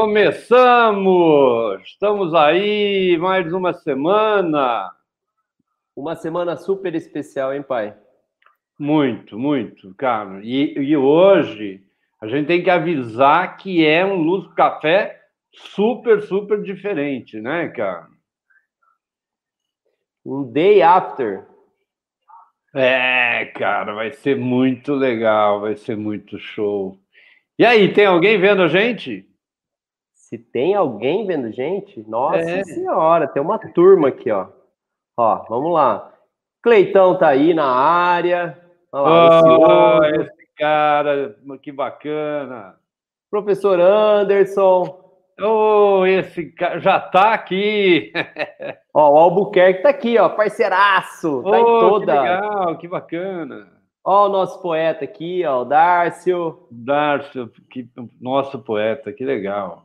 Começamos! Estamos aí mais uma semana. Uma semana super especial, hein, pai? Muito, muito, cara. E, e hoje a gente tem que avisar que é um Luz Café super, super diferente, né, cara? Um day after. É, cara, vai ser muito legal, vai ser muito show. E aí, tem alguém vendo a gente? Se tem alguém vendo gente, nossa É. senhora, tem uma turma aqui, ó. Ó, vamos lá. Cleitão tá aí na área. Olha lá, Oh, esse cara, que bacana. Professor Anderson. Oh, esse cara já tá aqui. Ó, o Albuquerque tá aqui, ó, parceiraço. Tá em Oh, que toda. legal, que bacana. Ó, o nosso poeta aqui, ó, o Dárcio. Darcio, que nosso poeta, que legal.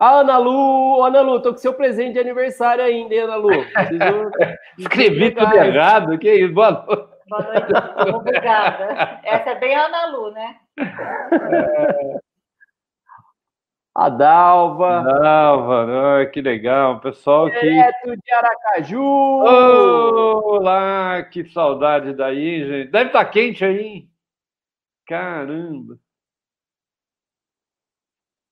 A Ana Lu, Ana Lu, tô com seu presente de aniversário ainda, hein, Ana Lu? Preciso- Escrevi tudo errado, que isso? Boa noite. Boa noite, obrigada. Essa é bem Ana Lu, né? A Dalva. Dalva, ah, que legal, pessoal que. Direto de Aracaju. Olá, que saudade daí, gente. Deve estar quente aí. Caramba.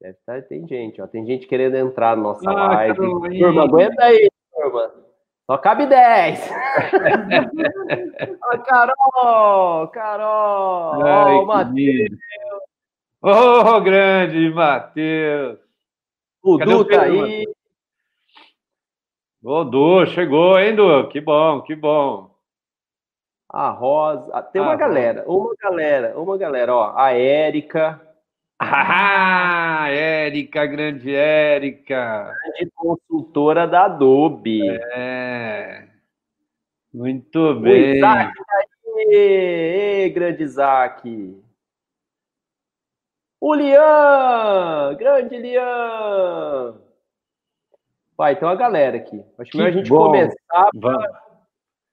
Deve tá, tem gente, ó. Tem gente querendo entrar na nossa Ah, live. Turma, aguenta aí, turma. Só cabe 10. Ó, Carol! Carol! Ai, Ó, o que Matheus, lindo. Oh, grande Matheus. o Cadê Du tá aí. Ô, Du, chegou, hein, Du? Que bom, que bom. A Rosa. ah, Tem uma Ah, galera, uma galera, uma galera, ó. A Érica, Ah, Érica, grande Érica. grande consultora da Adobe. É. Muito O bem. Isaac tá aí. Grande Isaac. O Lian! Grande Lian! Vai, tem uma galera aqui. Acho Que melhor a gente bom. começar. Vamos.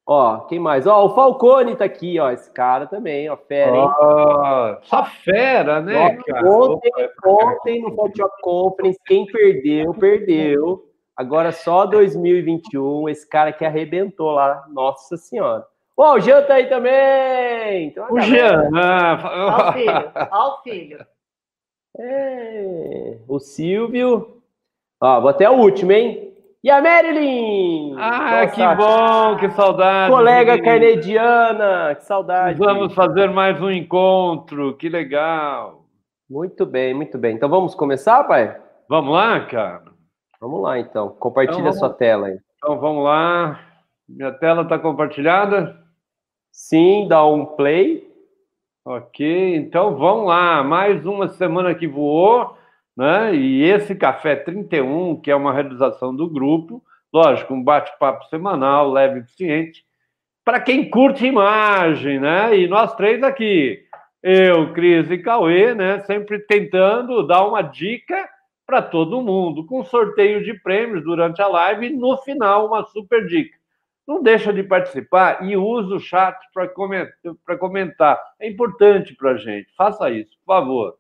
Ó, quem mais? Ó, o Falcone tá aqui, ó. Esse cara também, ó. Fera, hein? Ó, só fera, né, Ó, cara? ontem, Opa, ontem no Photoshop Conference, quem perdeu, perdeu. Agora só 2021, esse cara que arrebentou lá. Nossa Senhora. Ó, o Jean tá aí também. Uma O galera. Jean. Ó o ah, filho, ó o filho. É, o Silvio. Ó, vou até o último, hein? E a Marilyn! Ah, Nossa, que bom, que saudade. Colega menino. canediana, que saudade. Vamos fazer mais um encontro, que legal. Muito bem, muito bem. Então vamos começar, pai? Vamos lá, cara? Vamos lá, então. Compartilha Então, a sua tela aí. Então vamos lá. Minha tela está compartilhada? Sim, dá um play. Ok, então vamos lá. Mais uma semana que voou, né? E esse Café 31, que é uma realização do grupo, lógico, um bate-papo semanal, leve e eficiente, para quem curte imagem, né? E nós três aqui, eu, Cris e Cauê, né? Sempre tentando dar uma dica para todo mundo, com sorteio de prêmios durante a live e no final uma super dica. Não deixa de participar e usa o chat para comentar. É importante para a gente. Faça isso, por favor.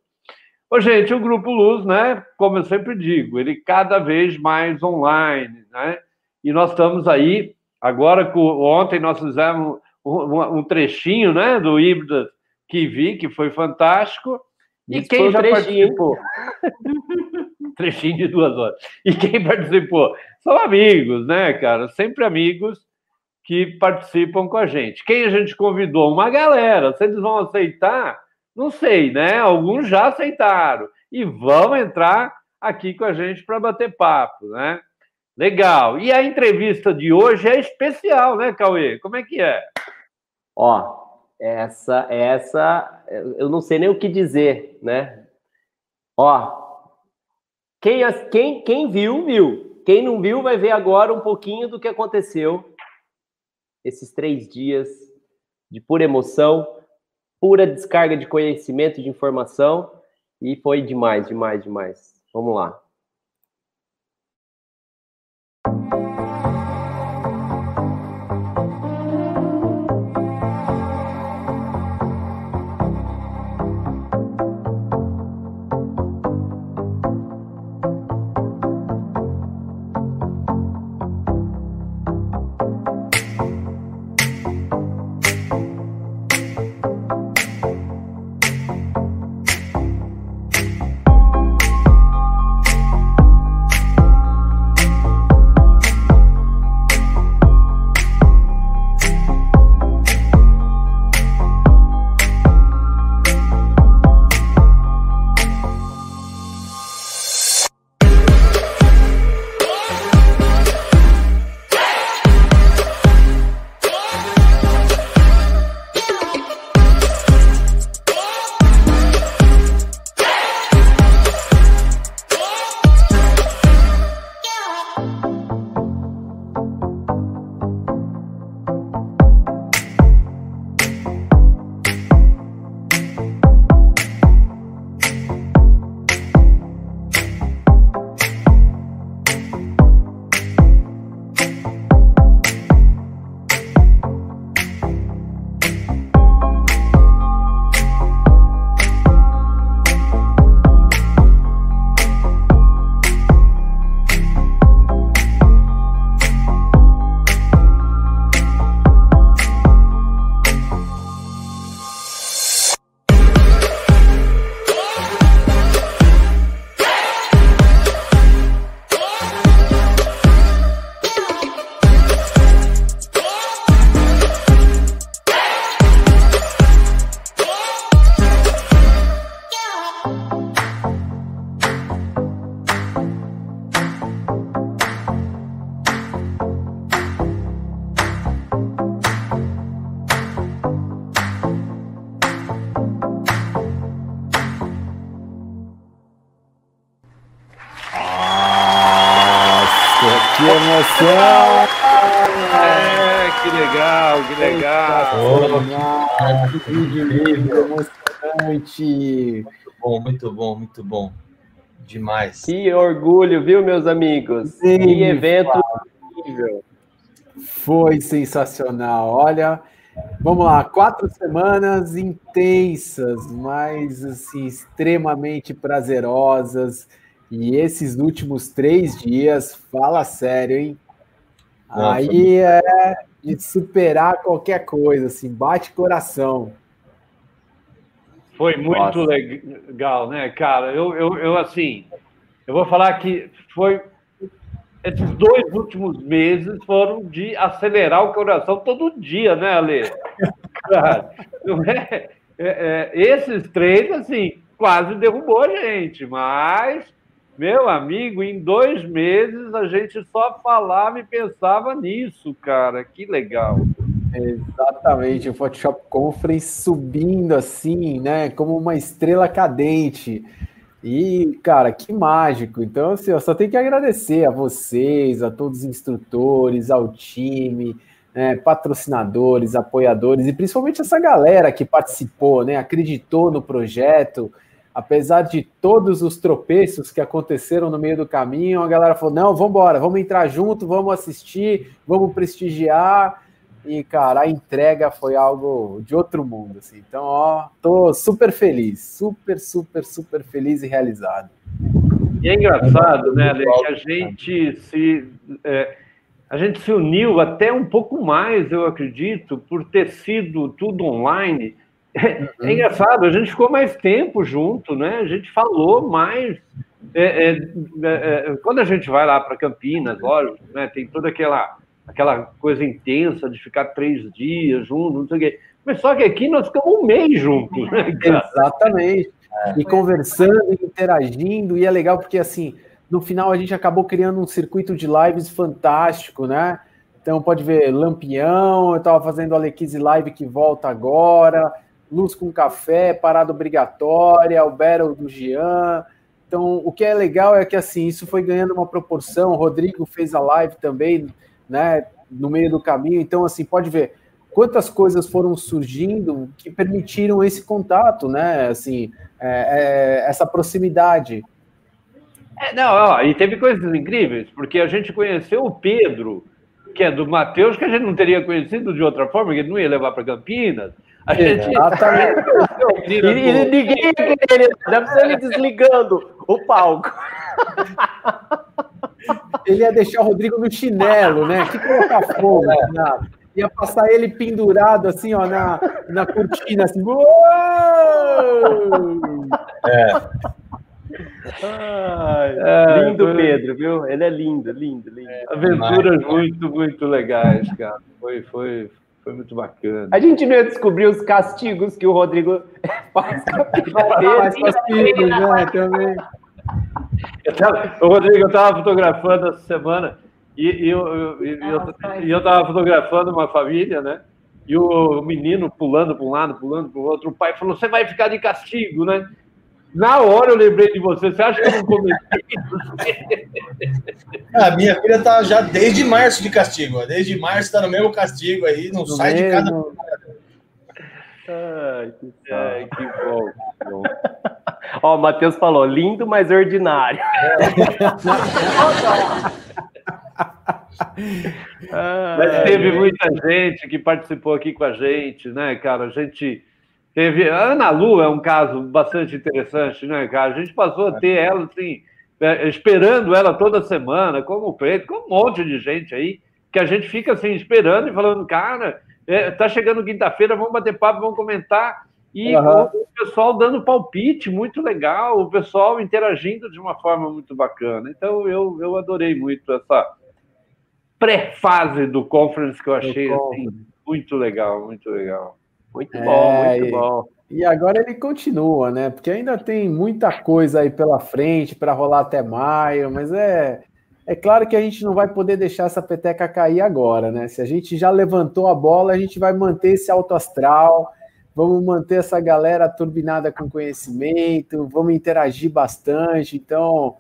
Ô, gente, o Grupo Luz, né? Como eu sempre digo, ele cada vez mais online, né? E nós estamos aí, agora, ontem nós fizemos um, trechinho, né? Do Híbrida que vi, que foi fantástico. E Isso quem já trechinho. participou? trechinho de duas horas. E quem participou? São amigos, né, cara? Sempre amigos que participam com a gente. Quem a gente convidou? Uma galera. Se eles vão aceitar, não sei, né? Alguns já aceitaram e vão entrar aqui com a gente para bater papo, né? Legal. E a entrevista de hoje é especial, né, Cauê? Como é que é? Ó, essa, essa, eu não sei nem o que dizer, né? Ó, quem, quem, quem viu, viu. Quem não viu, vai ver agora um pouquinho do que aconteceu esses três dias de pura emoção, pura descarga de conhecimento, de informação, e foi demais, demais, demais. Vamos lá. Muito bom. Demais. Que orgulho, viu, meus amigos? Sim, que evento incrível. Foi sensacional. Olha, vamos lá, quatro semanas intensas, mas assim, extremamente prazerosas. E esses últimos três dias, fala sério, hein? Nossa. Aí é de superar qualquer coisa, assim, bate coração. Foi muito Nossa. legal, né, cara? Eu, eu, eu, assim, eu vou falar que foi. Esses dois últimos meses foram de acelerar o coração todo dia, né, Ale? Cara, é, é, é, esses três, assim, quase derrubou a gente, mas, meu amigo, em dois meses a gente só falava e pensava nisso, cara. Que legal. Exatamente, o Photoshop Conference subindo assim, né, como uma estrela cadente. E, cara, que mágico. Então, assim, eu só tenho que agradecer a vocês, a todos os instrutores, ao time, né, patrocinadores, apoiadores e principalmente essa galera que participou, né, acreditou no projeto. Apesar de todos os tropeços que aconteceram no meio do caminho, a galera falou: não, vamos embora, vamos entrar junto, vamos assistir, vamos prestigiar. E, cara, a entrega foi algo de outro mundo, assim. Então, ó, tô super feliz, super, super, super feliz e realizado. E é engraçado, né, Ale, que a gente se... É, a gente se uniu até um pouco mais, eu acredito, por ter sido tudo online. É, é engraçado, a gente ficou mais tempo junto, né? A gente falou mais. É, é, é, é quando a gente vai lá para Campinas, lógico, né? Tem toda aquela aquela coisa intensa de ficar três dias juntos, não sei o quê. Mas só que aqui nós ficamos um mês juntos, né, Exatamente. É. E conversando, interagindo, e é legal porque, assim, no final a gente acabou criando um circuito de lives fantástico, né? Então pode ver Lampião, eu estava fazendo a Alequise Live que volta agora, Luz com Café, Parada Obrigatória, o Battle do Jean. Então, o que é legal é que, assim, isso foi ganhando uma proporção, o Rodrigo fez a live também, né, no meio do caminho. Então, assim, pode ver quantas coisas foram surgindo que permitiram esse contato, né? Assim, é, é, essa proximidade. É, não, ó, e teve coisas incríveis, porque a gente conheceu o Pedro, que é do Matheus, que a gente não teria conhecido de outra forma, que ele não ia levar para Campinas. A gente. Exatamente. e, e ninguém ia querer, deve ser ele desligando o palco. Ele ia deixar o Rodrigo no chinelo, né? Que colocar fogo. Né? Ia passar ele pendurado assim, ó, na, na cortina, assim. Uou! É. Ai, é, lindo foi... Pedro, viu? Ele é lindo, lindo, lindo. É, aventuras muito, muito legais, cara. Foi, foi, foi muito bacana. A gente não ia descobrir os castigos que o Rodrigo faz com a Faz castigos, né? Também. Eu tava, Rodrigo, eu estava fotografando essa semana e, e eu, eu, eu, estava fotografando uma família, né? E o menino pulando para um lado, pulando para o outro. O pai falou: Você vai ficar de castigo, né? Na hora eu lembrei de você. Você acha que eu não comentei? A minha filha tá já desde março de castigo. Desde março está no mesmo castigo aí, não no sai mesmo. de casa. Ai, que, Ai, que bom, que bom. Ó, o Matheus falou, lindo, mas ordinário. mas teve muita gente que participou aqui com a gente, né, cara? A gente teve. A Ana Lu é um caso bastante interessante, né, cara? A gente passou a ter ela, assim, é, esperando ela toda semana, como o Preto, com um monte de gente aí, que a gente fica assim, esperando e falando, cara, é, tá chegando quinta-feira, vamos bater papo, vamos comentar. E uhum. o pessoal dando palpite, muito legal, o pessoal interagindo de uma forma muito bacana. Então, eu, eu adorei muito essa pré-fase do conference que eu achei assim, muito legal, muito legal. Muito é, bom, muito bom. E agora ele continua, né? Porque ainda tem muita coisa aí pela frente para rolar até maio, mas é é claro que a gente não vai poder deixar essa peteca cair agora, né? Se a gente já levantou a bola, a gente vai manter esse alto astral, vamos manter essa galera turbinada com conhecimento, vamos interagir bastante. Então,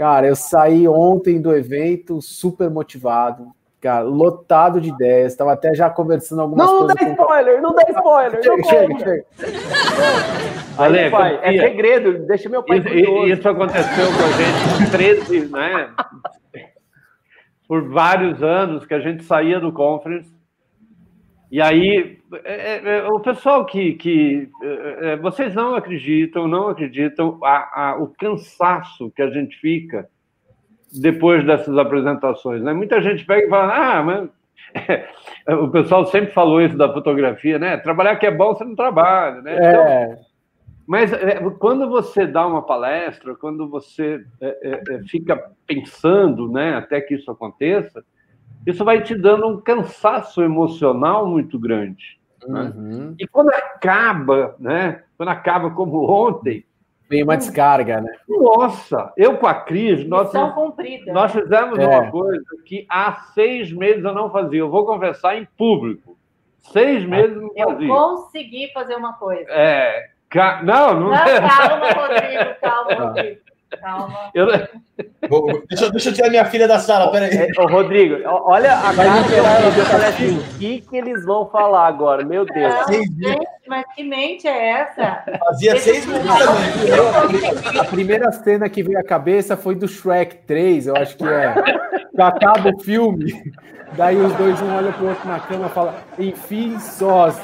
Cara, eu saí ontem do evento super motivado, cara, lotado de ideias. Estava até já conversando algumas Não, não coisas. dá spoiler, não dá spoiler. Chega, não chega, chega. Aí, Ale, pai, é segredo, deixa meu pai Isso, curioso. isso aconteceu com a gente com 13, né? Por vários anos que a gente saía do conference. E aí, é, é, é, o pessoal que. que é, é, vocês não acreditam, não acreditam a, a- o cansaço que a gente fica depois dessas apresentações. Né? Muita gente pega e fala: ah, mas. o pessoal sempre falou isso da fotografia, né? Trabalhar que é bom, você não trabalha, né? Então, É, mas é, quando você dá uma palestra, quando você é, é, é, fica pensando, né, até que isso aconteça, isso vai te dando um cansaço emocional muito grande. né? uhum. E quando acaba, né, quando acaba como ontem, Vem uma descarga, né? nossa, eu com a Cris, nós, nós fizemos É. uma coisa que há seis meses eu não fazia. Eu vou conversar em público. Seis meses eu não Eu fazia. consegui fazer uma coisa. É, ca- não, não, Não, calma, Rodrigo, calma. Rodrigo. Calma. eu, Deixa, eu- deixa eu tirar minha filha da sala, peraí. É, ô, Rodrigo, olha a cara que eu falei assim, o que, que eles vão falar agora? Meu Deus. Não, gente, mas que mente é essa? Fazia seis meses também. A primeira cena que veio à cabeça foi do Shrek 3, eu acho que é. Que acaba o filme, daí os dois um olha pro outro na cama e fala, enfim, sós.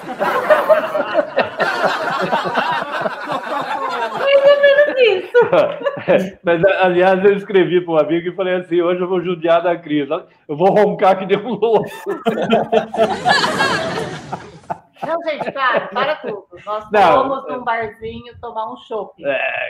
Isso. Mas, aliás, eu escrevi para um amigo e falei assim: hoje eu vou judiar da Cris. Eu vou roncar que deu um louco. Não, gente, para, para tudo. Nós Não. fomos num barzinho tomar um chopp.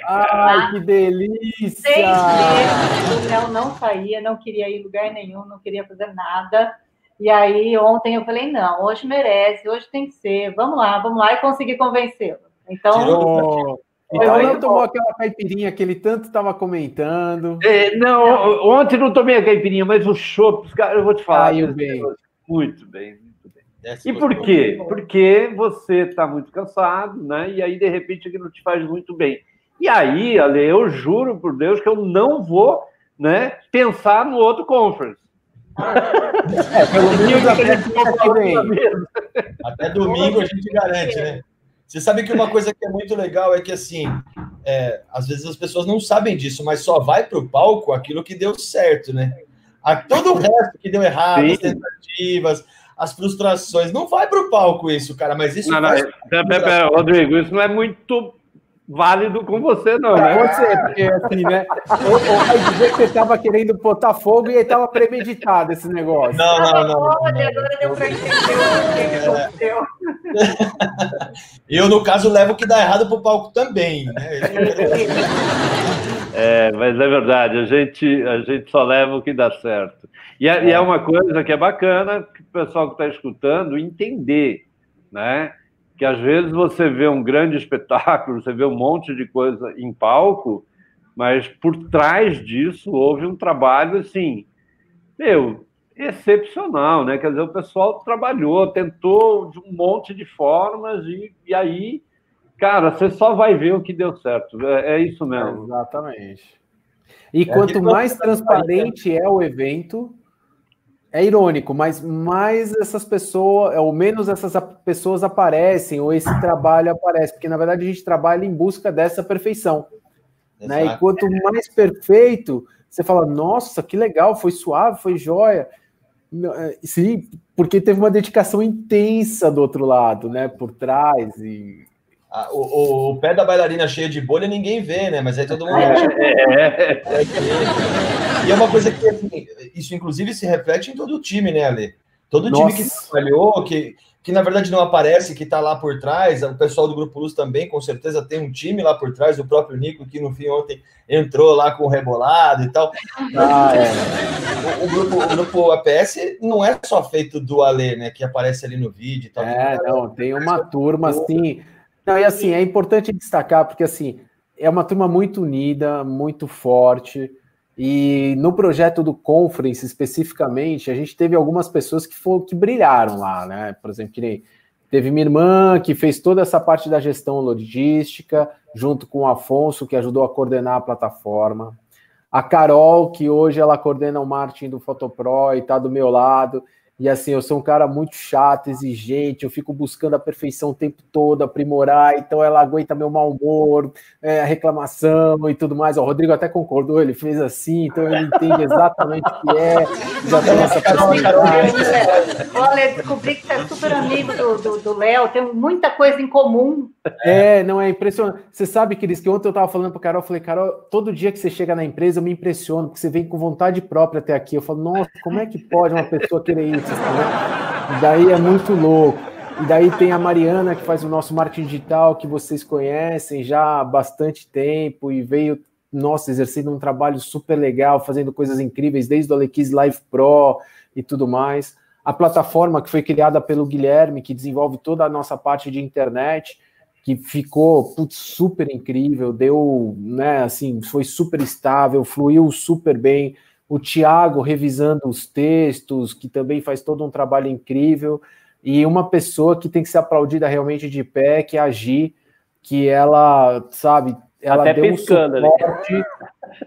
Ai, que Seis delícia! meses o Léo não saía, não queria ir em lugar nenhum, não queria fazer nada. E aí, ontem eu falei: não, hoje merece, hoje tem que ser, vamos lá, vamos lá, e consegui convencê-lo. Então, Foi então muito não tomou aquela caipirinha que ele tanto estava comentando. É, não, ontem não tomei a caipirinha, mas os chopps, cara, eu vou te falar. Caiu bem. Muito bem, muito bem. E por quê? Porque você está muito cansado, né? E aí, de repente, aquilo te faz muito bem. E aí, Ale, eu juro por Deus que eu não vou né, pensar no outro conference. É, pelo menos até. Até domingo a gente garante, né? Você sabe que uma coisa que é muito legal é que, assim, é, às vezes as pessoas não sabem disso, mas só vai para o palco aquilo que deu certo, né? A, todo o resto que deu errado, Sim. as tentativas, as frustrações, não vai para o palco isso, cara, mas isso Não, não, pera, pera, pera, Rodrigo, isso não é muito válido com você, não, né? Pode ser, porque assim, né? Ou, ou vai dizer que você estava querendo botar fogo e aí estava premeditado esse negócio. Não, não, não. Olha, agora deu para entender o que aconteceu. Eu, no caso, levo o que dá errado para o palco também, né? É, mas é verdade, a gente, a gente só leva o que dá certo. E é, e é uma coisa que é bacana que o pessoal que está escutando entender, né? Que às vezes você vê um grande espetáculo, você vê um monte de coisa em palco, mas por trás disso houve um trabalho assim, meu, excepcional, né? Quer dizer, o pessoal trabalhou, tentou de um monte de formas e, e aí, cara, você só vai ver o que deu certo. É, é isso mesmo. Exatamente. E quanto mais transparente é o evento, é irônico, mas mais essas pessoas, ou menos essas pessoas aparecem, ou esse trabalho aparece, porque na verdade a gente trabalha em busca dessa perfeição. Né? E quanto mais perfeito, você fala, nossa, que legal, foi suave, foi jóia. Não, é, Sim, porque teve uma dedicação intensa do outro lado, né? Por trás. E... Ah, O, o- pé da bailarina cheio de bolha ninguém vê, né? Mas aí todo mundo É, é, que vai ver. E é uma coisa que, assim, isso inclusive se reflete em todo o time, né, Ale? Todo time que Nossa. trabalhou, que, que na verdade não aparece, que tá lá por trás, o pessoal do Grupo Luz também, com certeza, tem um time lá por trás, o próprio Nico, que no fim ontem entrou lá com o rebolado e tal. Ah, é. O, o grupo, o grupo APS não é só feito do Ale, né, que aparece ali no vídeo e tal. É, não, tem uma turma assim. Não, e assim, é importante destacar, porque assim, é uma turma muito unida, muito forte. E no projeto do Conference, especificamente, a gente teve algumas pessoas que, foram, que brilharam lá, né? Por exemplo, teve minha irmã, que fez toda essa parte da gestão logística, junto com o Afonso, que ajudou a coordenar a plataforma. A Carol, que hoje ela coordena o marketing do Fotopro e está do meu lado. E assim, eu sou um cara muito chato, exigente, eu fico buscando a perfeição o tempo todo, aprimorar, então ela aguenta meu mau humor, é, reclamação e tudo mais. O Rodrigo até concordou, ele fez assim, então ele entende exatamente o que é, já tem essa personalidade. Olha, descobri que você é super amigo do Léo, tem muita coisa em comum. É, não é impressionante. Você sabe, Cris, que ontem eu estava falando para Carol, eu falei, Carol, todo dia que você chega na empresa eu me impressiono, porque você vem com vontade própria até aqui. Eu falo, nossa, como é que pode uma pessoa querer isso? Né? E daí é muito louco. E daí tem a Mariana, que faz o nosso marketing digital, que vocês conhecem já há bastante tempo e veio, nossa, exercendo um trabalho super legal, fazendo coisas incríveis, desde o Alequis Live Pro e tudo mais. A plataforma que foi criada pelo Guilherme, que desenvolve toda a nossa parte de internet, que ficou putz, super incrível, deu, né, assim, foi super estável, fluiu super bem o Tiago revisando os textos, que também faz todo um trabalho incrível, e uma pessoa que tem que ser aplaudida realmente de pé, que é a Gi, que ela, sabe, ela Até deu piscando um suporte. Ali.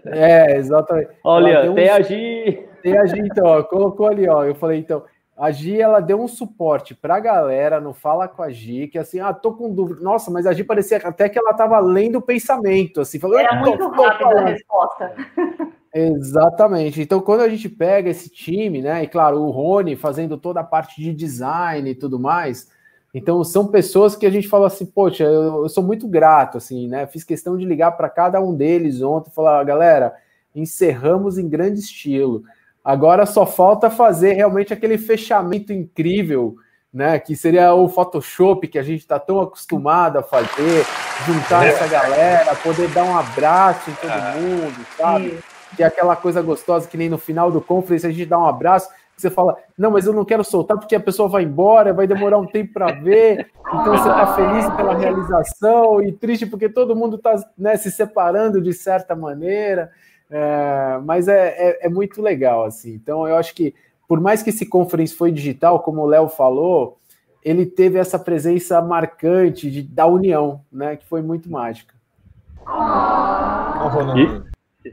É, exatamente. Olha, tem um... a Gi. Tem a Gi, então, ó, colocou ali, ó. Eu falei, então, a Gi, ela deu um suporte para a galera no Fala com a Gi, que assim, ah, tô com dúvida. Nossa, mas a Gi parecia até que ela tava lendo o pensamento, assim, falou. Era muito rápida a resposta. Exatamente. Então, quando a gente pega esse time, né, e claro, o Rony fazendo toda a parte de design e tudo mais, então são pessoas que a gente fala assim, poxa, eu, eu sou muito grato, assim, né? Fiz questão de ligar para cada um deles ontem e falar, galera, encerramos em grande estilo. Agora só falta fazer realmente aquele fechamento incrível, né? Que seria o Photoshop que a gente está tão acostumado a fazer, juntar essa galera, poder dar um abraço em todo ah, mundo, sabe? Que é aquela coisa gostosa que nem no final do conference a gente dá um abraço, você fala, não, mas eu não quero soltar porque a pessoa vai embora, vai demorar um tempo para ver, então você está feliz pela realização e triste porque todo mundo está né, se separando de certa maneira. É, mas é, é, é, muito legal, assim. Então, eu acho que, por mais que esse conference foi digital, como o Léo falou, ele teve essa presença marcante de, da união, né? Que foi muito mágica.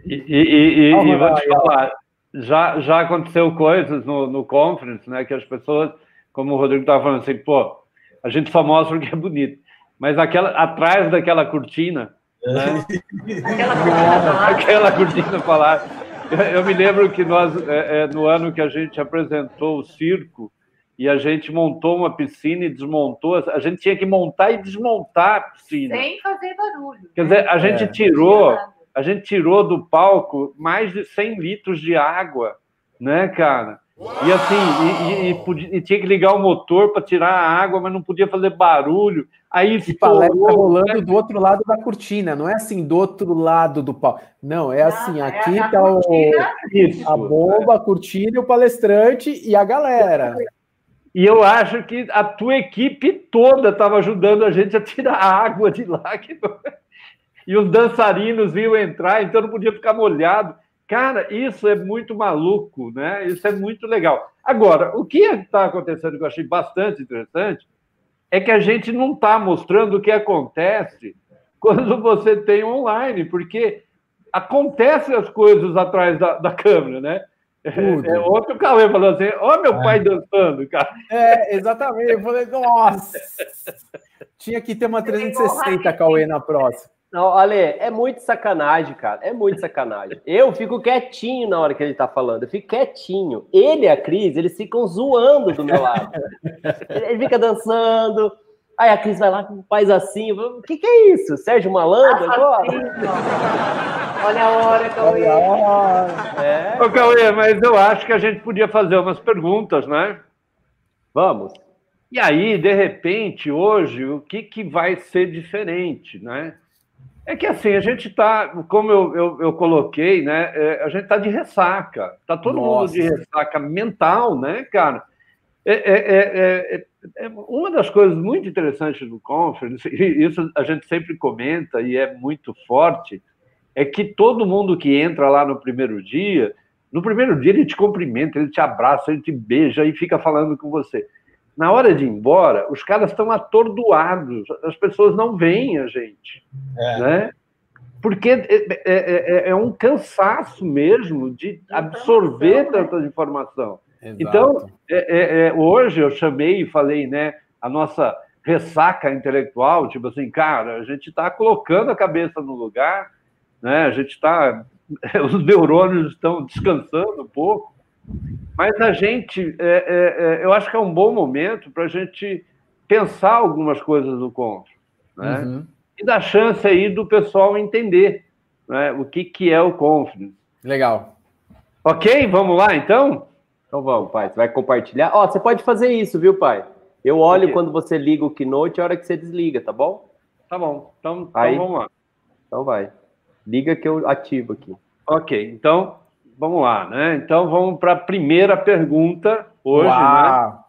E, e, e, e, vou te falar, já, já aconteceu coisas no, no conference, né? Que as pessoas, como o Rodrigo estava falando assim, pô, a gente só mostra o que é bonito. Mas aquela, atrás daquela cortina, né? Aquela cortina falar. Eu me lembro que nós, é, é, no ano que a gente apresentou o circo, e a gente montou uma piscina e desmontou, a gente tinha que montar e desmontar a piscina. Sem fazer barulho. Quer dizer, a gente é. tirou, a gente tirou do palco mais de 100 litros de água, né, cara? E assim, e, e, podia, e, tinha que ligar o motor para tirar a água, mas não podia fazer barulho. Aí e palestra rolando né? do outro lado da cortina, não é assim do outro lado do pau. Não, é assim, ah, aqui é tá o, Isso. a bomba, a cortina, e o palestrante e a galera. E eu acho que a tua equipe toda estava ajudando a gente a tirar a água de lá. Que... E os dançarinos vinham entrar, então não podia ficar molhado. Cara, isso é muito maluco, né? Isso é muito legal. Agora, o que está acontecendo que eu achei bastante interessante é que a gente não está mostrando o que acontece quando você tem online, porque acontecem as coisas atrás da, da câmera, né? É, é, outro Cauê falou assim: Ó, oh, meu é. pai dançando, cara. É, exatamente. Eu falei, nossa, tinha que ter uma 360 Cauê na próxima. Não, Ale, é muito sacanagem, cara. É muito sacanagem. Eu fico quietinho na hora que ele tá falando. Eu fico quietinho. Ele e a Cris, eles ficam zoando do meu lado. Ele fica dançando. Aí a Cris vai lá, faz assim. O que, que é isso? Sérgio Malandro agora? Olha a hora, Cauê. Olha a hora. É. Ô, Cauê, mas eu acho que a gente podia fazer umas perguntas, né? Vamos. E aí, de repente, hoje, o que, que vai ser diferente, né? É que assim, a gente está, como eu, eu, eu, coloquei, né? É, a gente está de ressaca. Está todo Nossa. mundo de ressaca mental, né, cara? É é, é, é, é, uma das coisas muito interessantes do Conference, e isso a gente sempre comenta e é muito forte, é que todo mundo que entra lá no primeiro dia, no primeiro dia ele te cumprimenta, ele te abraça, ele te beija e fica falando com você. Na hora de ir embora, os caras estão atordoados, as pessoas não veem a gente. É. Né? porque é, é, é, é um cansaço mesmo de absorver né? tanta informação. Exato. Então, hoje eu chamei e falei, né, a nossa ressaca intelectual, tipo assim, cara, a gente está colocando a cabeça no lugar, né? A gente está, os neurônios estão descansando um pouco, mas a gente, é, é, é, eu acho que é um bom momento para a gente pensar algumas coisas do conto, né? Uhum. E dar chance aí do pessoal entender né, o que, que é o Confidence. Legal. Ok, vamos lá então? Então vamos, pai. Você vai compartilhar? Ó, você pode fazer isso, viu, pai? Eu olho quando você liga o Keynote e a hora que você desliga, tá bom? Tá bom. Então, então Aí, vamos lá. Então vai. Liga que eu ativo aqui. Ok, então vamos lá, né? Então vamos para a primeira pergunta hoje, né? Uau. né?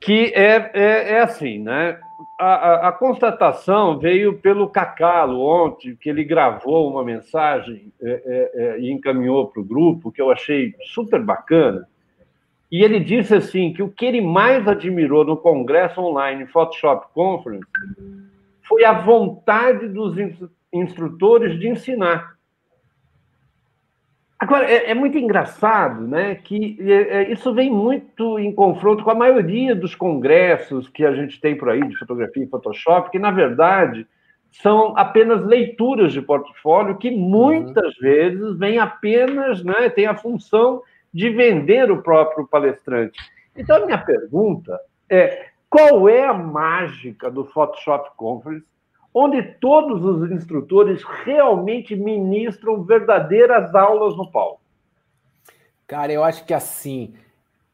Que é, é, é assim, né? A, a, a, constatação veio pelo Cacalo ontem, que ele gravou uma mensagem é, é, é e encaminhou para o grupo, que eu achei super bacana, e ele disse assim que o que ele mais admirou no Congresso Online Photoshop Conference foi a vontade dos instrutores de ensinar. Agora, é, é muito engraçado né, que é, é, isso vem muito em confronto com a maioria dos congressos que a gente tem por aí de fotografia e Photoshop, que, na verdade, são apenas leituras de portfólio que muitas uhum. vezes vêm apenas, né, tem a função de vender o próprio palestrante. Então, a minha pergunta é: qual é a mágica do Photoshop Conference, onde todos os instrutores realmente ministram verdadeiras aulas no palco? Cara, eu acho que assim.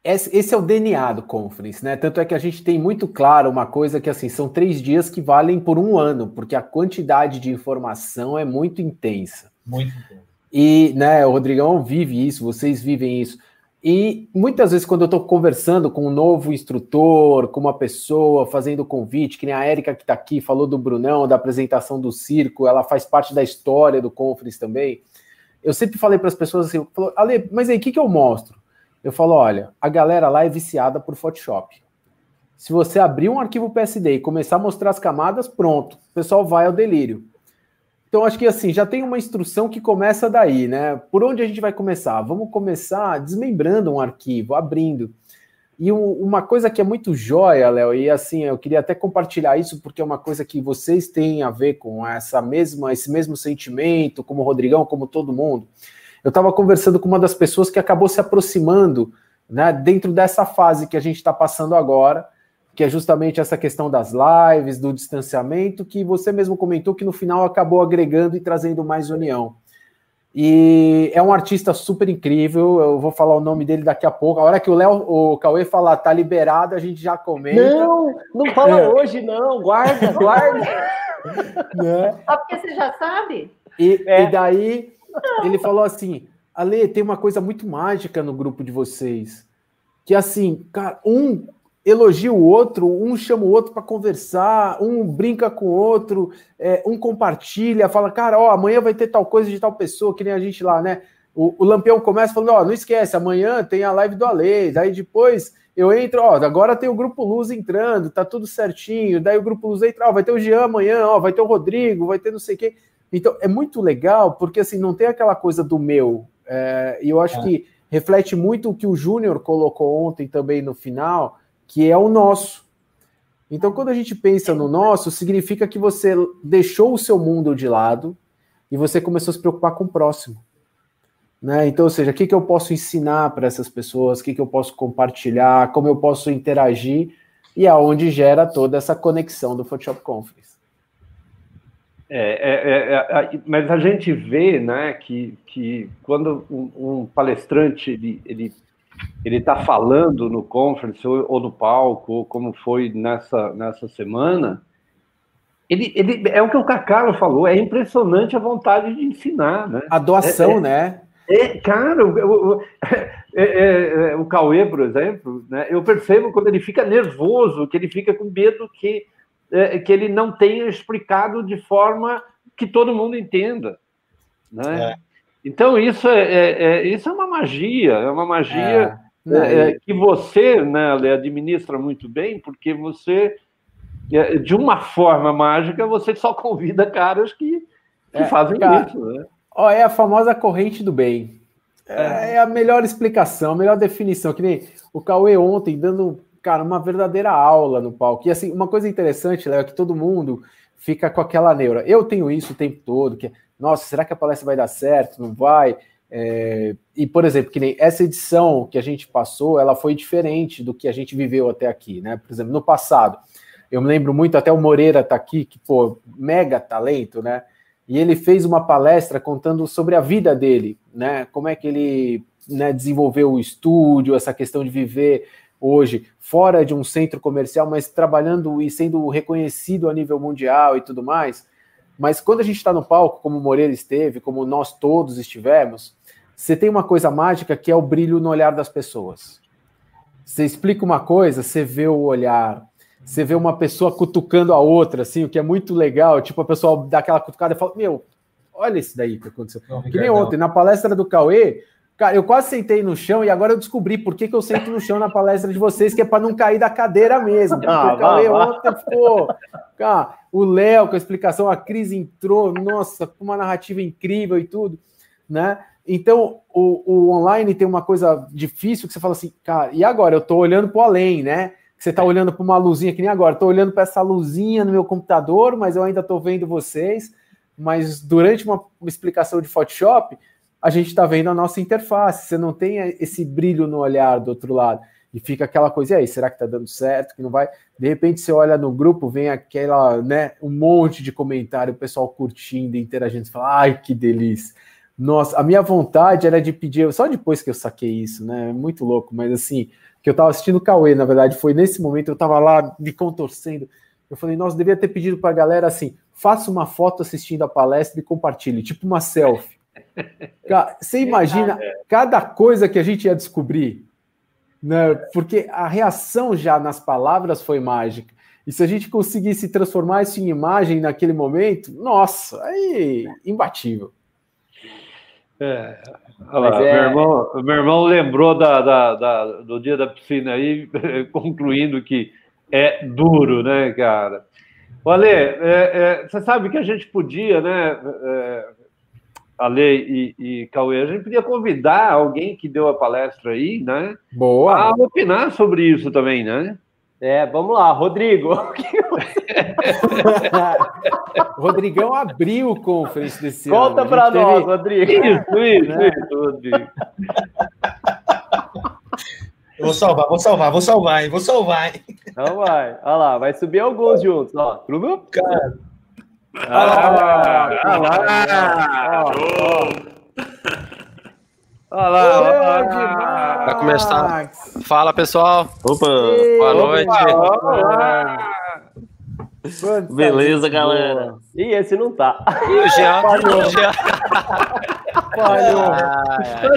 Esse é o DNA do Conference, né? Tanto é que a gente tem muito claro uma coisa que assim são três dias que valem por um ano, porque a quantidade de informação é muito intensa. Muito intensa. E, né, o Rodrigão vive isso, vocês vivem isso. E muitas vezes, quando eu estou conversando com um novo instrutor, com uma pessoa, fazendo convite, que nem a Érica que está aqui, falou do Brunão, da apresentação do circo, ela faz parte da história do Conference também. Eu sempre falei para as pessoas assim: Ale, mas aí o que, que eu mostro? Eu falo: olha, a galera lá é viciada por Photoshop. Se você abrir um arquivo PSD e começar a mostrar as camadas, pronto, o pessoal vai ao delírio. Então, acho que assim, já tem uma instrução que começa daí, né? Por onde a gente vai começar? Vamos começar desmembrando um arquivo, abrindo. E um, uma coisa que é muito jóia, Léo, e assim, eu queria até compartilhar isso, porque é uma coisa que vocês têm a ver com essa mesma, esse mesmo sentimento, como o Rodrigão, como todo mundo. Eu estava conversando com uma das pessoas que acabou se aproximando, né, dentro dessa fase que a gente está passando agora, que é justamente essa questão das lives, do distanciamento, que você mesmo comentou que no final acabou agregando e trazendo mais união. E é um artista super incrível, eu vou falar o nome dele daqui a pouco. A hora que o Léo, o Cauê falar tá liberado, a gente já comenta. Não, não fala é. hoje, não, guarda, guarda. né? Só porque você já sabe. E, é. e daí ele falou assim: Ale, tem uma coisa muito mágica no grupo de vocês. Que assim, cara, um elogia o outro, um chama o outro para conversar, um brinca com o outro, é, um compartilha, fala, cara, ó, amanhã vai ter tal coisa de tal pessoa, que nem a gente lá, né? O, o Lampião começa falando, ó, não esquece, amanhã tem a live do Alês, aí depois eu entro, ó, agora tem o Grupo Luz entrando, tá tudo certinho, daí o Grupo Luz entra, ó, vai ter o Jean amanhã, ó, vai ter o Rodrigo, vai ter não sei o quê. Então, é muito legal, porque assim, não tem aquela coisa do meu, é, e eu acho é. que reflete muito o que o Júnior colocou ontem também no final, que é o nosso. Então, quando a gente pensa no nosso, significa que você deixou o seu mundo de lado e você começou a se preocupar com o próximo. Né? Então, ou seja, o que, que eu posso ensinar para essas pessoas, o que, que eu posso compartilhar, como eu posso interagir, e aonde gera toda essa conexão do Photoshop Conference. É, é, é, é mas a gente vê né, que, que quando um, um palestrante ele, ele ele está falando no conference ou, ou, no palco, ou como foi nessa, nessa semana, ele, ele é o que o Cacaro falou, é impressionante a vontade de ensinar, né? A doação, é, é, né? É, cara, o, o, é, é, o Cauê, por exemplo, né, eu percebo quando ele fica nervoso, que ele fica com medo que, é, que ele não tenha explicado de forma que todo mundo entenda. Né? É. Então, isso é, é, é, isso é uma magia, é uma magia é, é, é que você né, administra muito bem, porque você, de uma forma mágica, você só convida caras que, que é, fazem cara, isso, né? Ó, é a famosa corrente do bem. É, é, a melhor explicação, a melhor definição. Que nem o Cauê ontem dando, cara, uma verdadeira aula no palco. E assim, uma coisa interessante, Léo, é que todo mundo fica com aquela neura. Eu tenho isso o tempo todo, que nossa, será que a palestra vai dar certo? Não vai? É, e, por exemplo, que nem essa edição que a gente passou, ela foi diferente do que a gente viveu até aqui, né? Por exemplo, no passado, eu me lembro muito, até o Moreira tá aqui, que, pô, mega talento, né? E ele fez uma palestra contando sobre a vida dele, né? Como é que ele né, desenvolveu o estúdio, essa questão de viver hoje fora de um centro comercial, mas trabalhando e sendo reconhecido a nível mundial e tudo mais. Mas quando a gente está no palco, como o Moreira esteve, como nós todos estivemos, você tem uma coisa mágica que é o brilho no olhar das pessoas. Você explica uma coisa, você vê o olhar, você vê uma pessoa cutucando a outra, assim, o que é muito legal. Tipo, a pessoa dá aquela cutucada e fala: Meu, olha isso daí que aconteceu. Não, que nem ontem, na palestra do Cauê, Cara, eu quase sentei no chão e agora eu descobri por que, que eu sento no chão na palestra de vocês, que é para não cair da cadeira mesmo. Porque ah, o Cauê ontem ficou. Cara, o Léo com a explicação, a Cris entrou, nossa, com uma narrativa incrível e tudo, né? Então, o, o online tem uma coisa difícil que você fala assim, cara, e agora? Eu estou olhando para o além, né? Você está olhando para uma luzinha que nem agora, estou olhando para essa luzinha no meu computador, mas eu ainda estou vendo vocês. Mas durante uma, uma explicação de Photoshop, a gente está vendo a nossa interface, você não tem esse brilho no olhar do outro lado. E fica aquela coisa, e aí, será que está dando certo? Que não vai? De repente você olha no grupo, vem aquela, né, um monte de comentário, o pessoal curtindo, interagindo, você fala, ai, que delícia. Nossa, a minha vontade era de pedir, só depois que eu saquei isso, né? Muito louco, mas assim, que eu estava assistindo o Cauê, na verdade, foi nesse momento, eu estava lá me contorcendo. Eu falei, nossa, devia ter pedido para a galera assim: faça uma foto assistindo a palestra e compartilhe, tipo uma selfie. Você imagina cada coisa que a gente ia descobrir, né? Porque a reação já nas palavras foi mágica. E se a gente conseguisse transformar isso em imagem naquele momento, nossa, aí imbatível. É, lá, é... meu, irmão, meu irmão lembrou da, da, da, do dia da piscina aí, concluindo que é duro, né, cara? Olha, é, é, você sabe que a gente podia, né, é, Ale e, e Cauê, a gente podia convidar alguém que deu a palestra aí, né? Boa. A opinar sobre isso também, né? É, vamos lá, Rodrigo. Rodrigão abriu o conference desse Conta ano. Conta para nós, Rodrigo. Isso, isso, né? isso, Rodrigo. Vou salvar, vou salvar, vou salvar, hein? Vou salvar, hein? Então vai. Olha lá, vai subir alguns juntos, ó. Cara, ah, ah lá! Olha lá! Vai começar. Fala, pessoal. Opa! Boa noite. Beleza, galera. E esse não tá. E o Jean? Falhou. O Jean. Falhou.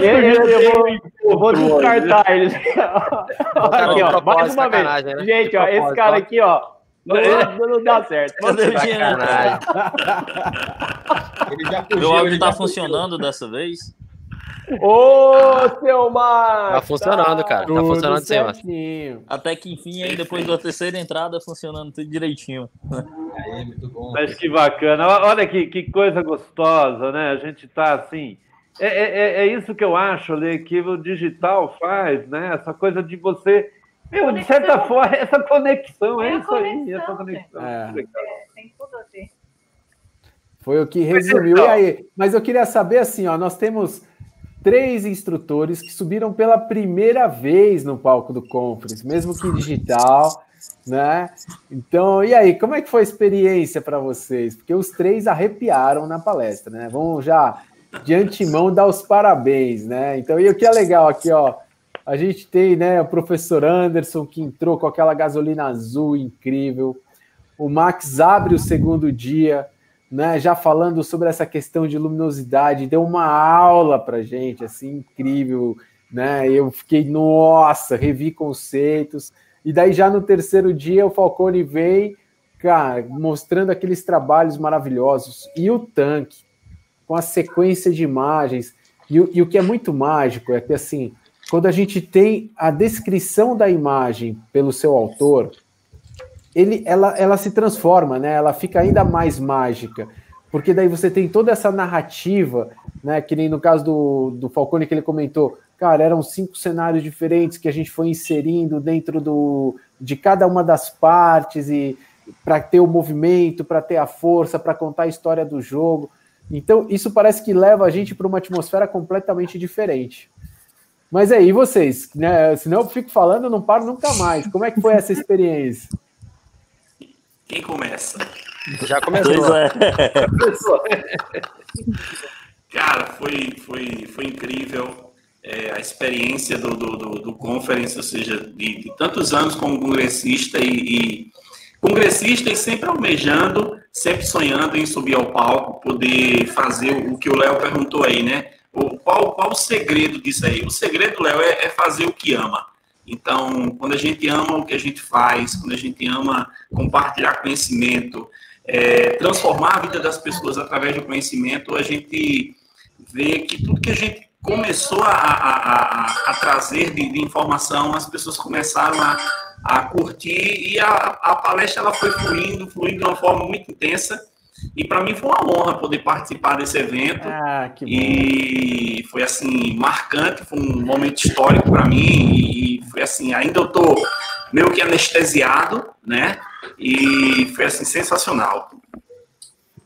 eu vou, eu vou descartar ele. Aqui, ó. Mais uma vez. Né? Gente, ó, esse cara aqui, ó. Não, não dá certo. Meu áudio tá funcionando dessa vez? Ô, seu Marcos! Tá funcionando, cara. Tá funcionando sim, Marcos. Até que enfim, aí depois da terceira entrada, funcionando tudo direitinho. Aí, muito bom. Mas que bacana. Olha que, que coisa gostosa, né? A gente tá assim. É, é, é, é isso que eu acho, Lê, que o digital faz, né? Essa coisa de você meu, de certa forma, essa conexão, é, é isso conexão, aí, essa conexão. É. é. tem tudo a ver. Foi o que resumiu. E aí? Mas eu queria saber assim, ó, nós temos três instrutores que subiram pela primeira vez no palco do Conference, mesmo que digital, né? Então, e aí, como é que foi a experiência para vocês? Porque os três arrepiaram na palestra, né? Vamos já de antemão dar os parabéns, né? Então, e o que é legal aqui, ó, a gente tem né, o professor Anderson, que entrou com aquela gasolina azul incrível. O Max abre o segundo dia, né, já falando sobre essa questão de luminosidade, deu uma aula para gente, assim, incrível. Né? Eu fiquei, nossa, revi conceitos. E daí, já no terceiro dia, o Falcone vem, cara, mostrando aqueles trabalhos maravilhosos. E o tanque, com a sequência de imagens. E, e o que é muito mágico é que, assim, quando a gente tem a descrição da imagem pelo seu autor, ele, ela, ela se transforma, né? Ela fica ainda mais mágica, porque daí você tem toda essa narrativa, né? Que nem no caso do, do Falcone que ele comentou, cara, eram cinco cenários diferentes que a gente foi inserindo dentro do, de cada uma das partes e para ter o movimento, para ter a força, para contar a história do jogo. Então, isso parece que leva a gente para uma atmosfera completamente diferente. Mas aí, e vocês? Né? Senão eu fico falando, não paro nunca mais. Como é que foi essa experiência? Quem começa? Já começou. É. Cara, foi, foi, foi incrível é, a experiência do, do, do, do, conference, ou seja, de, de tantos anos como congressista e, e, congressista e sempre almejando, sempre sonhando em subir ao palco, poder fazer o que o Léo perguntou aí, né? Qual, qual o segredo disso aí? O segredo, Léo, é, é fazer o que ama. Então, quando a gente ama o que a gente faz, quando a gente ama compartilhar conhecimento, é, transformar a vida das pessoas através do conhecimento, a gente vê que tudo que a gente começou a, a, a, a trazer de, de, informação, as pessoas começaram a, curtir e a palestra ela foi fluindo, fluindo de uma forma muito intensa. E para mim foi uma honra poder participar desse evento. Ah, e foi assim marcante, foi um momento histórico para mim e foi assim, ainda eu tô meio que anestesiado, né? E foi assim sensacional.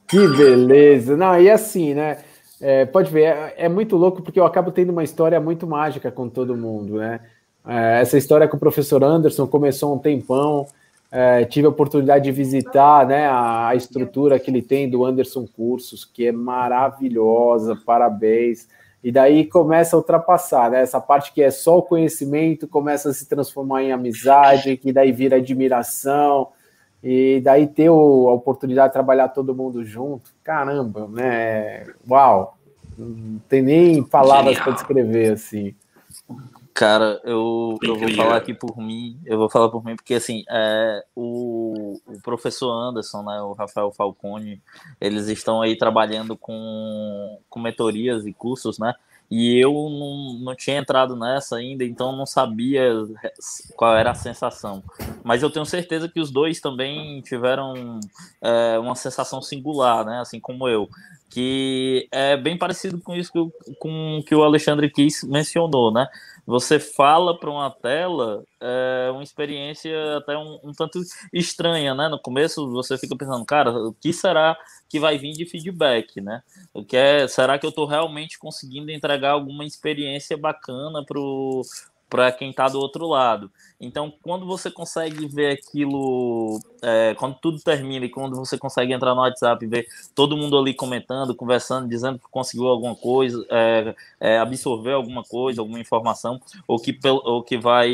Que beleza. Não, e assim, né? É, pode ver, é, é, muito louco porque eu acabo tendo uma história muito mágica com todo mundo, né? É, essa história com o professor Anderson começou há um tempão. É, tive a oportunidade de visitar né, a, a, estrutura que ele tem do Anderson Cursos, que é maravilhosa, parabéns. E daí começa a ultrapassar, né? Essa parte que é só o conhecimento começa a se transformar em amizade, que daí vira admiração, e daí ter o, a oportunidade de trabalhar todo mundo junto, caramba, né? Uau! Não tem nem palavras para descrever assim. Cara, eu, eu vou falar aqui por mim, eu vou falar por mim, porque assim, é, o, o professor Anderson, né, o Rafael Falcone, eles estão aí trabalhando com, com mentorias e cursos, né? E eu não, não tinha entrado nessa ainda, então não sabia qual era a sensação. Mas eu tenho certeza que os dois também tiveram é, uma sensação singular, né? Assim como eu que é bem parecido com isso que, com que o Alexandre Kiss mencionou, né? Você fala para uma tela, é uma experiência até um, um, tanto estranha, né? No começo você fica pensando, cara, o que será que vai vir de feedback, né? O que é, será que eu estou realmente conseguindo entregar alguma experiência bacana pro para quem está do outro lado. Então, quando você consegue ver aquilo, é, quando tudo termina e quando você consegue entrar no WhatsApp e ver todo mundo ali comentando, conversando, dizendo que conseguiu alguma coisa, é, é, absorver alguma coisa, alguma informação, ou que, ou que vai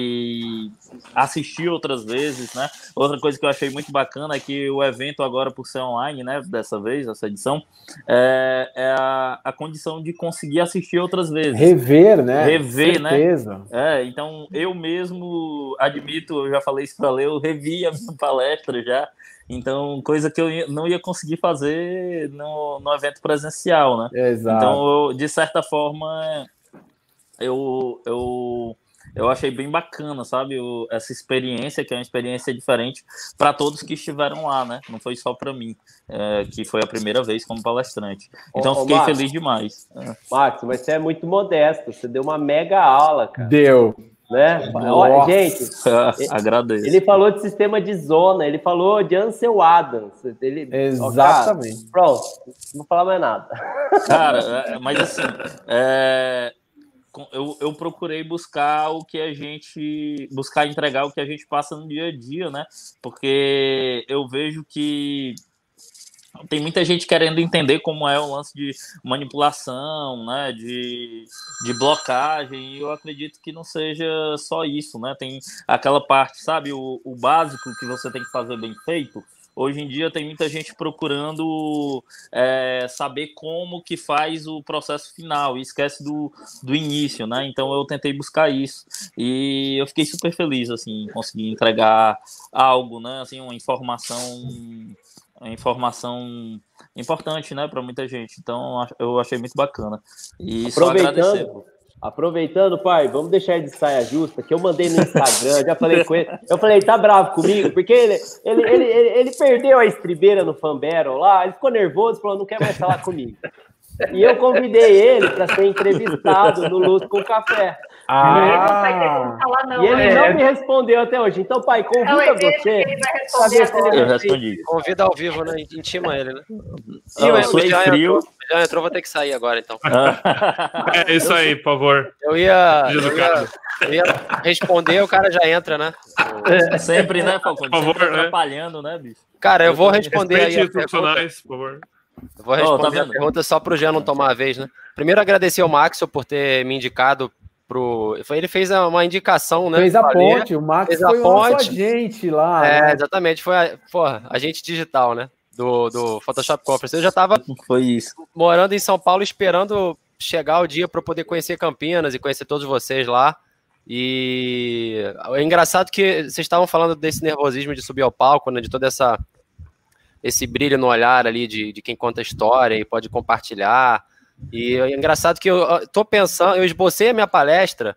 assistir outras vezes, né? Outra coisa que eu achei muito bacana é que o evento agora, por ser online, né, dessa vez, essa edição, é, é a, a condição de conseguir assistir outras vezes. Rever, né? Rever, né? Certeza. né? É, então eu mesmo admito, eu já falei isso para ler, eu revi a minha palestra já. Então, coisa que eu não ia conseguir fazer no, no evento presencial, né? Exato. Então, eu, de certa forma, eu, eu eu achei bem bacana, sabe? O, essa experiência, que é uma experiência diferente para todos que estiveram lá, né? Não foi só para mim, é, que foi a primeira vez como palestrante. Então, ô, fiquei ô, feliz demais. É. Max, mas você é muito modesto, você deu uma mega aula, cara. Deu. Né? Olha, gente, agradeço. Ele falou de sistema de zona, ele falou de Ansel Adams. Ele, Exatamente. Ó, cara, pronto, não vou falar mais nada. Cara, é, mas assim, é, eu, eu procurei buscar o que a gente buscar entregar o que a gente passa no dia a dia, né? Porque eu vejo que tem muita gente querendo entender como é o lance de manipulação, né, de, de blocagem, e eu acredito que não seja só isso, né, tem aquela parte, sabe, o, o básico que você tem que fazer bem feito, Hoje em dia tem muita gente procurando é, saber como que faz o processo final e esquece do, do início, né? Então eu tentei buscar isso e eu fiquei super feliz assim, conseguir entregar algo, né? Assim, uma informação, informação importante, né, para muita gente. Então eu achei muito bacana e só agradecer. Aproveitando, pai, vamos deixar ele de saia justa, que eu mandei no Instagram, já falei com ele. Eu falei, tá bravo comigo, porque ele, ele, ele, ele, ele perdeu a estribeira no Fanbattle lá, ele ficou nervoso, falou, não quer mais falar comigo. E eu convidei ele para ser entrevistado no Luz com Café. Ah, falar, não, e ele é. não me respondeu até hoje. Então, pai, convida Não, ele- você. ele vai responder. Eu respondi. Convida ao vivo, né? Intima ele, né? Não, Ih, eu o sou já frio. entrou, já entrou, vou ter que sair agora, então. É isso aí, por favor. Eu ia, eu ia, eu ia responder, o cara já entra, né? Sempre, né, Falcone? Por favor, Sempre né? atrapalhando, né, bicho? Cara, eu vou responder aí Respeite a os pergunta. profissionais, por favor. Eu vou Ó, tá responder a pergunta só pro Jean não tomar a vez, né? Primeiro, agradecer ao Maxwell por ter me indicado pro. foi- Ele fez uma indicação, né? Fez a ponte, o Max Fez a foi ponte. agente lá. É, né? exatamente. Foi a, porra, agente digital, né? Do, do Photoshop Conference. Eu já tava Foi isso. morando em São Paulo esperando chegar o dia para eu poder conhecer Campinas e conhecer todos vocês lá. E é engraçado que vocês estavam falando desse nervosismo de subir ao palco, né? De toda essa esse brilho no olhar ali de, de quem conta a história e pode compartilhar. E é engraçado que eu tô pensando, eu esbocei a minha palestra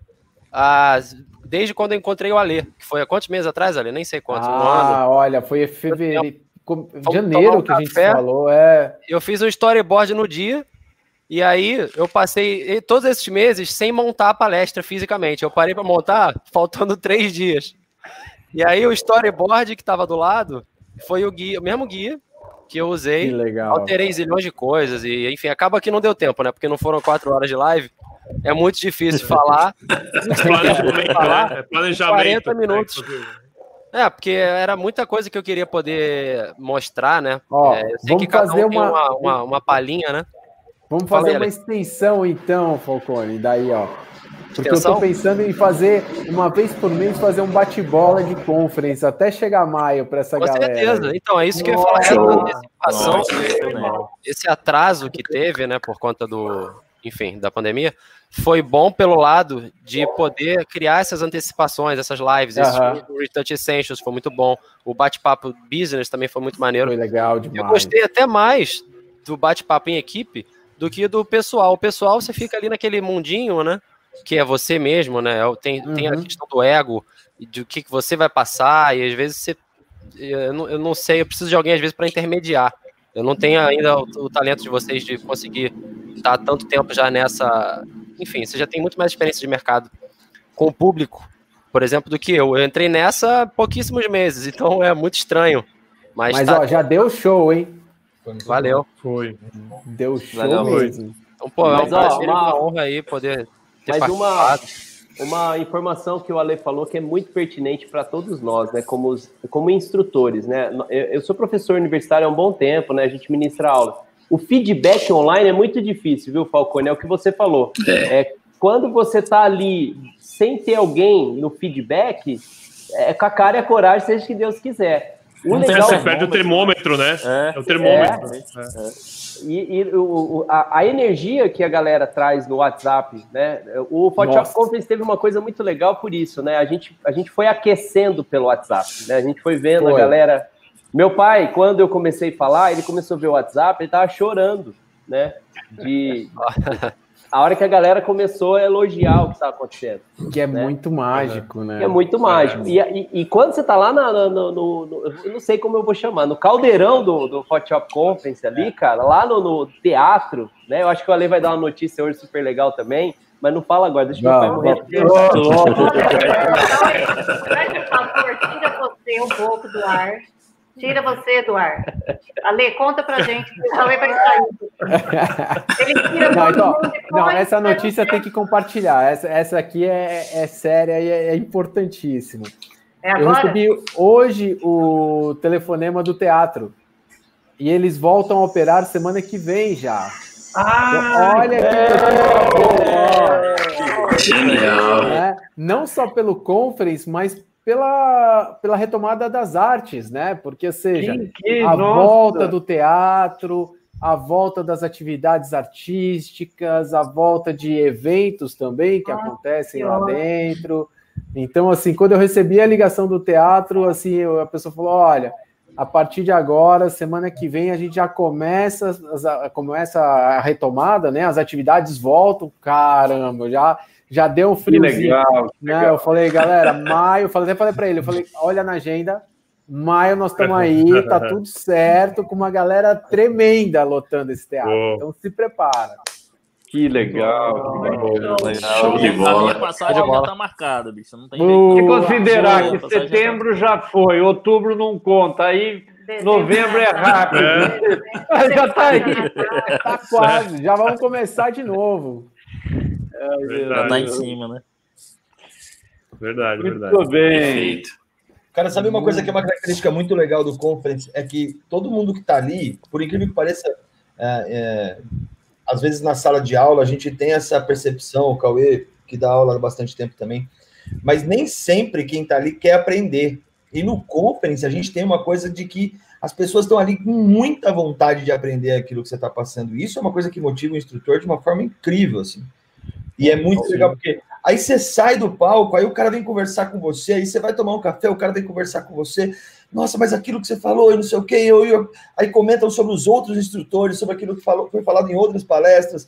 ah, desde quando eu encontrei o Alê, que foi há quantos meses atrás, Alê? Nem sei quantos, um. Ah, olha, foi em fevereiro, janeiro um que a gente falou, é. eu fiz um storyboard no dia e aí eu passei todos esses meses sem montar a palestra fisicamente. Eu parei para montar faltando três dias. E aí o storyboard que estava do lado foi o guia, o mesmo guia que eu Que usei. legal. Alterei zilhões de coisas e enfim, acaba que não deu tempo, né? Porque não foram quatro horas de live. É muito difícil falar. Planejamento, né? É planejamento. 40 minutos. É, porque era muita coisa que eu queria poder mostrar, né? Ó, É, eu sei vamos que cada fazer um tem uma- uma, uma, uma palhinha, né? Vamos fazer uma extensão então, Falcone, daí, ó. Porque eu tô pensando em fazer, uma vez por mês, fazer um bate-bola de conference, até chegar maio para essa Com galera. certeza. Então, é isso que eu ia falar. Essa antecipação, esse atraso que teve, né, por conta do, enfim, da pandemia, foi bom pelo lado de poder criar essas antecipações, essas lives. Esse Retouch Essentials foi muito bom. O bate-papo business também foi muito maneiro. Foi legal Eu demais. gostei até mais do bate-papo em equipe do que do pessoal. O pessoal, você fica ali naquele mundinho, né? Que é você mesmo, né? Tem, tem a Uhum. questão do ego, e do que, que você vai passar, e às vezes você. Eu não, eu não sei, eu preciso de alguém, às vezes, para intermediar. Eu não tenho ainda o, o talento de vocês de conseguir estar tanto tempo já nessa. Enfim, você já tem muito mais experiência de mercado com o público, por exemplo, do que eu. Eu entrei nessa há pouquíssimos meses, então é muito estranho. Mas, Mas, tá, ó, já deu show, hein? valeu. Foi. Deu show Legal. mesmo. Então, pô, é Mas, um ó, prazer uma honra aí poder Mas uma, uma informação que o Ale falou que é muito pertinente para todos nós, né? Como, os- como instrutores, né? Eu, eu sou professor universitário há um bom tempo, né? A gente ministra aula. O feedback online é muito difícil, viu, Falcone? É o que você falou. É, quando você está ali sem ter alguém no feedback, é com a cara e a coragem, seja o que Deus quiser. O legal, Você perde o termômetro, né? É. É o termômetro. né? E, e o- a, a energia que a galera traz no WhatsApp, né? O Photoshop. Conference teve uma coisa muito legal por isso, né? A gente, a gente foi aquecendo pelo WhatsApp, né? A gente foi vendo Foi. a galera. Meu pai, quando eu comecei a falar, ele começou a ver o WhatsApp, ele tava chorando, né? De a hora que a galera começou a elogiar o que estava acontecendo. Que é Né? muito mágico, né? É muito mágico. E, e- e quando você tá lá na- na- no, no- no- Eu não sei como eu vou chamar, no caldeirão do, do Photoshop Conference ali, cara, lá no, no teatro, né? Eu acho que o Ale vai dar uma notícia hoje super legal também, mas não fala agora, deixa meu Não, pai morrer. Um favor, tira você um pouco do ar. Tira você do ar. Ale, conta pra gente, o Ale vai sair. Ele tira Não, então, e não, essa notícia você. tem que compartilhar. Essa, essa aqui é, é séria e é, é importantíssima. É Eu agora? recebi hoje o telefonema do teatro. E eles voltam a operar semana que vem já. Ah, Olha que genial. né? Não só pelo conference, mas pela, pela retomada das artes, né? Porque, seja, Que- que- a nossa. volta do teatro, a volta das atividades artísticas, a volta de eventos também que acontecem lá ótimo. dentro. Então, assim, quando eu recebi a ligação do teatro, assim, a pessoa falou: olha, a partir de agora, semana que vem, a gente já começa, começa a retomada, né? As atividades voltam, caramba, já, já deu um Que friozinho. legal. que né? legal. Eu falei, galera, maio, eu falei, até falei para ele, eu falei, olha na agenda, maio nós estamos aí, tá tudo certo, com uma galera tremenda lotando esse teatro. Boa. Então se prepara. Que legal. Show de A bola. minha passagem já tá marcada, bicho. Não tem. Se jeito. considerar Boa, que tá- setembro já foi, outubro não conta, aí novembro é rápido. Já tá aí. Tá quase, já vamos começar de novo. Já tá em cima, né? Verdade, verdade. Muito bem. Perfeito. Cara, sabe uma coisa que é uma característica muito legal do Conference? É que todo mundo que está ali, por incrível que pareça, é, é, às vezes na sala de aula a gente tem essa percepção, o Cauê, que dá aula há bastante tempo também, mas nem sempre quem está ali quer aprender. E no Conference a gente tem uma coisa de que as pessoas estão ali com muita vontade de aprender aquilo que você está passando. E isso é uma coisa que motiva o instrutor de uma forma incrível, assim. E é muito legal, porque aí você sai do palco, aí o cara vem conversar com você, aí você vai tomar um café, o cara vem conversar com você. Nossa, mas aquilo que você falou, eu não sei o quê, eu, eu... aí comentam sobre os outros instrutores, sobre aquilo que falou, foi falado em outras palestras.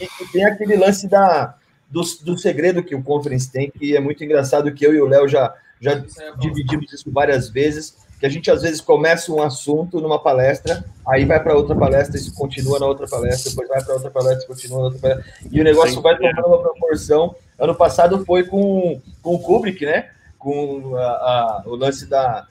E, e tem aquele lance da, do, do segredo que o Conference tem, que é muito engraçado, que eu e o Léo já, já dividimos isso várias vezes, que a gente às vezes começa um assunto numa palestra, aí vai para outra palestra, isso continua na outra palestra, depois vai para outra palestra, continua na outra palestra, e o negócio Sim, vai é. tomando uma proporção. Ano passado foi com, com o Kubrick, né? Com a- a- o lance da,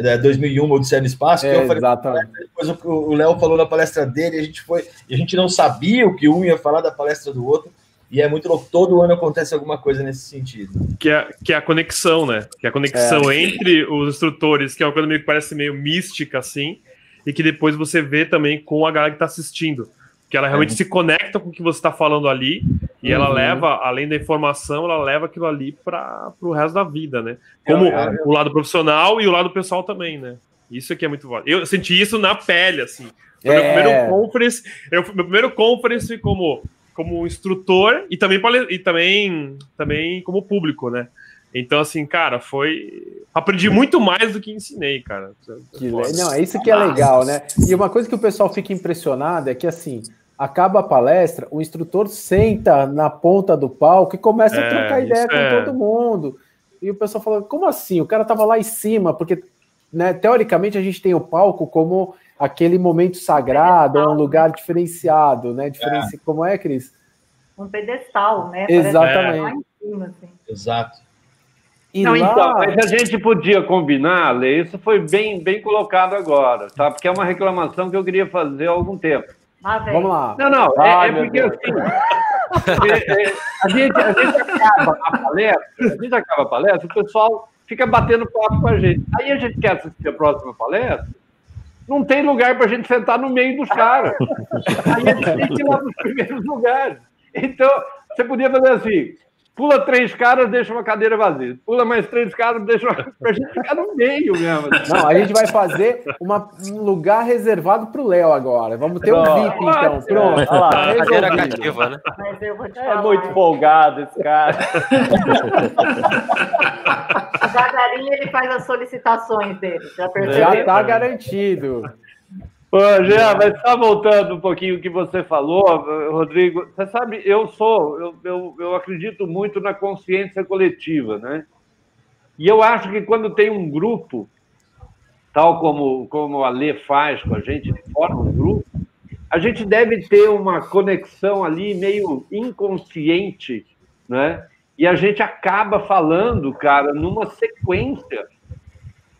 da 2001, Odisseia no Espaço, que É, eu falei, exatamente. depois o- o Léo falou na palestra dele, a gente foi, e a gente não sabia o que um ia falar da palestra do outro, e é muito louco, todo ano acontece alguma coisa nesse sentido. Que é, que é a conexão, né? Que é a conexão É. entre os instrutores, que é uma coisa meio que parece meio mística, assim, e que depois você vê também com a galera que tá assistindo. Que ela realmente se conecta com o que você está falando ali, e ela Uhum. leva, além da informação, ela leva aquilo ali para o resto da vida, né? Como É, é. o lado profissional e o lado pessoal também, né? Isso aqui é muito válido. Eu senti isso na pele, assim. Foi meu É. primeiro conference, eu, meu primeiro conference como, como instrutor e também, pale- e também, também como público, né? Então, assim, cara, foi. Aprendi muito mais do que ensinei, cara. Que le- Não, é isso que é legal, né? E uma coisa que o pessoal fica impressionado é que assim, acaba a palestra, o instrutor senta na ponta do palco e começa a É, trocar ideia com é. todo mundo. E o pessoal fala, como assim? O cara tava lá em cima, porque né, teoricamente a gente tem o palco como aquele momento sagrado, é um lugar diferenciado, né? Diferenci... Como é, Cris? Um pedestal, né? Exatamente. Em cima, assim. Exato. E Não, lá... então, mas a gente podia combinar, Lê, isso foi bem, bem colocado agora, tá? Porque é uma reclamação que eu queria fazer há algum tempo. Vem. Vamos lá. Não, não, Ai, é, é meu porque Deus. assim, é, é, a, gente, a gente acaba a palestra, a gente acaba a palestra, o pessoal fica batendo papo com a gente. Aí a gente quer assistir a próxima palestra, não tem lugar para a gente sentar no meio dos caras. A gente tem que ir lá nos primeiros lugares. Então, você podia fazer assim: pula três caras, deixa uma cadeira vazia. Pula mais três caras, deixa uma. Pra gente ficar no meio mesmo. Não, a gente vai fazer uma- um lugar reservado para o Léo agora. Vamos ter um Pronto. VIP, então. Pronto, olha lá. Cadeira cativa, né? Mas eu vou te É muito folgado esse cara. Devagarinho ele faz as solicitações dele. Já percebeu? Já está garantido. Ô, Jean, mas só voltando um pouquinho o que você falou, Rodrigo, você sabe, eu sou, eu, eu, eu acredito muito na consciência coletiva, né? E eu acho que quando tem um grupo, tal como, como a Lê faz com a gente, forma um grupo, a gente deve ter uma conexão ali meio inconsciente, né? E a gente acaba falando, cara, numa sequência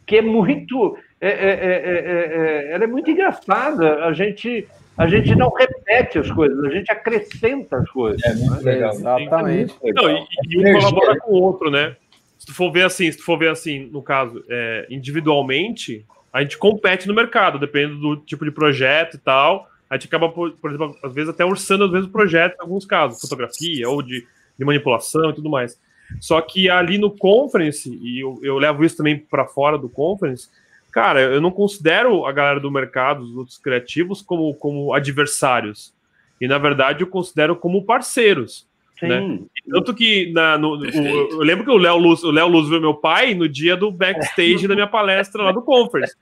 que é muito. É, é, é, é, é, ela é muito engraçada. A gente, a gente não repete as coisas, a gente acrescenta as coisas. É muito legal. Exatamente. Não, e, e um colabora né? com o outro, né? Se tu for ver assim, se tu for ver assim, no caso, é, individualmente, a gente compete no mercado, dependendo do tipo de projeto e tal. A gente acaba, por, por exemplo, às vezes até orçando o mesmo projeto em alguns casos, fotografia ou de, de manipulação e tudo mais. Só que ali no conference, e eu, eu levo isso também para fora do conference, cara, eu não considero a galera do mercado, os outros criativos, como, como adversários. E na verdade eu considero como parceiros. Né? Tanto que na, no, o- eu lembro que o Léo Luz, o Léo Luz viu meu pai no dia do backstage da minha palestra lá do conference.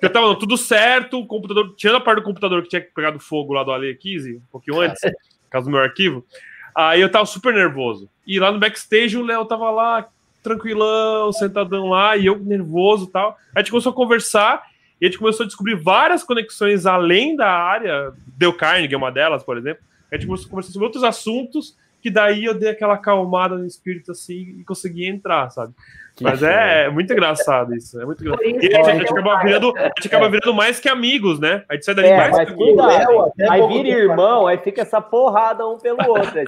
Eu tava tudo certo, o computador, tirando a parte do computador que tinha pegado fogo lá do Ale 15, um pouquinho antes, por causa do meu arquivo. Aí eu tava super nervoso. E lá no backstage o Léo tava lá, tranquilão, sentadão lá, e eu nervoso tal. Aí a gente começou a conversar e a gente começou a descobrir várias conexões além da área. Deu Carnegie é uma delas, por exemplo. A gente começou a conversar sobre outros assuntos que daí eu dei aquela acalmada no espírito assim e consegui entrar, sabe? Que Mas é, é muito engraçado isso, é muito engraçado. E a gente, a gente que eu acaba virando, a gente acaba virando mais que amigos, né? A gente sai dali É, mais mas que amigos. até Aí vira irmão, aí fica essa porrada um pelo outro. É,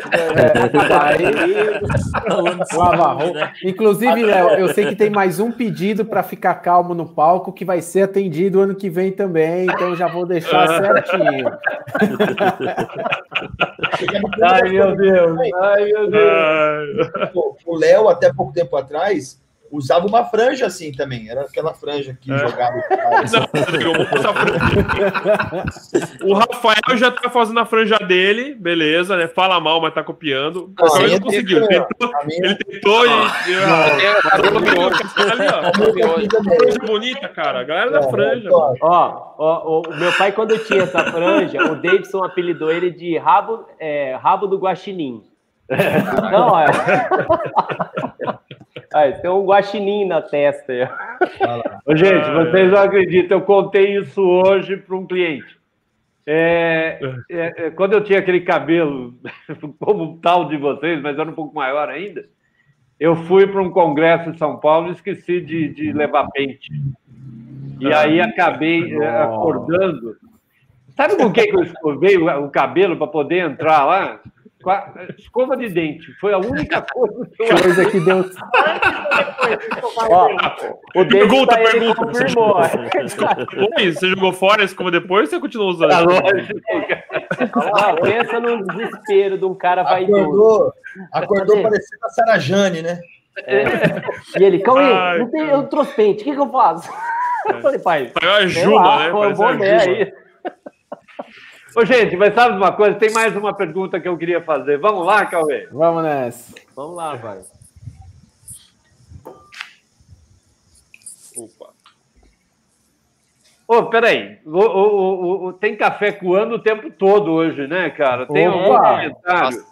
Lava roupa. Inclusive, Léo, eu sei que tem mais um pedido para ficar calmo no palco que vai ser atendido ano que vem também, então já vou deixar certinho. Ai, meu Deus. Ai, meu Deus. Ah, o Léo, até pouco tempo atrás, usava uma franja assim também. Era aquela franja que É. jogava. não, O Rafael já tá fazendo a franja dele, beleza, né? Fala mal, mas tá copiando. O Ah, não conseguiu. Ele tentou, minha, ele tentou e. e- É. Franja bonita, cara. A galera da É, franja. ó, Ó, ó, o meu pai, quando tinha essa franja, o Davidson apelidou ele de rabo, é, rabo do guaxinim. Não, é. Aí, tem um guaxinim na testa. Ô, gente, vocês não acreditam, eu contei isso hoje para um cliente. É, é, é, quando eu tinha aquele cabelo como o tal de vocês, mas era um pouco maior ainda, eu fui para um congresso em São Paulo e esqueci de, de levar pente. E aí acabei é, acordando. Sabe com que que eu escovei o cabelo para poder entrar lá? A escova de dente. Foi a única coisa que eu Coisa que deu. Ó, o Davidson Pergunta, ele pergunta. confirmou. Oi, você jogou fora a escova depois ou você continuou usando? Tá. Ah, pensa no desespero de um cara vaidoso. Acordou, acordou parecendo a Sarajane, né? E ele, Cauê, não tem, eu trouxe pente, o que, que eu faço? Eu falei, pai, Saiu a Juma, lá, né? Parece a aí. Ô, gente, mas sabe de uma coisa? Tem mais uma pergunta que eu queria fazer. Vamos lá, Cauê? Vamos nessa. Vamos lá, vai. Opa. Ô, peraí. O, o, o, o- tem café coando o tempo todo hoje, né, cara? Tem Opa! algum comentário?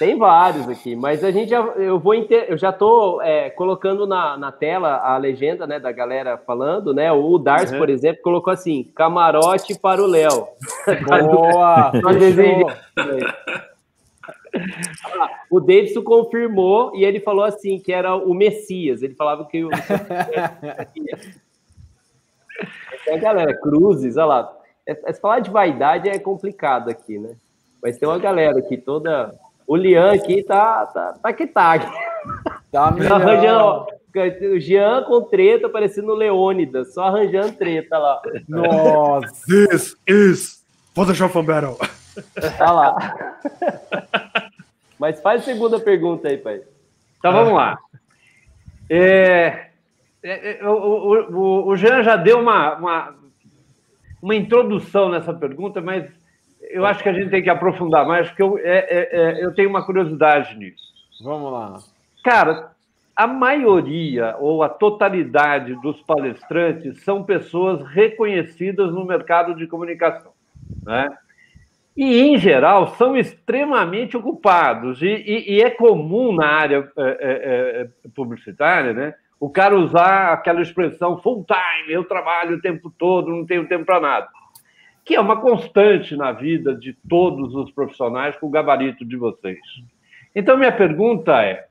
Tem vários aqui, mas a gente já, eu vou eu já tô é, colocando na, na tela a legenda, né, da galera falando, né? O Darcy, Uhum. por exemplo, colocou assim: camarote para o Léo. Boa! Desenho. fechou. Ah, O Davidson confirmou e ele falou assim que era o Messias. Ele falava que o É, galera, cruzes, olha lá. É, é, falar de vaidade é complicado aqui, né? Mas tem uma galera aqui toda. O Lian aqui tá, tá, tá que tá. Tá Tá melhor. arranjando, o Jean com treta, parecendo o Leônidas, só arranjando treta lá. Nossa. This is Photoshop Fan Battle. Olha lá. Mas faz a segunda pergunta aí, pai. Então vamos lá. É, é, é, o, o, o- o Jean já deu uma, uma, uma introdução nessa pergunta, mas eu acho que a gente tem que aprofundar mais, porque eu, é, é, é, eu tenho uma curiosidade nisso. Vamos lá. Cara, a maioria ou a totalidade dos palestrantes são pessoas reconhecidas no mercado de comunicação, né? E, em geral, são extremamente ocupados. E, e- e é comum na área é, é, é, publicitária, né? O cara usar aquela expressão full time, eu trabalho o tempo todo, não tenho tempo para nada. Que é uma constante na vida de todos os profissionais com o gabarito de vocês. Então, minha pergunta é: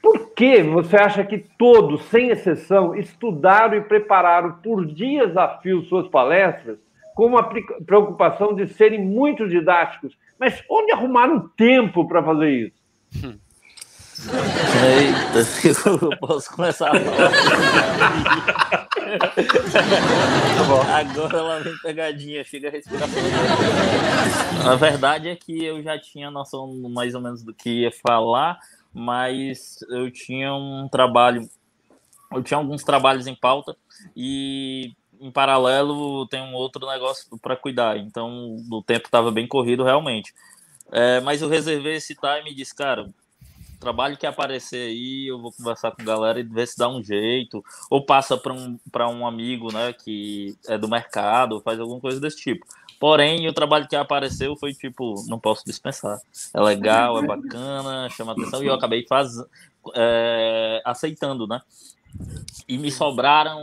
por que você acha que todos, sem exceção, estudaram e prepararam por dias a fio suas palestras com uma pre- preocupação de serem muito didáticos? Mas onde arrumaram tempo para fazer isso? Eita, eu posso começar a falar. Agora lá vem pegadinha, chega a respiração. A verdade é que eu já tinha noção mais ou menos do que ia falar, mas eu tinha um trabalho, eu tinha alguns trabalhos em pauta e em paralelo tem um outro negócio para cuidar, então o tempo estava bem corrido realmente. É, mas eu reservei esse time e disse, cara, trabalho que aparecer aí, eu vou conversar com a galera e ver se dá um jeito, ou passa para um, pra um amigo, né, que é do mercado, faz alguma coisa desse tipo. Porém, o trabalho que apareceu foi tipo, não posso dispensar. É legal, é bacana, chama atenção, e eu acabei faz, é, aceitando, né? E me sobraram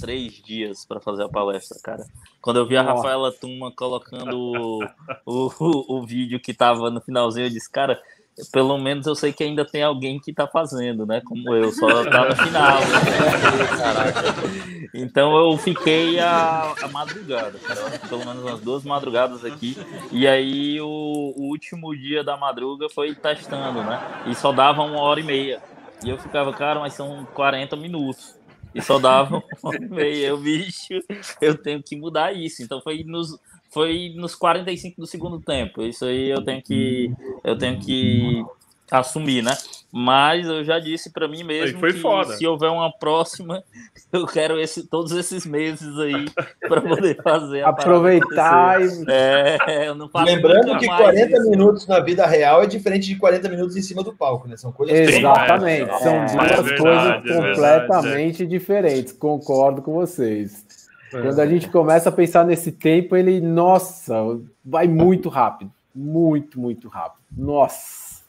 três dias para fazer a palestra, cara. Quando eu vi a Rafaela Tuma colocando o, o, o, vídeo que tava no finalzinho, eu disse, cara, pelo menos eu sei que ainda tem alguém que tá fazendo, né? Como eu, só tá no final. Né? Então eu fiquei a, a madrugada, cara. Pelo menos umas duas madrugadas aqui. E aí o, o último dia da madruga foi testando, né? E só dava uma hora e meia. E eu ficava, cara, mas são 40 minutos e só dava uma meia. Eu, bicho, eu tenho que mudar isso. Então foi nos, foi nos 45 do segundo tempo. Isso aí eu tenho que, eu tenho que assumir, né? Mas eu já disse para mim mesmo que foda. se houver uma próxima, eu quero esse, todos esses meses aí para poder fazer. Aproveitar e. É, eu não faço Lembrando que mais 40 isso. minutos na vida real é diferente de 40 minutos em cima do palco, né? São coisas Exatamente. É, São é duas verdade, coisas é verdade, completamente diferentes. Concordo com vocês. Quando a gente começa a pensar nesse tempo, ele, nossa, vai muito rápido. Muito, muito rápido. Nossa.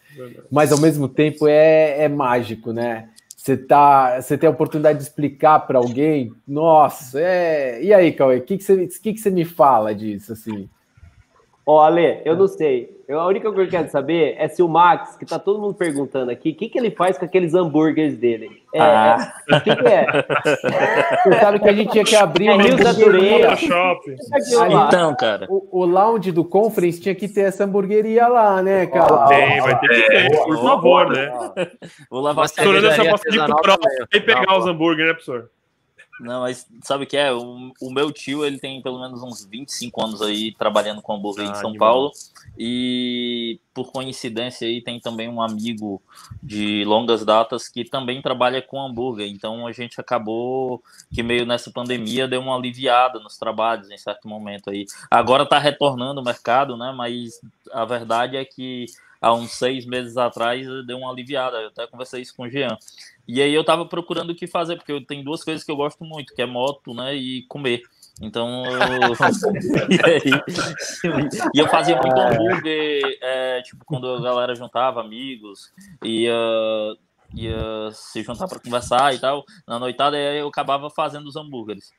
Mas ao mesmo tempo é, é mágico, né? Você tá, você tem a oportunidade de explicar para alguém. Nossa, é. E aí, Cauê, o que, que, você, que, que você me fala disso assim? Ó, Ale, eu não sei. Eu, a única coisa que eu quero saber é se o Max, que tá todo mundo perguntando aqui, o que, que ele faz com aqueles hambúrgueres dele? É, Ah. é- o que, que é? Você sabe que a gente tinha que abrir É uma Rio da. O é lá? Então, cara, O, o lounge do conference tinha que ter essa hamburgueria lá, né, cara? Tem, vai ter que ter, por favor, né? vou lavar Estourando essa bosta de pro e pegar os hambúrguer, né, professor? Não, mas sabe o que é? O, o meu tio, ele tem pelo menos uns 25 anos aí trabalhando com hambúrguer Ah, em São animal. Paulo. E por coincidência aí tem também um amigo de longas datas que também trabalha com hambúrguer. Então a gente acabou que meio nessa pandemia deu uma aliviada nos trabalhos em certo momento aí. Agora tá retornando o mercado, né? Mas a verdade é que há uns seis meses atrás deu uma aliviada. Eu até conversei isso com o Jean. E aí eu tava procurando o que fazer, porque eu tenho duas coisas que eu gosto muito, que é moto, né, e comer. Então, eu... e, aí, e eu fazia muito hambúrguer, é, tipo, quando a galera juntava amigos, ia, ia se juntar para conversar e tal, na noitada, eu acabava fazendo os hambúrgueres.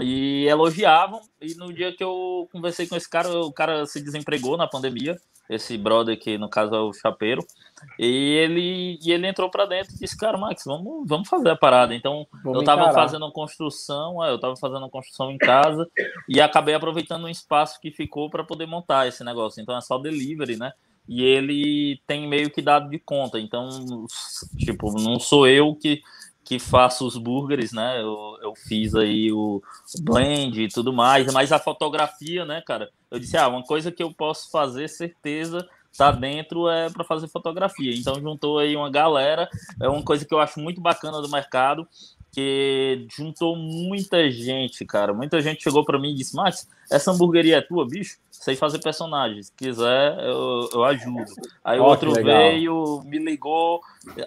E elogiavam, e no dia que eu conversei com esse cara, o cara se desempregou na pandemia, esse brother que no caso é o chapeiro, e ele, e ele entrou para dentro e disse, cara, Max, vamos, vamos fazer a parada. Então, Vamos eu tava encarar. fazendo uma construção, é, eu tava fazendo uma construção em casa e acabei aproveitando um espaço que ficou para poder montar esse negócio. Então é só delivery, né? E ele tem meio que dado de conta. Então, tipo, não sou eu que que faço os burgers, né? Eu, eu fiz aí o blend e tudo mais, mas a fotografia, né, cara? Eu disse, ah, uma coisa que eu posso fazer, certeza, tá dentro é para fazer fotografia. Então juntou aí uma galera, é uma coisa que eu acho muito bacana do mercado, que juntou muita gente, cara. Muita gente chegou para mim e disse, Max, essa hamburgueria é tua, bicho? Sei fazer personagens. Se quiser, eu, eu ajudo. Aí o Ó, outro veio, me ligou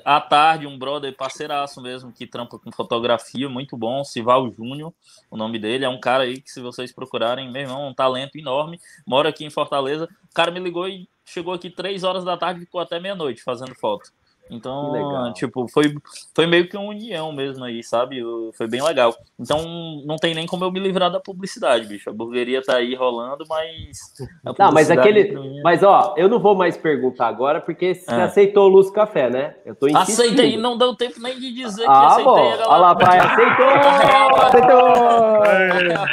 à tarde, um brother parceiraço mesmo, que trampa com fotografia, muito bom, Sival Júnior, o nome dele. É um cara aí que, se vocês procurarem, meu irmão, um talento enorme, mora aqui em Fortaleza. O cara me ligou e chegou aqui três horas da tarde ficou até meia-noite fazendo foto. Que Então, tipo, foi, foi meio que uma união mesmo aí, sabe? Foi bem legal. Então, não tem nem como eu me livrar da publicidade, bicho. A burgueria tá aí rolando, mas. Não, mas aquele. mim é- Mas ó, eu não vou mais perguntar agora, porque você É. aceitou o Luz Café, né? Eu tô insistindo. Aceitei, não deu tempo nem de dizer que Ah, aceitei bom. Olha lá, pai, aceitou! Aceitou!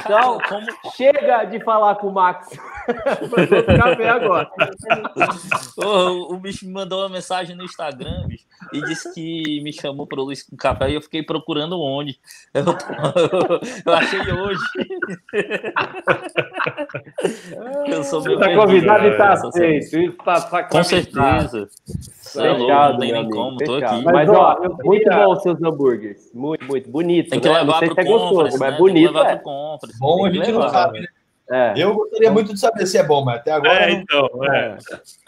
Então, Como, chega de falar com o Max. Luz Café agora. Ô, o bicho me mandou uma mensagem no Instagram, bicho, e disse que me chamou para o Luiz com café e eu fiquei procurando onde. Eu, eu achei hoje. eu sou meio Tá perdido, convidado e tá essa aceito. Isso tá Com sacramentado. certeza. É Fechado, não tem nem amigo, como, aqui. Mas, Mas, ó, eu muito queria- bom os seus hambúrgueres. Muito, muito. Bonito. Tem que né? levar pro se é gostoso, conference, mas né? bonito Tem que levar é. pro conference. Bom, a gente não sabe, né? É. Eu gostaria muito de saber se é bom, mas até agora. É, não- então, é.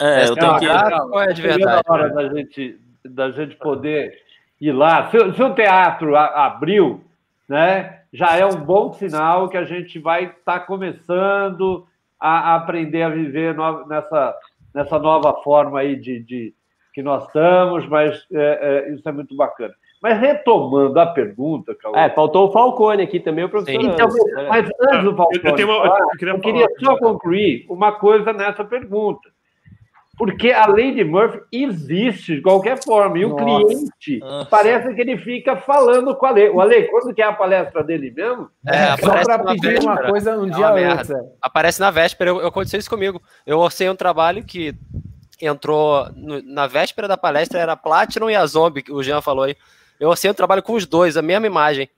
É, eu É tenho uma que... Qual é de verdade, a hora da gente, da gente poder ir lá. Se, se o teatro a- abriu, né? já é um bom sinal que a gente vai estar tá começando a, a, aprender a viver no, nessa, nessa nova forma aí de, de que nós estamos, mas é, é, isso é muito bacana. Mas retomando a pergunta, Cauê. É, faltou o Falcone aqui também, o professor. Então, mas antes do Falcone, eu, eu, uma, eu queria, eu queria só concluir uma coisa nessa pergunta. Porque a lei de Murphy existe de qualquer forma. E Nossa. o cliente Nossa. parece que ele fica falando com a lei. O Ale, quando que é a palestra dele mesmo? É, só para pedir véspera. uma coisa um é dia antes. É. Aparece na véspera. Eu, aconteceu isso comigo. Eu orcei um trabalho que entrou no, na véspera da palestra, era Platinum e a Zombie, que o Jean falou aí. Eu um trabalho com os dois, a mesma imagem.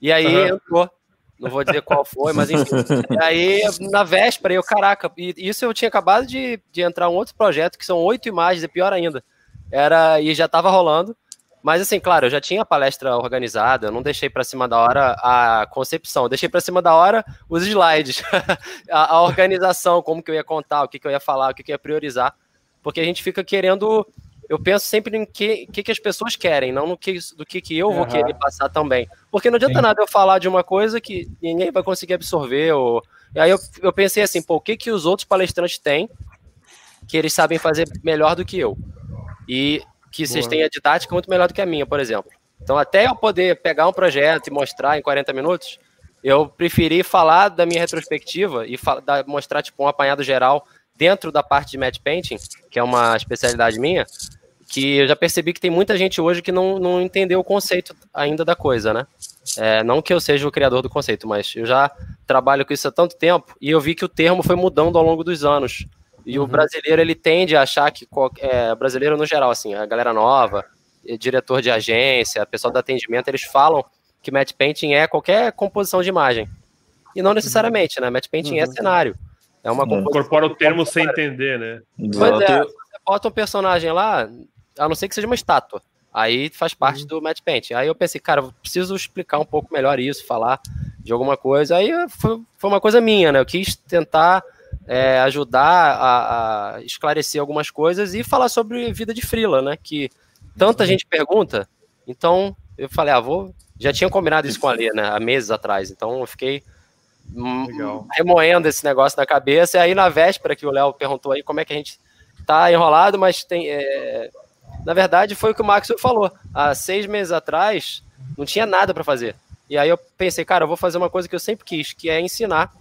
E aí uhum. entrou. Não vou dizer qual foi, mas enfim. e aí, na véspera, eu, caraca, e isso eu tinha acabado de, de entrar um outro projeto, que são oito imagens, é pior ainda. Era, e já estava rolando. Mas assim, claro, eu já tinha a palestra organizada, eu não deixei para cima da hora a concepção, eu deixei para cima da hora os slides, a, a, organização, como que eu ia contar, o que, que eu ia falar, o que, que eu ia priorizar, porque a gente fica querendo eu penso sempre em que, que, que as pessoas querem, não no que, do que, que eu vou querer passar também. Porque não adianta Sim. nada eu falar de uma coisa que ninguém vai conseguir absorver. Ou... E aí eu, eu pensei assim, pô, o que, que os outros palestrantes têm que eles sabem fazer melhor do que eu? E que vocês têm a didática muito melhor do que a minha, por exemplo. Então, até eu poder pegar um projeto e mostrar em 40 minutos, eu preferi falar da minha retrospectiva e mostrar tipo um apanhado geral dentro da parte de match painting, que é uma especialidade minha, que eu já percebi que tem muita gente hoje que não, não entendeu o conceito ainda da coisa, né? É, não que eu seja o criador do conceito, mas eu já trabalho com isso há tanto tempo e eu vi que o termo foi mudando ao longo dos anos. E uhum. o brasileiro, ele tende a achar que, é, brasileiro no geral, assim, a galera nova, diretor de agência, pessoal do atendimento, eles falam que matte painting é qualquer composição de imagem. E não necessariamente, né? Matte painting é uhum. é cenário. É uma. Incorpora o termo sem entender, né? Pois é, você bota um personagem lá, a não ser que seja uma estátua. Aí faz parte uhum. do match paint. Aí eu pensei, cara, eu preciso explicar um pouco melhor isso, falar de alguma coisa. Aí foi, foi uma coisa minha, né? Eu quis tentar é, ajudar a, a, esclarecer algumas coisas e falar sobre vida de frila, né? Que tanta uhum. gente pergunta. Então eu falei, ah, vou. Já tinha combinado isso com a Lê, né? Há meses atrás. Então eu fiquei Legal. remoendo esse negócio na cabeça. E aí na véspera que o Léo perguntou aí como é que a gente tá enrolado, mas tem. É, na verdade, foi o que o Max falou. Há seis meses atrás, não tinha nada para fazer. E aí eu pensei, cara, eu vou fazer uma coisa que eu sempre quis, que é ensinar.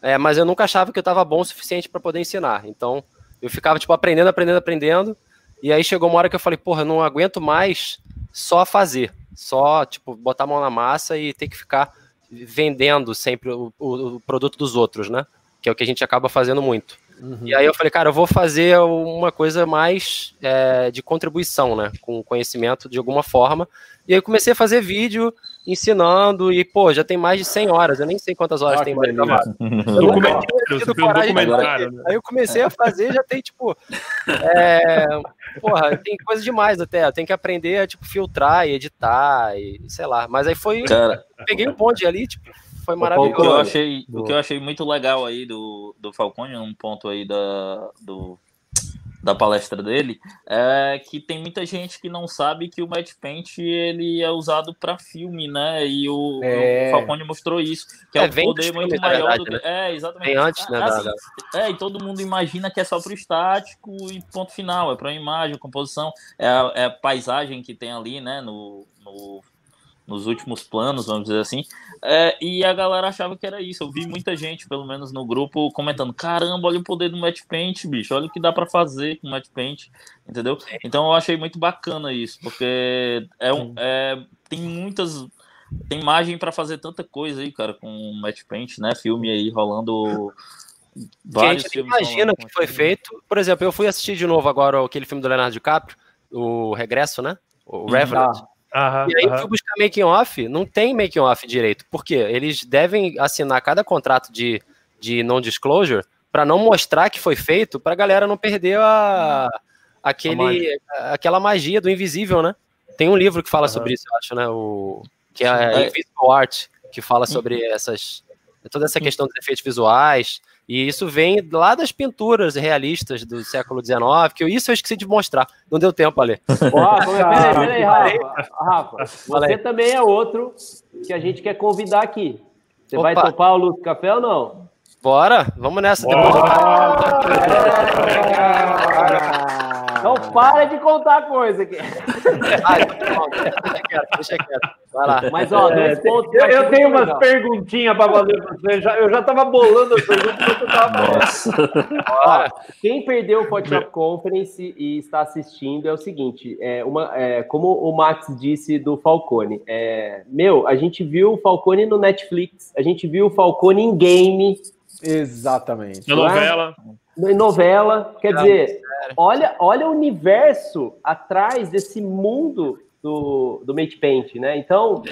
É, mas eu nunca achava que eu estava bom o suficiente para poder ensinar. Então, eu ficava, tipo, aprendendo, aprendendo, aprendendo. E aí chegou uma hora que eu falei, porra, não aguento mais só fazer. Só, tipo, botar a mão na massa e ter que ficar vendendo sempre o, o, o produto dos outros, né? Que é o que a gente acaba fazendo muito. Uhum. E aí eu falei, cara, eu vou fazer uma coisa mais é, de contribuição, né? Com conhecimento de alguma forma. E aí eu comecei a fazer vídeo ensinando e, pô, já tem mais de 100 horas. Eu nem sei quantas horas ah, tem mais gravado. Documentário, né? Aí eu comecei a fazer, já tem, tipo... É, porra, tem coisa demais até. Tem que aprender a, tipo, filtrar e editar e sei lá. Mas aí foi... Cara... Peguei um bonde ali, tipo foi maravilhoso. O que eu achei, o que eu achei muito legal aí do, do Falcone, um ponto aí da, do, da palestra dele, é que tem muita gente que não sabe que o Matte Paint ele é usado para filme, né? E o, é... o, Falcone mostrou isso, que é, é um poder muito maior verdade, do que... Né? É, exatamente. Vem antes, né? Assim, é, e todo mundo imagina que é só para o estático e ponto final, é para imagem, composição, é a, é a paisagem que tem ali, né? No, no nos últimos planos, vamos dizer assim. É, e a galera achava que era isso. Eu vi muita gente, pelo menos no grupo, comentando: caramba, olha o poder do Match Paint, bicho, olha o que dá para fazer com o Match Paint, entendeu? Então eu achei muito bacana isso, porque é, um, é tem muitas. Tem margem para fazer tanta coisa aí, cara, com o Match Paint, né? Filme aí rolando. Vários que a gente imagina que foi feito. Por exemplo, eu fui assistir de novo agora aquele filme do Leonardo DiCaprio, o Regresso, né? O Revenant. Ah. Aham, e aí aham. fui buscar making off, não tem making off direito. Por quê? Eles devem assinar cada contrato de, de non-disclosure para não mostrar que foi feito, para a galera não perder a, aquele, a magia. aquela magia do invisível, né? Tem um livro que fala sobre isso, eu acho, né? O, que é, é Invisible Art, que fala sobre essas toda essa questão dos efeitos visuais. E isso vem lá das pinturas realistas do século XIX, que eu, isso eu esqueci de mostrar. Não deu tempo ali. Rafa, peraí, peraí, Rafa. Rafa, você também é outro que a gente quer convidar aqui. Você vai Opa. topar o Luz Café ou não? Bora, vamos nessa. Depois Então para de contar coisa aqui. Ah, deixa quieto, deixa quieto. Vai lá. Mas, ó, É, dois pontos. eu, eu tenho umas legal. perguntinhas para fazer para você. Já, eu já estava bolando as perguntas que fazendo. Ó, quem perdeu o Photoshop Conference e está assistindo é o seguinte: é uma, é, como o Max disse do Falcone, é, meu, a gente viu o Falcone no Netflix, a gente viu o Falcone em game, Exatamente. Na Não é? Novela. em novela. Quer dizer, olha, olha o universo atrás desse mundo do, do Mate Paint, né? Então,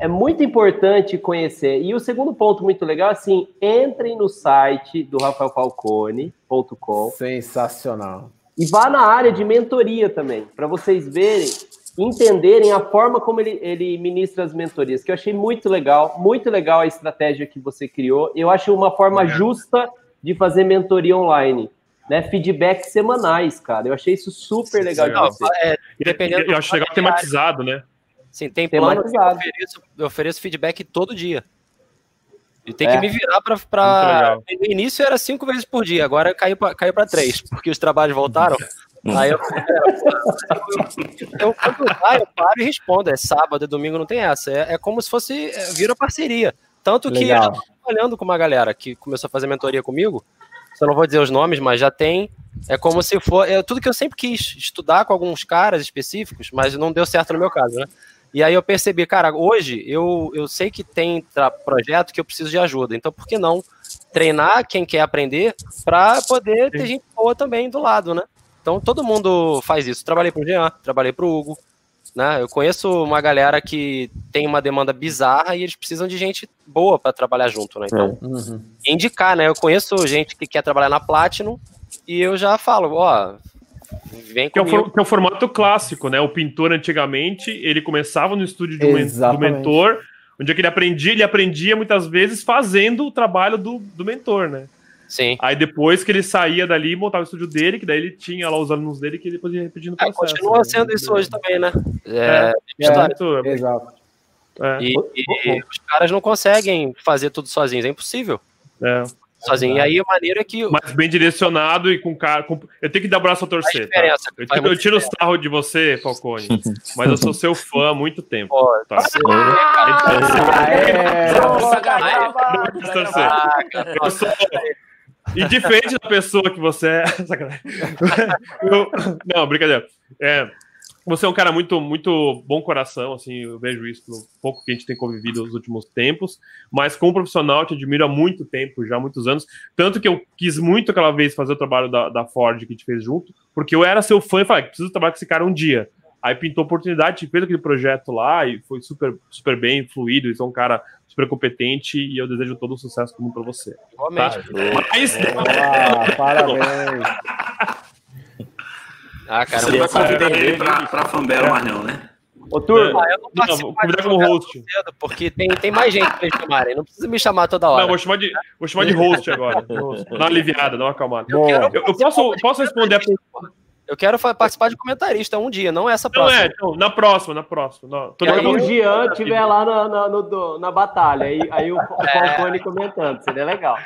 é muito importante conhecer. E o segundo ponto muito legal, assim, entrem no site do rafaelfalcone.com Sensacional. e vá na área de mentoria também, para vocês verem, entenderem a forma como ele, ele ministra as mentorias, que eu achei muito legal, muito legal a estratégia que você criou. Eu acho uma forma justa de fazer mentoria online, né? Feedbacks semanais, cara. Eu achei isso super legal de você. é, dependendo eu acho legal tematizado, né? Sim, tem plano que eu Tematizado. ofereço, eu ofereço feedback todo dia. E tem É. que me virar para. No início era cinco vezes por dia, agora caiu para caiu pra três, porque os trabalhos voltaram. Aí eu. Então, quando vai, eu paro e respondo. É sábado, é domingo, não tem essa. É, é como se fosse. é, vira parceria. Tanto que Legal. Eu trabalhando com uma galera que começou a fazer mentoria comigo. Só não vou dizer os nomes, mas já tem. É como se for. É tudo que eu sempre quis, estudar com alguns caras específicos, mas não deu certo no meu caso, né? E aí eu percebi, cara, hoje eu, eu sei que tem projeto que eu preciso de ajuda. Então, por que não treinar quem quer aprender para poder ter gente boa também do lado, né? Então, todo mundo faz isso. Trabalhei pro Jean, trabalhei pro Hugo, né? Eu conheço uma galera que tem uma demanda bizarra e eles precisam de gente boa para trabalhar junto, né? Então, Uhum. indicar, né? Eu conheço gente que quer trabalhar na Platinum e eu já falo, ó, vem Que é, o comigo. que é o formato clássico, né? O pintor antigamente, ele começava no estúdio de um do mentor, onde é que ele aprendia, ele aprendia muitas vezes fazendo o trabalho do, do mentor, né? Sim. Aí depois que ele saía dali, montava o estúdio dele, que daí ele tinha lá os alunos dele que depois ia repetindo o Ah, processo. continua né? sendo isso hoje também, né? É, É, história. muito- Exato. é, E, e os caras não conseguem fazer tudo sozinhos, é impossível. é. Sozinho. E aí a maneira que. Mas bem direcionado e com cara. com- Eu tenho que dar braço a torcer. Tá? Eu, tiro- eu tiro o sarro de você, Falcone, mas eu sou seu fã há muito tempo. Pô, Tá? Quis torcer. Eu sou- E diferente da pessoa que você é. Eu- Não, brincadeira. É, você é um cara muito, muito bom coração, assim, eu vejo isso no pouco que a gente tem convivido nos últimos tempos, mas como profissional te admiro há muito tempo, já há muitos anos, tanto que eu quis muito aquela vez fazer o trabalho da, da Ford que a gente fez junto, porque eu era seu fã e falei, preciso trabalhar com esse cara um dia. Aí pintou oportunidade, fez aquele projeto lá e foi super, super bem, fluido, e é um cara super competente e eu desejo todo o sucesso do mundo pra você. Igualmente. Mas, Ah, parabéns. Ah, cara, Você não vai eu convidar ele pra, pra Fambero mais não, né? Ô, turma, Ah, eu não É. Não, mais como host. cedo, porque tem, tem mais gente pra eles chamarem. Não precisa me chamar toda hora. Não, vou chamar de, vou chamar de host agora. Dar uma aliviada, dar uma acalmada. Boa. Eu, eu posso, posso responder a pergunta? Eu quero participar de comentarista um dia, não essa Não próxima. é, então, na próxima, na próxima. Na, aí o Jean estiver lá na, na, no- na batalha, aí, aí o, o Falcone comentando, seria legal.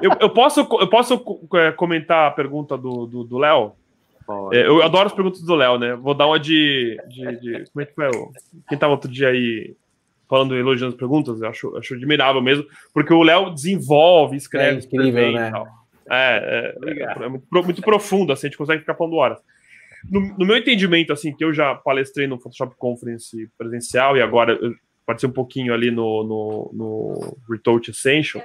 eu, eu posso, eu posso é, comentar a pergunta do do do Léo? É, eu adoro as perguntas do Léo, né? Vou dar uma de, de, de- Como é que foi? o- Quem tava outro dia aí falando, elogiando as perguntas? Eu acho, acho admirável mesmo, porque o Léo desenvolve, escreve É incrível, super bem né? e tal. É, é, é, é muito, muito profundo, assim, a gente consegue ficar falando horas. No, no meu entendimento, assim, que eu já palestrei no Photoshop Conference presencial e agora participei um pouquinho ali no, no, no Retouch Essential,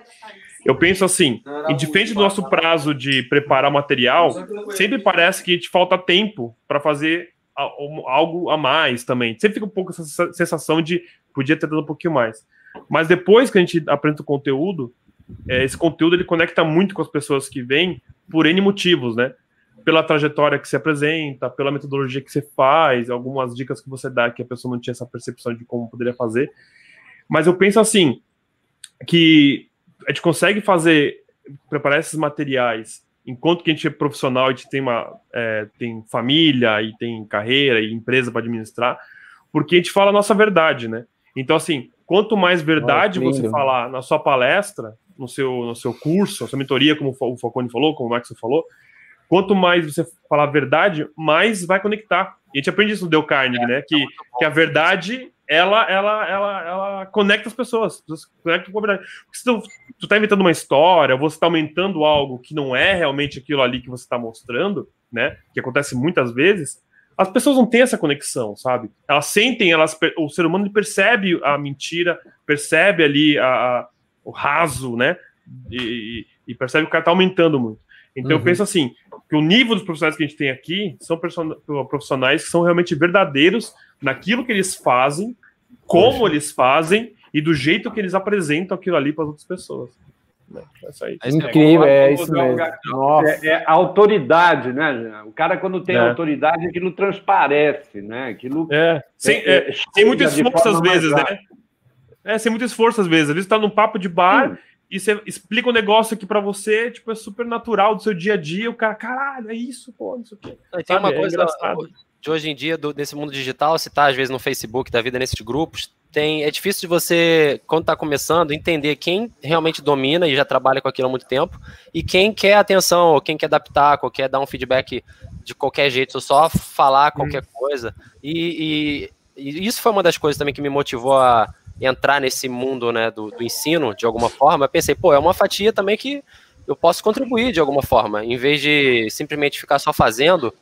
eu penso assim, em diferente do nosso prazo de preparar o material, sempre parece que te falta tempo para fazer algo a mais também. Sempre fica um pouco essa sen- sensação de podia ter dado um pouquinho mais. Mas depois que a gente apresenta o conteúdo, é, esse conteúdo ele conecta muito com as pessoas que vêm por N motivos, né? Pela trajetória que se apresenta, pela metodologia que você faz, algumas dicas que você dá que a pessoa não tinha essa percepção de como poderia fazer. Mas eu penso assim, que a gente consegue fazer, preparar esses materiais enquanto que a gente é profissional, a gente tem uma é, tem família e tem carreira e empresa para administrar, porque a gente fala a nossa verdade, né? Então, assim, quanto mais verdade você falar na sua palestra, no seu, no seu curso, na sua mentoria, como o Falcone falou, como o Max falou, quanto mais você falar a verdade, mais vai conectar. E a gente aprende isso no Dale Carnegie, né? Que, que a verdade, ela, ela, ela, ela conecta as pessoas. As conectam com a verdade. Porque se tu, tu tá inventando uma história, você está aumentando algo que não é realmente aquilo ali que você está mostrando, né? Que acontece muitas vezes, as pessoas não têm essa conexão, sabe? Elas sentem, elas, o ser humano percebe a mentira, percebe ali a, a raso, né? E, e, percebe que o cara tá aumentando muito. Então uhum. eu penso assim, que o nível dos profissionais que a gente tem aqui são profissionais que são realmente verdadeiros naquilo que eles fazem, como Poxa. eles fazem e do jeito que eles apresentam aquilo ali para as outras pessoas. É, é incrível, é, isso mesmo. É, é, autoridade, né? O cara, quando tem é. autoridade, aquilo transparece, né? Aquilo é. Sem, é, sem muito esforço às vezes, né? É, sem muito esforço às vezes. Às vezes está num papo de bar Sim. e você explica um negócio aqui para você, tipo, é super natural do seu dia a dia. O cara, caralho, é isso, pô, não sei o quê. Tem Sabe? uma coisa de hoje em dia, do, nesse mundo digital, se tá às vezes no Facebook da vida, nesses grupos, tem, é difícil de você, quando está começando, entender quem realmente domina e já trabalha com aquilo há muito tempo e quem quer atenção, ou quem quer adaptar, ou quer dar um feedback de qualquer jeito, ou só falar qualquer hum. coisa. E, e, e, isso foi uma das coisas também que me motivou a entrar nesse mundo né, do, do ensino de alguma forma. Eu pensei, pô, é uma fatia também que eu posso contribuir de alguma forma, em vez de simplesmente ficar só fazendo.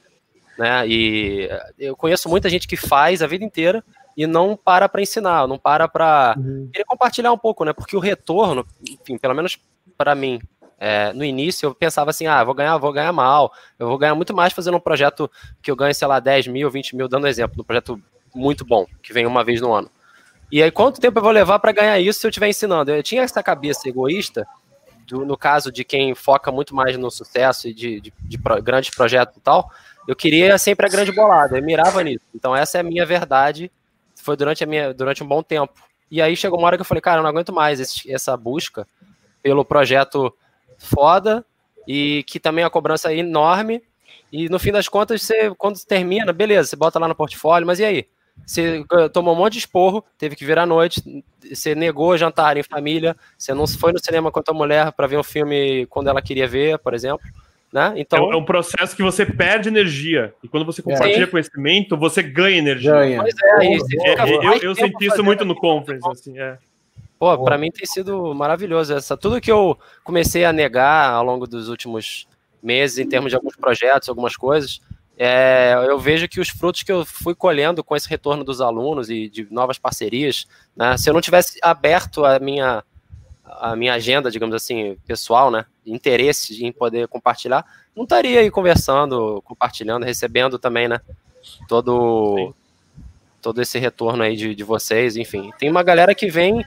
Né, e eu conheço muita gente que faz a vida inteira e não para para ensinar, não para para uhum. querer compartilhar um pouco, né? Porque o retorno, enfim, pelo menos para mim, é, no início eu pensava assim, ah, vou ganhar, vou ganhar mal, eu vou ganhar muito mais fazendo um projeto que eu ganhe, sei lá, 10 mil, 20 mil, dando exemplo, um projeto muito bom, que vem uma vez no ano. E aí, quanto tempo eu vou levar para ganhar isso se eu estiver ensinando? Eu tinha essa cabeça egoísta, do, no caso de quem foca muito mais no sucesso e de, de, de pro, grandes projetos e tal, eu queria sempre a grande bolada, eu mirava nisso. Então, essa é a minha verdade foi durante, a minha, durante um bom tempo. E aí chegou uma hora que eu falei, cara, eu não aguento mais esse, essa busca pelo projeto foda e que também a cobrança é enorme. E no fim das contas, você, quando termina, beleza, você bota lá no portfólio, mas e aí? Você tomou um monte de esporro, teve que vir à noite, você negou jantar em família, você não foi no cinema com a tua mulher para ver um filme quando ela queria ver, por exemplo. Né? Então, é, um processo que você perde energia. E quando você compartilha conhecimento, você ganha energia. Ganha. Pois é, é eu, eu senti isso muito no conference. Assim, é. Pô, para mim tem sido maravilhoso. Essa, tudo que eu comecei a negar ao longo dos últimos meses, em termos de alguns projetos, algumas coisas, é, eu vejo que os frutos que eu fui colhendo com esse retorno dos alunos e de novas parcerias, né, se eu não tivesse aberto a minha a minha agenda, digamos assim, pessoal, né, interesse em poder compartilhar, não estaria aí conversando, compartilhando, recebendo também, né, todo todo esse retorno aí de, de vocês, enfim. Tem uma galera que vem,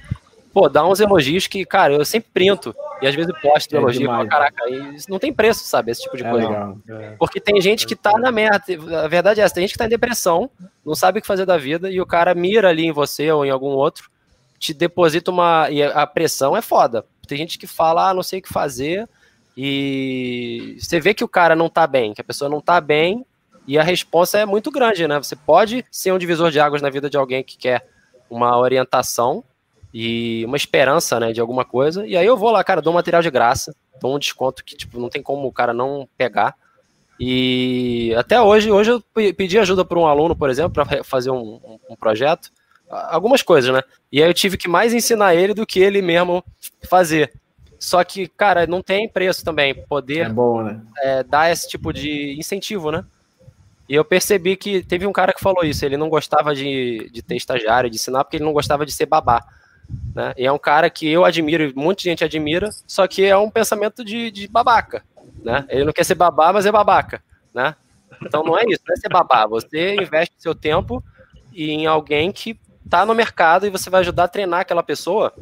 pô, dá uns elogios que, cara, eu sempre printo, e às vezes posto é elogio, demais, caraca, isso não tem preço, sabe, esse tipo de é coisa. É. Porque tem gente que tá na merda, a verdade é essa, tem gente que tá em depressão, não sabe o que fazer da vida, e o cara mira ali em você ou em algum outro, te deposita uma. E a pressão é foda. Tem gente que fala, ah, não sei o que fazer, e você vê que o cara não tá bem, que a pessoa não tá bem, e a resposta é muito grande, né? Você pode ser um divisor de águas na vida de alguém que quer uma orientação e uma esperança, né, de alguma coisa, e aí eu vou lá, cara, dou um material de graça, dou um desconto que, tipo, não tem como o cara não pegar. E até hoje, hoje eu pedi ajuda para um aluno, por exemplo, para fazer um, um, projeto, algumas coisas, né? E aí eu tive que mais ensinar ele do que ele mesmo fazer. Só que, cara, não tem preço também poder é bom, né? é, dar esse tipo de incentivo, né? E eu percebi que teve um cara que falou isso, ele não gostava de, de ter estagiário, de ensinar, porque ele não gostava de ser babá. Né? E é um cara que eu admiro, muita gente admira, só que é um pensamento de, de babaca. Né? Ele não quer ser babá, mas é babaca. Né? Então não é isso, não é ser babá. Você investe seu tempo em alguém que tá no mercado e você vai ajudar a treinar aquela pessoa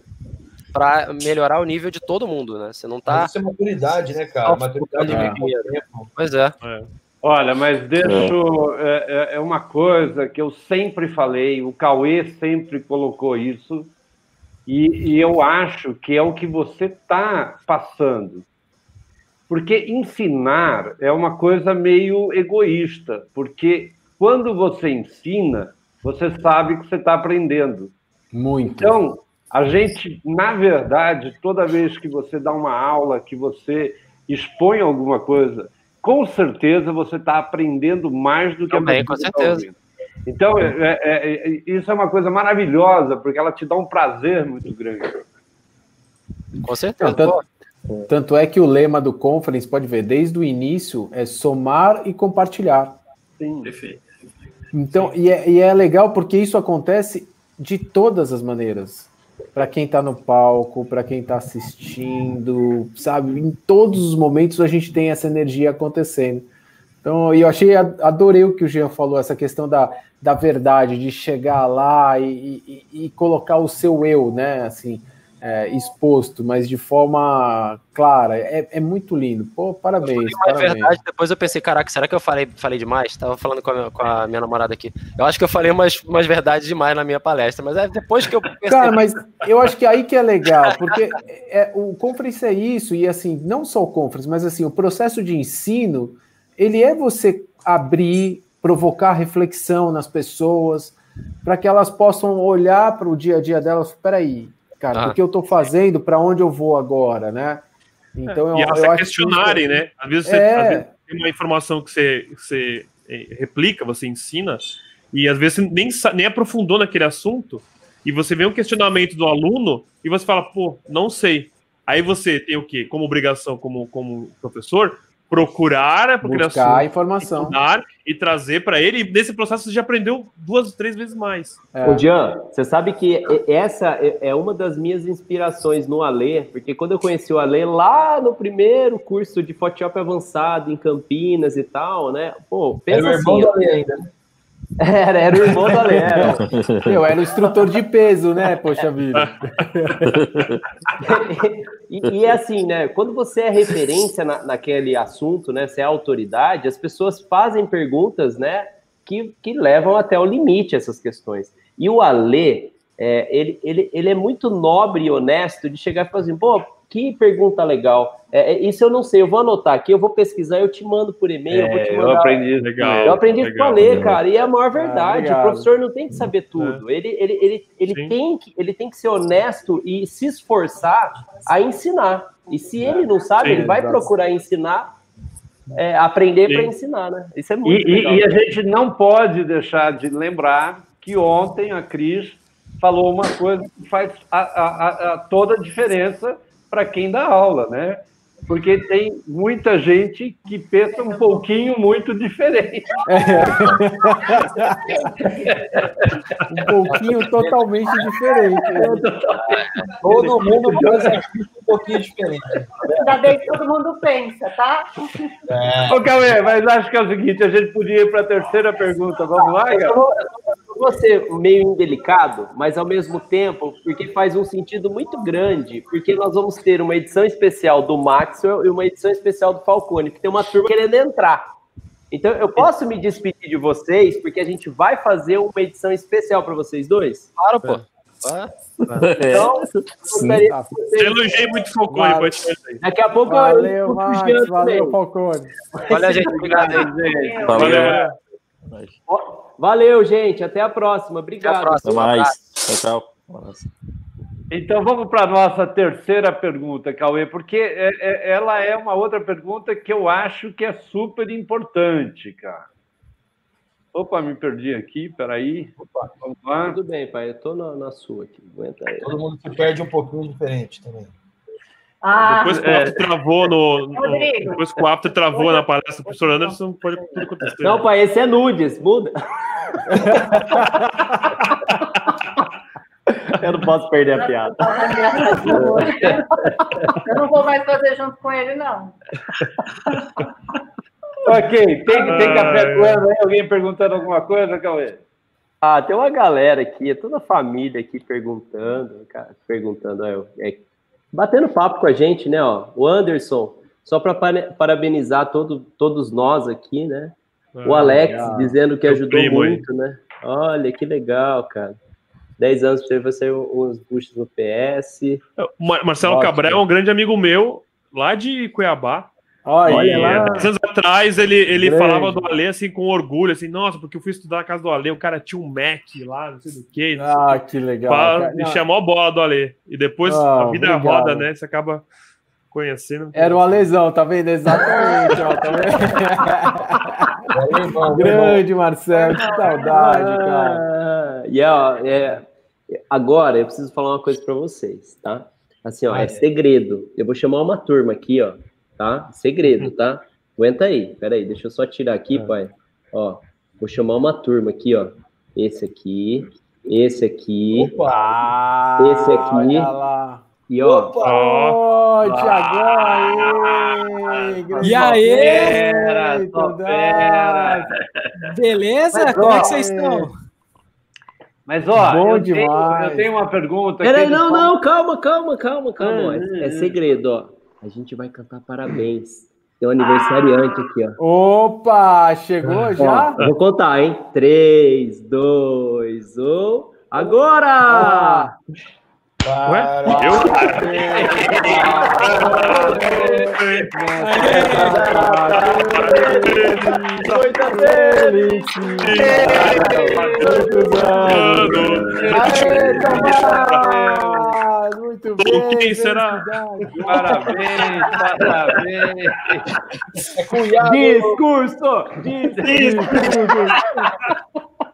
para melhorar o nível de todo mundo, né? Você não tá. Mas isso é maturidade, né, cara? Maturidade é. Né? Pois é. é. Olha, mas deixa. É. é, é uma coisa que eu sempre falei, o Cauê sempre colocou isso. E, e eu acho que é o que você está passando. Porque ensinar é uma coisa meio egoísta, porque quando você ensina, você sabe que você está aprendendo. Muito. Então, a gente, na verdade, toda vez que você dá uma aula, que você expõe alguma coisa, com certeza você está aprendendo mais do que Também, a com tá certeza. Então, é- é- é- isso é uma coisa maravilhosa, porque ela te dá um prazer muito grande. Com certeza. Tanto, tanto é que o lema do conference, pode ver, desde o início, é somar e compartilhar. Sim. Perfeito. Então, e é, e é legal porque isso acontece de todas as maneiras. Para quem está no palco, para quem está assistindo, sabe? Em todos os momentos a gente tem essa energia acontecendo. Então, eu achei, adorei o que o Jean falou, essa questão da, da verdade, de chegar lá e, e- e colocar o seu eu, né? Assim, é, exposto, mas de forma clara. É, é muito lindo. Pô, parabéns. Mas parabéns. verdade, depois eu pensei, caraca, será que eu falei, falei demais? Tava falando com a, minha, com a minha namorada aqui. Eu acho que eu falei umas, umas verdades demais na minha palestra, mas é depois que eu percebi. Cara, mas eu acho que aí que é legal, porque é, o conference é isso, e assim, não só o conference, mas assim, o processo de ensino, ele é você abrir, provocar reflexão nas pessoas, para que elas possam olhar para o dia a dia delas, peraí, cara, Ah. o que eu estou fazendo, para onde eu vou agora, né? Então, eu, e eu elas acho que questionarem, isso- né? Às vezes, você, É. às vezes tem uma informação que você, que você eh, replica, você ensina, e às vezes você nem, nem aprofundou naquele assunto, e você vê um questionamento do aluno, e você fala, pô, não sei. Aí você tem o quê? Como obrigação, como, como professor, procurar aquele Buscar assunto, informação. estudar e trazer para ele, e nesse processo você já aprendeu duas, três vezes mais. É. Ô, Jean, você sabe que essa é é uma das minhas inspirações no Alê, porque quando eu conheci o Alê lá no primeiro curso de Photoshop avançado em Campinas e tal, né? Pô, pensa Era o irmão assim. do Ale ainda. né? Era, era o irmão do Alê. era. Eu era o instrutor de peso, né? Poxa vida. e, e é assim, né? Quando você é referência na, naquele assunto, né? Você é autoridade, as pessoas fazem perguntas, né? Que, que levam até o limite essas questões. E o Alê, é, ele, ele, ele é muito nobre e honesto de chegar e falar assim, pô, que pergunta legal. É, é, isso eu não sei, eu vou anotar aqui, eu vou pesquisar, eu te mando por e-mail, eu vou te É, eu mandar. aprendi. Legal. Eu aprendi a legal, Lê, legal. cara, e é a maior verdade. obrigado. o professor não tem que saber tudo. Ele, ele, ele, ele, Sim. tem que, ele tem que ser honesto e se esforçar a ensinar. E se ele não sabe, Sim, ele vai exato. procurar ensinar, é, aprender para ensinar, né? Isso é E, muito e- legal. e a gente não pode deixar de lembrar que ontem a Cris falou uma coisa que faz a, a- a- a toda a diferença para quem dá aula, né? Porque tem muita gente que pensa um pouquinho muito diferente. Um pouquinho totalmente diferente. Todo mundo pensa um pouquinho diferente. Ainda bem que todo mundo pensa, tá? Ô, Cauê, mas acho que é o seguinte, a gente podia ir para a terceira pergunta. Vamos lá, Gal? Vou, eu ser meio indelicado, mas ao mesmo tempo, porque faz um sentido muito grande, porque nós vamos ter uma edição especial do Maxwell e uma edição especial do Falcone, que tem uma turma querendo entrar. Então, eu posso me despedir de vocês, porque a gente vai fazer uma edição especial para vocês dois? Claro, pô. Ah, Então, eu gostaria tá. elogiei muito ser aí. Daqui a pouco eu Valeu, o Max. Valeu. Falcone. Olha, gente, obrigado aí. Valeu. Valeu, gente. Até a próxima. Até a Obrigado. próxima. Até mais. Tchau, tchau. Então vamos para a nossa terceira pergunta, Cauê, porque é- é- ela é uma outra pergunta que eu acho que é super importante, cara. Opa, me perdi aqui, peraí. Vamos lá. Tudo bem, pai. Eu tô na, na sua aqui. Aguenta aí. Todo mundo se perde um pouquinho diferente também. Ah, Depois que o After travou no, no-. Depois que o After travou na palestra do professor Anderson, pode tudo acontecer. Não, pai, esse é nudes. Muda. Eu não posso perder a piada. eu não vou mais fazer junto com ele, não. Ok, tem, tem café Ai. voando aí? Alguém perguntando alguma coisa, Cauê? Ah, tem uma galera aqui, toda a família aqui perguntando, cara, perguntando, é, é, batendo papo com a gente, né, ó, o Anderson, só para parabenizar todo, todos nós aqui, né, o Alex legal. dizendo que ajudou primo muito, né, olha, que legal, cara. 10 anos pra você sair uns boosts no PS. Mar- Marcelo Ótimo. Cabral é um grande amigo meu, lá de Cuiabá. Olha, E, lá. há 10 anos atrás ele, ele Grande. falava do Ale assim com orgulho, assim, nossa, porque eu fui estudar na casa do Ale, o cara tinha um Mac lá, não sei do que. Ah, que legal. cara. e Não, chamou a bola do Ale. E depois Ah, a vida obrigado. roda, né? Você acaba conhecendo. Era uma lesão, tá vendo? Exatamente, ó, tá vendo? Grande Marcelo, que saudade, cara. Ah, e ó, é, agora eu preciso falar uma coisa pra vocês, tá? Assim, ó, é segredo. Eu vou chamar uma turma aqui, ó, tá? Segredo, tá? Aguenta aí, peraí, deixa eu só tirar aqui, pai. Ó, vou chamar uma turma aqui, ó. Esse aqui, esse aqui Ah, Esse aqui. Olha lá. e ó. Ó, Ô, Tiagão, E aí? Fera, fera. Beleza? Mas, Como ó, é que vocês estão? Mas, ó, Bom eu, tenho, demais. eu tenho uma pergunta Peraí, não, não, calma, calma, calma, calma. É, é hum, segredo, ó. A gente vai cantar parabéns. Tem um aniversariante aqui, ó. Opa, chegou já? Ó, vou contar, hein? 3, 2, 1. Agora! Ah, Ué? Eu? Aê, Tomás! Muito bem! será? Parabéns, parabéns. É cunhado. Discurso!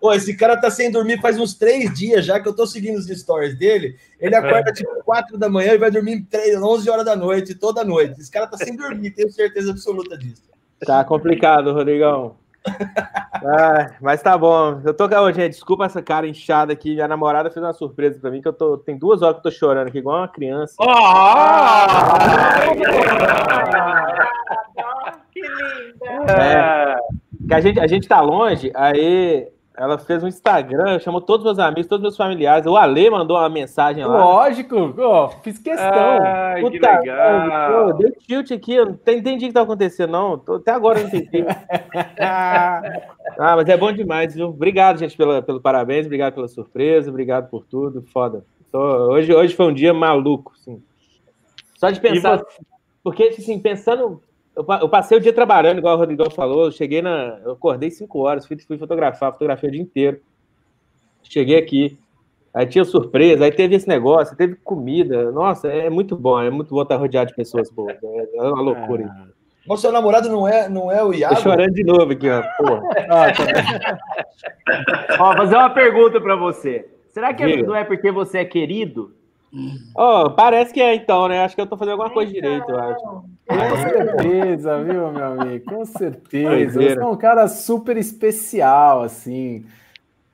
Pô, esse cara tá sem dormir faz uns três dias já que eu tô seguindo os stories dele. Ele acorda tipo 4 da manhã e vai dormir 3, 11 horas da noite, toda noite. Esse cara tá sem dormir, tenho certeza absoluta disso. Tá complicado, Rodrigão. Ah, mas tá bom. Eu tô. Gente, desculpa essa cara inchada aqui. Minha namorada fez uma surpresa pra mim, que eu tô. Tem duas horas que eu tô chorando aqui, igual uma criança. Que linda! É, que a gente, a gente tá longe, aí ela fez um Instagram, chamou todos os meus amigos, todos os meus familiares. O Ale mandou uma mensagem lá. Lógico, ó, fiz questão. Ai, que Puta, legal. Pô, dei tilt aqui, eu não entendi o que tá acontecendo, não. Tô- até agora eu não entendi. ah, mas é bom demais, viu? Obrigado, gente, pela, pelo parabéns, obrigado pela surpresa, obrigado por tudo, foda. Tô- hoje, hoje foi um dia maluco, assim. Só de pensar, porque, assim, pensando... Eu, eu passei o dia trabalhando, igual o Rodrigão falou, eu cheguei na... Eu acordei 5 horas, fui, fui fotografar, fotografei o dia inteiro. Cheguei aqui, Aí tinha surpresa, aí teve esse negócio, teve comida. Nossa, é muito bom, é muito bom estar rodeado de pessoas boas. É é uma loucura. Mas seu namorado não é, não é o Tô Iago? chorando de novo aqui, ó. Porra. Ó, fazer uma pergunta pra você. Será que Diga. não é porque você é querido? Ó, parece que é então, né? Acho que eu tô fazendo alguma coisa direito, eu acho. Com certeza, viu, meu amigo? Com certeza. Você é um cara super especial, assim,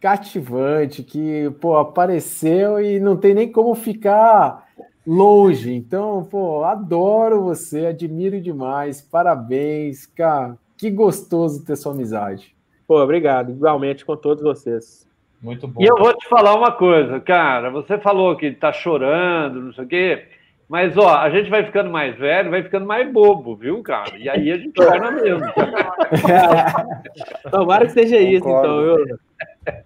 cativante, que, pô, apareceu e não tem nem como ficar longe. Então, pô, adoro você, admiro demais. Parabéns, cara. Que gostoso ter sua amizade. Pô, obrigado. Igualmente com todos vocês. Muito bom. E eu vou te falar uma coisa, cara. Você falou que tá chorando, não sei o quê. Mas, ó, a gente vai ficando mais velho, vai ficando mais bobo, viu, cara? E aí a gente torna mesmo. Tomara que seja isso, Concordo. então. Eu...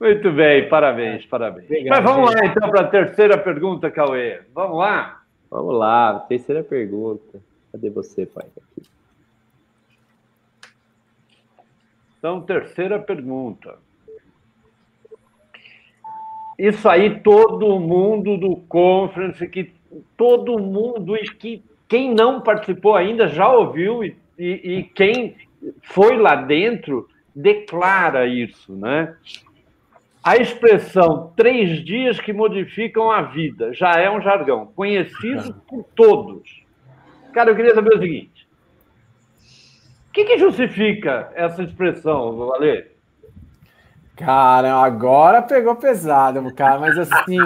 Muito bem, parabéns, parabéns. Obrigado, Mas vamos gente. lá, então, para a terceira pergunta, Cauê. Vamos lá? Vamos lá, terceira pergunta. Cadê você, pai? Aqui. Então, terceira pergunta. Isso aí, todo mundo do conference, que todo mundo e que quem não participou ainda já ouviu e, e- e quem foi lá dentro declara isso, né? A expressão três dias que modificam a vida já é um jargão conhecido por todos. Cara, eu queria saber o seguinte: o que, que justifica essa expressão, Valê? Cara, agora pegou pesado, cara, mas assim,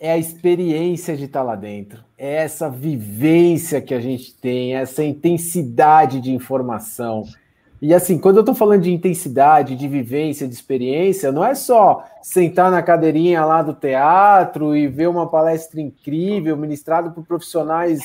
é a experiência de estar lá dentro, é essa vivência que a gente tem, essa intensidade de informação. E assim, quando eu tô falando de intensidade, de vivência, de experiência, não é só sentar na cadeirinha lá do teatro e ver uma palestra incrível, ministrada por profissionais,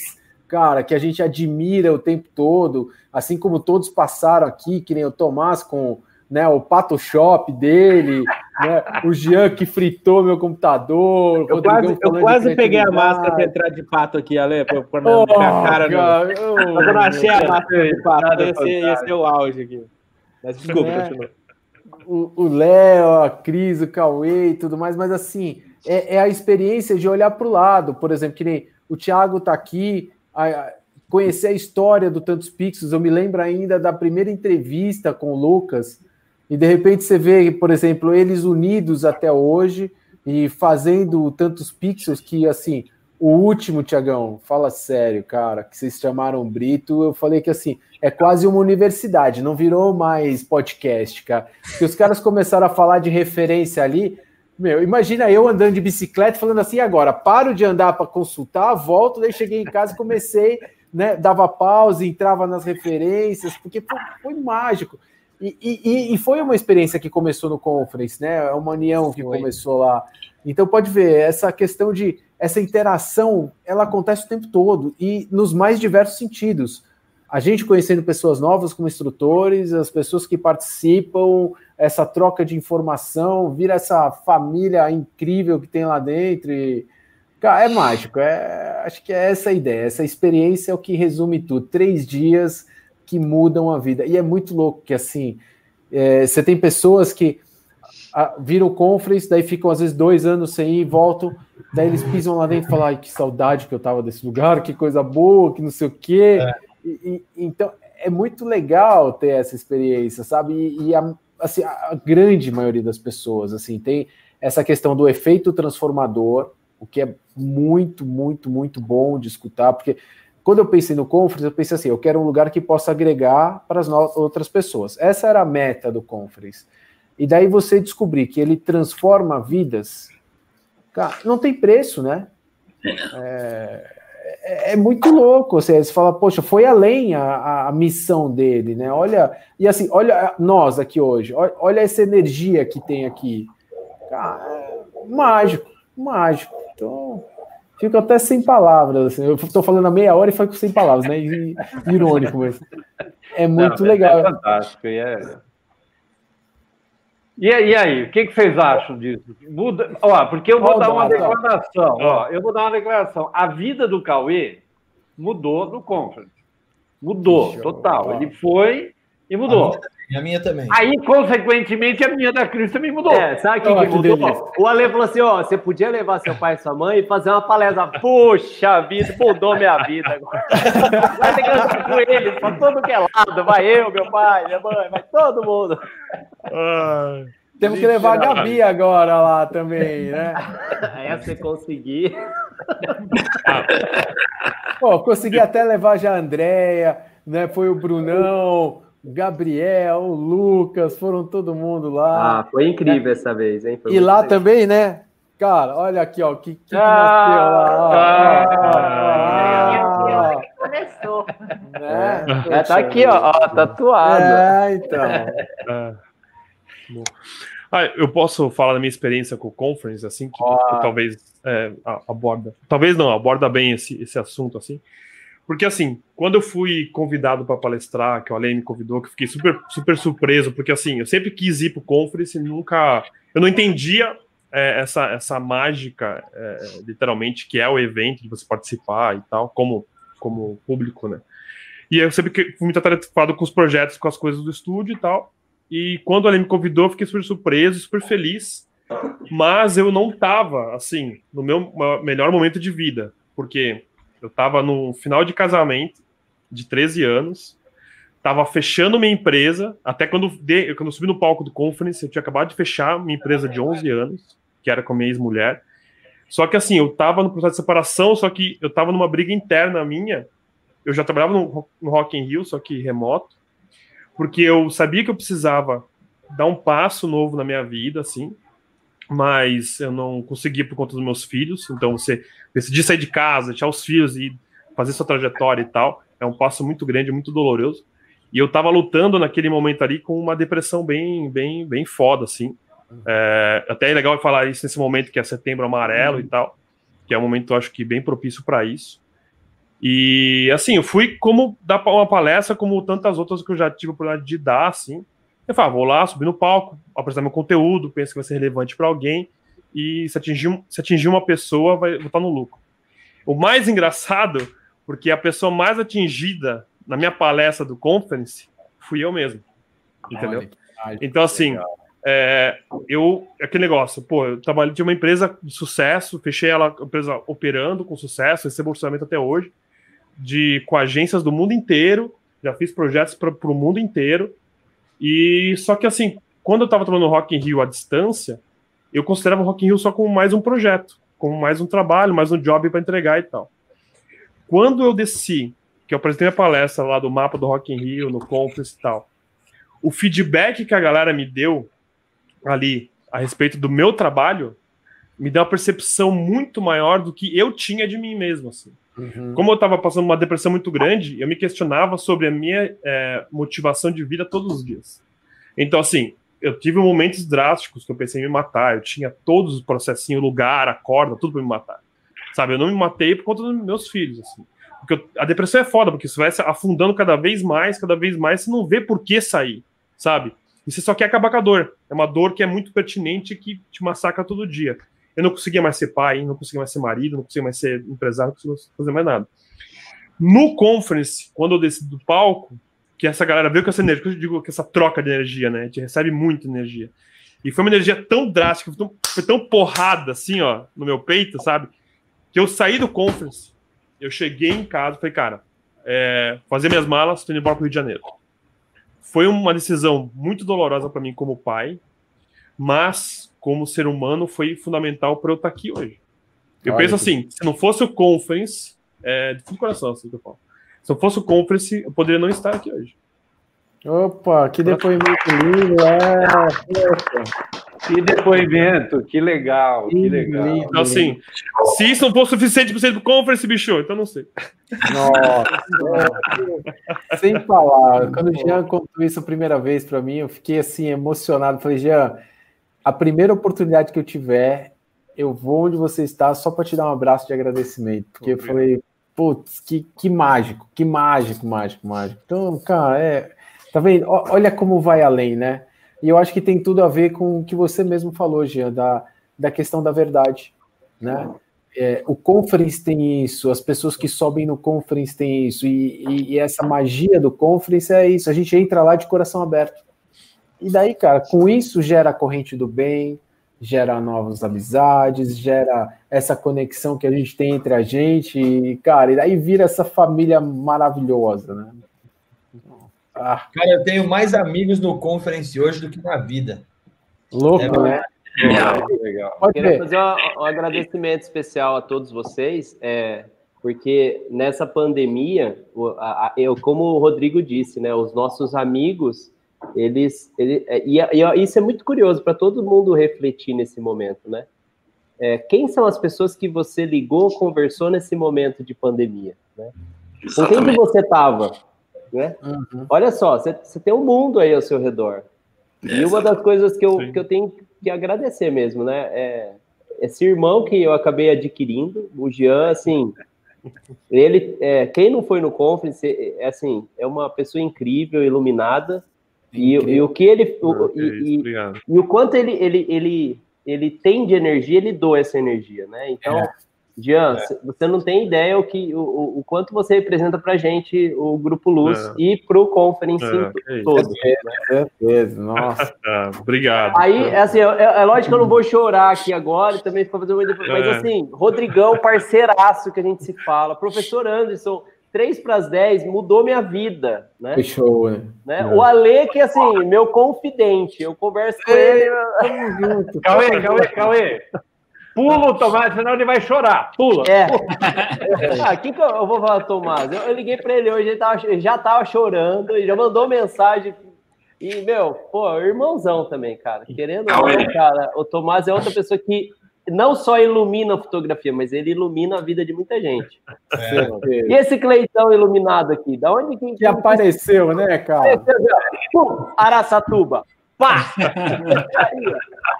cara, que a gente admira o tempo todo, assim como todos passaram aqui, que nem o Tomás com né, o Pato Shop dele, né? O Jean que fritou meu computador. Eu quase, eu quase peguei a máscara para entrar de pato aqui, Ale, para não oh, a cara. Cara, no... oh, Mas eu não achei a máscara de pato, ser, ia ser o auge aqui. Mas desculpa, é. continua. O Léo, a Cris, o Cauê e tudo mais, mas assim, é, é a experiência de olhar para o lado, por exemplo, que nem o Thiago está aqui, a, conhecer a história do Tantos Pixels. Eu me lembro ainda da primeira entrevista com o Lucas, e de repente você vê, por exemplo, eles unidos até hoje e fazendo tantos pixels que, assim, o último, Tiagão, fala sério, cara, que vocês chamaram Brito, eu falei que, assim, é quase uma universidade, não virou mais podcast, cara. Que os caras começaram a falar de referência ali, meu, imagina eu andando de bicicleta falando assim, agora, paro de andar para consultar, volto, daí cheguei em casa e comecei né, dava pausa, entrava nas referências, porque foi, foi mágico. E, e, e, foi uma experiência que começou no Conference, né? É uma união que foi. começou lá. Então pode ver, essa questão de essa interação, ela acontece o tempo todo e nos mais diversos sentidos. A gente conhecendo pessoas novas como instrutores, as pessoas que participam, essa troca de informação, vira essa família incrível que tem lá dentro. E, Cara, é mágico. É, acho que é essa a ideia. Essa experiência é o que resume tudo. Três dias que mudam a vida. E é muito louco que, assim, é, você tem pessoas que a, viram conference, daí ficam às vezes dois anos sem ir, voltam, daí eles pisam lá dentro e falam, ai, que saudade que eu tava desse lugar, que coisa boa, que não sei o quê. É. E, e, então, é muito legal ter essa experiência, sabe? E, e a, assim, a grande maioria das pessoas, assim, tem essa questão do efeito transformador, o que é muito, muito, muito bom de escutar, porque quando eu pensei no Conference, eu pensei assim, eu quero um lugar que possa agregar para as outras pessoas. Essa era a meta do Conference. E daí você descobrir que ele transforma vidas, cara, não tem preço, né? É, é, é muito louco. Você, você fala, poxa, foi além a, a, missão dele, né? Olha, e assim, olha nós aqui hoje, olha, essa energia que tem aqui. Cara, é mágico, mágico. Então, fico até sem palavras. Assim. Eu estou falando a meia hora e fico sem palavras, né? Irônico, mas é muito Não, legal. É fantástico. E, é... e, e aí, o que, que vocês acham disso? Muda... Ó, porque eu vou dar uma declaração. Ó, eu vou dar uma declaração. A vida do Cauê mudou no conference. Mudou, total. Ele foi e mudou. E a minha também. Aí, consequentemente, a minha da Cris também mudou. É, sabe o que, que, mudou? Delícia. O Ale falou assim: ó, você podia levar seu pai e sua mãe e fazer uma palestra. Puxa vida, mudou minha vida agora. Vai ter que andar com eles, pra todo que é lado. Vai eu, meu pai, minha mãe, vai todo mundo. Ai. Temos que levar a Gabi agora lá também, né? É, você conseguir. Pô, consegui até levar já a Andréia, né? Foi o Brunão, Gabriel, o Lucas, foram todo mundo lá. Ah, foi incrível né? essa vez, hein? Foi e lá legal. também, né? Cara, olha aqui, ó, que, que, ah, nasceu lá. Ah, ah, começou. Né? É, tá aqui, ó, ó, tatuado. É, então. É. Ah, eu posso falar da minha experiência com o conference, assim, que, que talvez é, aborda. Talvez não, aborda bem esse, esse assunto, assim. Porque, assim, quando eu fui convidado para palestrar, que o Ale me convidou, que eu fiquei super, super surpreso, porque, assim, eu sempre quis ir para o conference, nunca. Eu não entendia é, essa, essa mágica, é, literalmente, que é o evento de você participar e tal, como, como público, né? E eu sempre fui muito atarefado com os projetos, com as coisas do estúdio e tal. E quando o Ale me convidou, eu fiquei super surpreso, super feliz. Mas eu não estava, assim, no meu melhor momento de vida, porque eu estava no final de casamento, de 13 anos, estava fechando minha empresa, até quando, de, quando eu subi no palco do conference, eu tinha acabado de fechar minha empresa de 11 anos, que era com a minha ex-mulher. Só que assim, eu estava no processo de separação, só que eu estava numa briga interna minha. Eu já trabalhava no, no Rock in Rio, só que remoto, porque eu sabia que eu precisava dar um passo novo na minha vida, assim, mas eu não conseguia por conta dos meus filhos. Então, você decidir sair de casa, deixar os filhos e fazer sua trajetória e tal, é um passo muito grande, muito doloroso. E eu tava lutando naquele momento ali com uma depressão bem, bem, bem foda, assim. É, até é legal falar isso nesse momento que é setembro amarelo uhum. e tal, que é um momento, eu acho que bem propício para isso. E assim, eu fui como dar uma palestra, como tantas outras que eu já tive a oportunidade de dar, assim. Eu falo, vou lá, subir no palco, apresentar meu conteúdo, penso que vai ser relevante para alguém, e se atingir, se atingir uma pessoa, vai estar no lucro. O mais engraçado, porque a pessoa mais atingida na minha palestra do conference fui eu mesmo. Entendeu? Então, assim, é, eu, aquele negócio, pô, eu trabalhei de uma empresa de sucesso, fechei ela, empresa operando com sucesso, recebo orçamento até hoje, de, com agências do mundo inteiro, já fiz projetos para o mundo inteiro, e só que, assim, quando eu estava no Rock in Rio à distância, eu considerava o Rock in Rio só como mais um projeto, como mais um trabalho, mais um job para entregar e tal. Quando eu desci, que eu apresentei a palestra lá do mapa do Rock in Rio, no Conference e tal, o feedback que a galera me deu ali a respeito do meu trabalho me deu uma percepção muito maior do que eu tinha de mim mesmo. Assim. Uhum. Como eu estava passando uma depressão muito grande, eu me questionava sobre a minha é, motivação de vida todos os dias. Então, assim, eu tive momentos drásticos que eu pensei em me matar. Eu tinha todos os processinhos, lugar, a corda, tudo para me matar. Sabe, eu não me matei por conta dos meus filhos. Assim. Porque eu- a depressão é foda, porque você vai se afundando cada vez mais, cada vez mais, você não vê por que sair, sabe? E você só quer acabar com a dor. É uma dor que é muito pertinente que te massacra todo dia. Eu não conseguia mais ser pai, não conseguia mais ser marido, não conseguia mais ser empresário, não conseguia fazer mais nada. No conference, quando eu desci do palco, que essa galera veio com essa energia, eu digo que essa troca de energia, né? A gente recebe muita energia. E foi uma energia tão drástica, foi tão, foi tão porrada assim, ó, no meu peito, sabe? Que eu saí do conference, eu cheguei em casa falei, cara, é, fazer minhas malas, tô indo embora pro Rio de Janeiro. Foi uma decisão muito dolorosa para mim como pai, mas como ser humano foi fundamental para eu estar aqui hoje. Eu Olha penso que- assim, se não fosse o conference, é, de todo coração, assim que eu falo. Se não fosse o conference, eu poderia não estar aqui hoje. Opa, que depoimento lindo, é. Que depoimento, que legal, que legal. lindo, Então, assim, se isso não for suficiente para você ir pro conference, bicho, então não sei. Nossa, sem falar. Quando o Jean contou isso a primeira vez para mim, eu fiquei assim emocionado. Falei, Jean, a primeira oportunidade que eu tiver, eu vou onde você está só para te dar um abraço de agradecimento. Porque eu falei, putz, que, que mágico, que mágico, mágico, mágico. Então, cara, é. Tá vendo? Olha como vai além, né? E eu acho que tem tudo a ver com o que você mesmo falou, Jean, da, da questão da verdade, né? É, o conference tem isso, as pessoas que sobem no conference têm isso, e, e- e essa magia do conference é isso, a gente entra lá de coração aberto. E daí, cara, com isso gera a corrente do bem, gera novas amizades, gera essa conexão que a gente tem entre a gente, e, cara, e daí vira essa família maravilhosa, né? Ah, Cara, eu tenho mais amigos no conference hoje do que na vida. louco, É, né? Legal, legal. Pode Queria ver. fazer um, um agradecimento especial a todos vocês, é, porque nessa pandemia, eu, como o Rodrigo disse, né, os nossos amigos, eles, ele, é, e, e isso é muito curioso para todo mundo refletir nesse momento, né? É, quem são as pessoas que você ligou, conversou nesse momento de pandemia, né? Com quem que você estava, né? Uhum. Olha só, você, tem um mundo aí ao seu redor. E uma das coisas que eu, Sim. que eu tenho que agradecer mesmo, né? É esse irmão que eu acabei adquirindo, o Jean, assim, ele, é, quem não foi no conference, é, é, assim, é uma pessoa incrível, iluminada, e, e o que ele, o- e, isso, e- e o quanto ele, ele, ele, ele tem de energia, ele doa essa energia, né? Então, É. Jean, c- você não tem ideia o, que, o, o- o quanto você representa pra gente, o Grupo Luz, É. e pro conference É, todo. Certeza, nossa. Ah, obrigado. Aí, é assim, é, é lógico que eu não vou chorar aqui agora e também ficar fazendo uma... Mas É. assim, Rodrigão, parceiraço que a gente se fala, professor Anderson, 3 para as 10 mudou minha vida, né? Foi show, né? né? É. O Ale, que assim, meu confidente, eu converso com ele. Cauê, Cauê, Cauê. Pula o Tomás, senão ele vai chorar. Pula. É. Ah, que que eu, eu vou falar, Tomás? Eu, eu liguei para ele hoje, ele, tava- ele já tava chorando, ele já mandou mensagem. E, meu, pô, irmãozão também, cara. Querendo ou não, cara, o Tomás é outra pessoa que não só ilumina a fotografia, mas ele ilumina a vida de muita gente. E esse Cleitão iluminado aqui, da onde que, Que apareceu, né, cara? Pum, Araçatuba. Pá!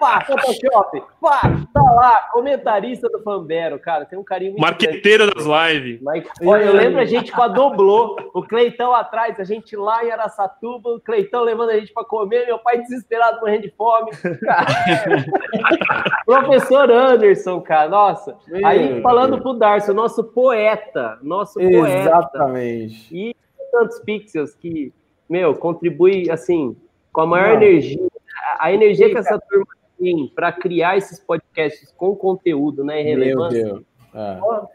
pá, Photoshop, pá, tá lá, comentarista do Fambero, cara, tem um carinho muito Marqueteiro das lives. Mas, olha, eu lembro a gente com a Doblô, o Cleitão atrás, a gente lá em Araçatuba, o Cleitão levando a gente para comer, meu pai desesperado morrendo de fome. Cara. Professor Anderson, cara, nossa. Meu Aí falando pro Darcy, o nosso poeta, nosso poeta. Exatamente. E tantos pixels que, meu, contribui, assim, com a maior Não. energia. A- A energia que essa turma tem para criar esses podcasts com conteúdo, né? e Meu. Deus. É. Ó,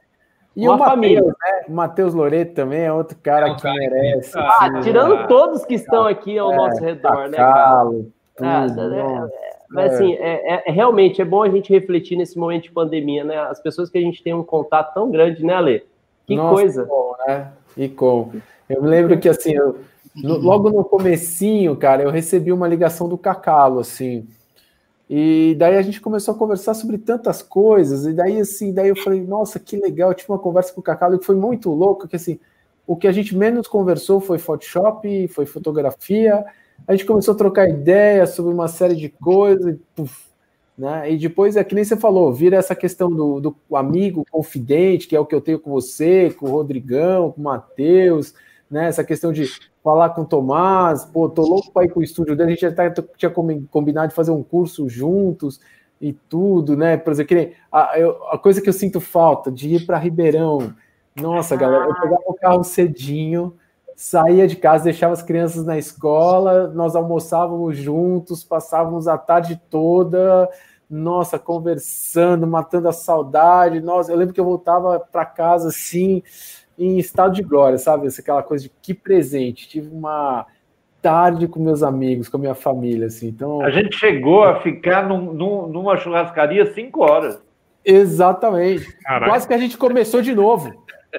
E uma o Matheus, família. né? O Matheus Loreto também é outro cara que merece. Ah, assim, tirando né? todos que estão aqui ao É, nosso redor, né, cara? Cacalo, Ah, tudo, é, nossa. Mas É. assim, é, é- é realmente é bom a gente refletir nesse momento de pandemia, né? As pessoas que a gente tem um contato tão grande, né, Ale? Que Nossa, coisa. bom, né? E como? Eu me lembro que assim, eu- logo no comecinho, cara, eu recebi uma ligação do Cacalo, assim. E daí a gente começou a conversar sobre tantas coisas, e daí assim, daí eu falei, nossa, que legal, eu tive uma conversa com o Cacalo que foi muito louco, que assim, o que a gente menos conversou foi Photoshop, foi fotografia, a gente começou a trocar ideias sobre uma série de coisas, e, puf, né? E depois é que nem você falou, vira essa questão do, do amigo confidente, que é o que eu tenho com você, com o Rodrigão, com o Matheus, né? Essa questão de falar com o Tomás, pô, tô louco para ir com o estúdio dele, a gente já tá- tinha combi- combinado de fazer um curso juntos e tudo, né? Por exemplo, que a, eu- a coisa que eu sinto falta de ir para Ribeirão. Nossa, galera, eu pegava o carro cedinho, saía de casa, deixava as crianças na escola, nós almoçávamos juntos, passávamos a tarde toda, nossa, conversando, matando a saudade. Nossa, eu lembro que eu voltava para casa assim, em estado de glória, sabe? Essa- Aquela coisa de que presente. Tive uma tarde com meus amigos, com a minha família, assim. Então, A gente chegou a ficar num- num- numa churrascaria cinco horas. exatamente. Caraca. Quase que a gente começou de novo.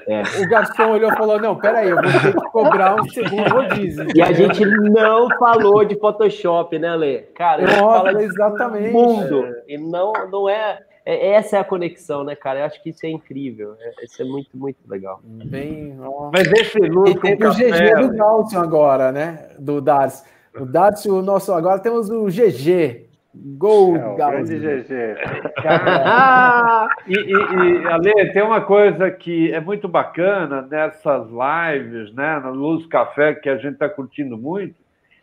É. O garçom olhou e falou: Não, peraí, eu vou ter que cobrar um segundo rodízio. E a gente não falou de Photoshop, né, Ale? Cara, a gente Nossa, fala de exatamente. mundo. E não, não é, é- Essa é a conexão, né, cara? Eu acho que isso é incrível. É- Isso é muito, muito legal. Bem, ó. Mas esse luz E teve o GG do Galson agora, né? Do Darcy. O Darcy, o nosso. Agora temos o GG. Gol, É, grande GG. Cara, e, e, e, Ale, tem uma coisa que é muito bacana nessas lives, né, no Luz Café, que a gente está curtindo muito.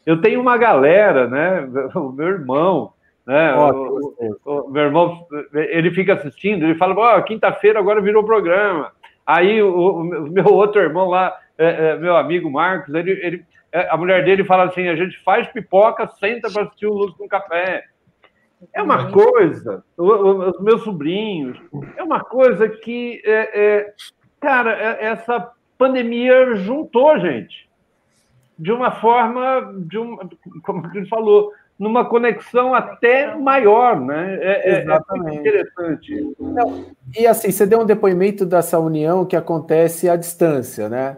Eu tenho uma galera, né, o meu irmão, né, Ó, o, o- o meu irmão, ele fica assistindo, ele fala, ó, quinta-feira agora virou programa. Aí o, o meu outro irmão lá, é, é, meu amigo Marcos, ele, ele, é, a mulher dele fala assim, a gente faz pipoca, senta para assistir o Luz com Café. É uma coisa, o- o- os meus sobrinhos, é uma coisa que, é, é, cara, é- essa pandemia juntou gente de uma forma, de um, como ele falou, numa conexão até maior, né? É, é- é Exatamente. interessante. E assim, você deu um depoimento dessa união que acontece à distância, né?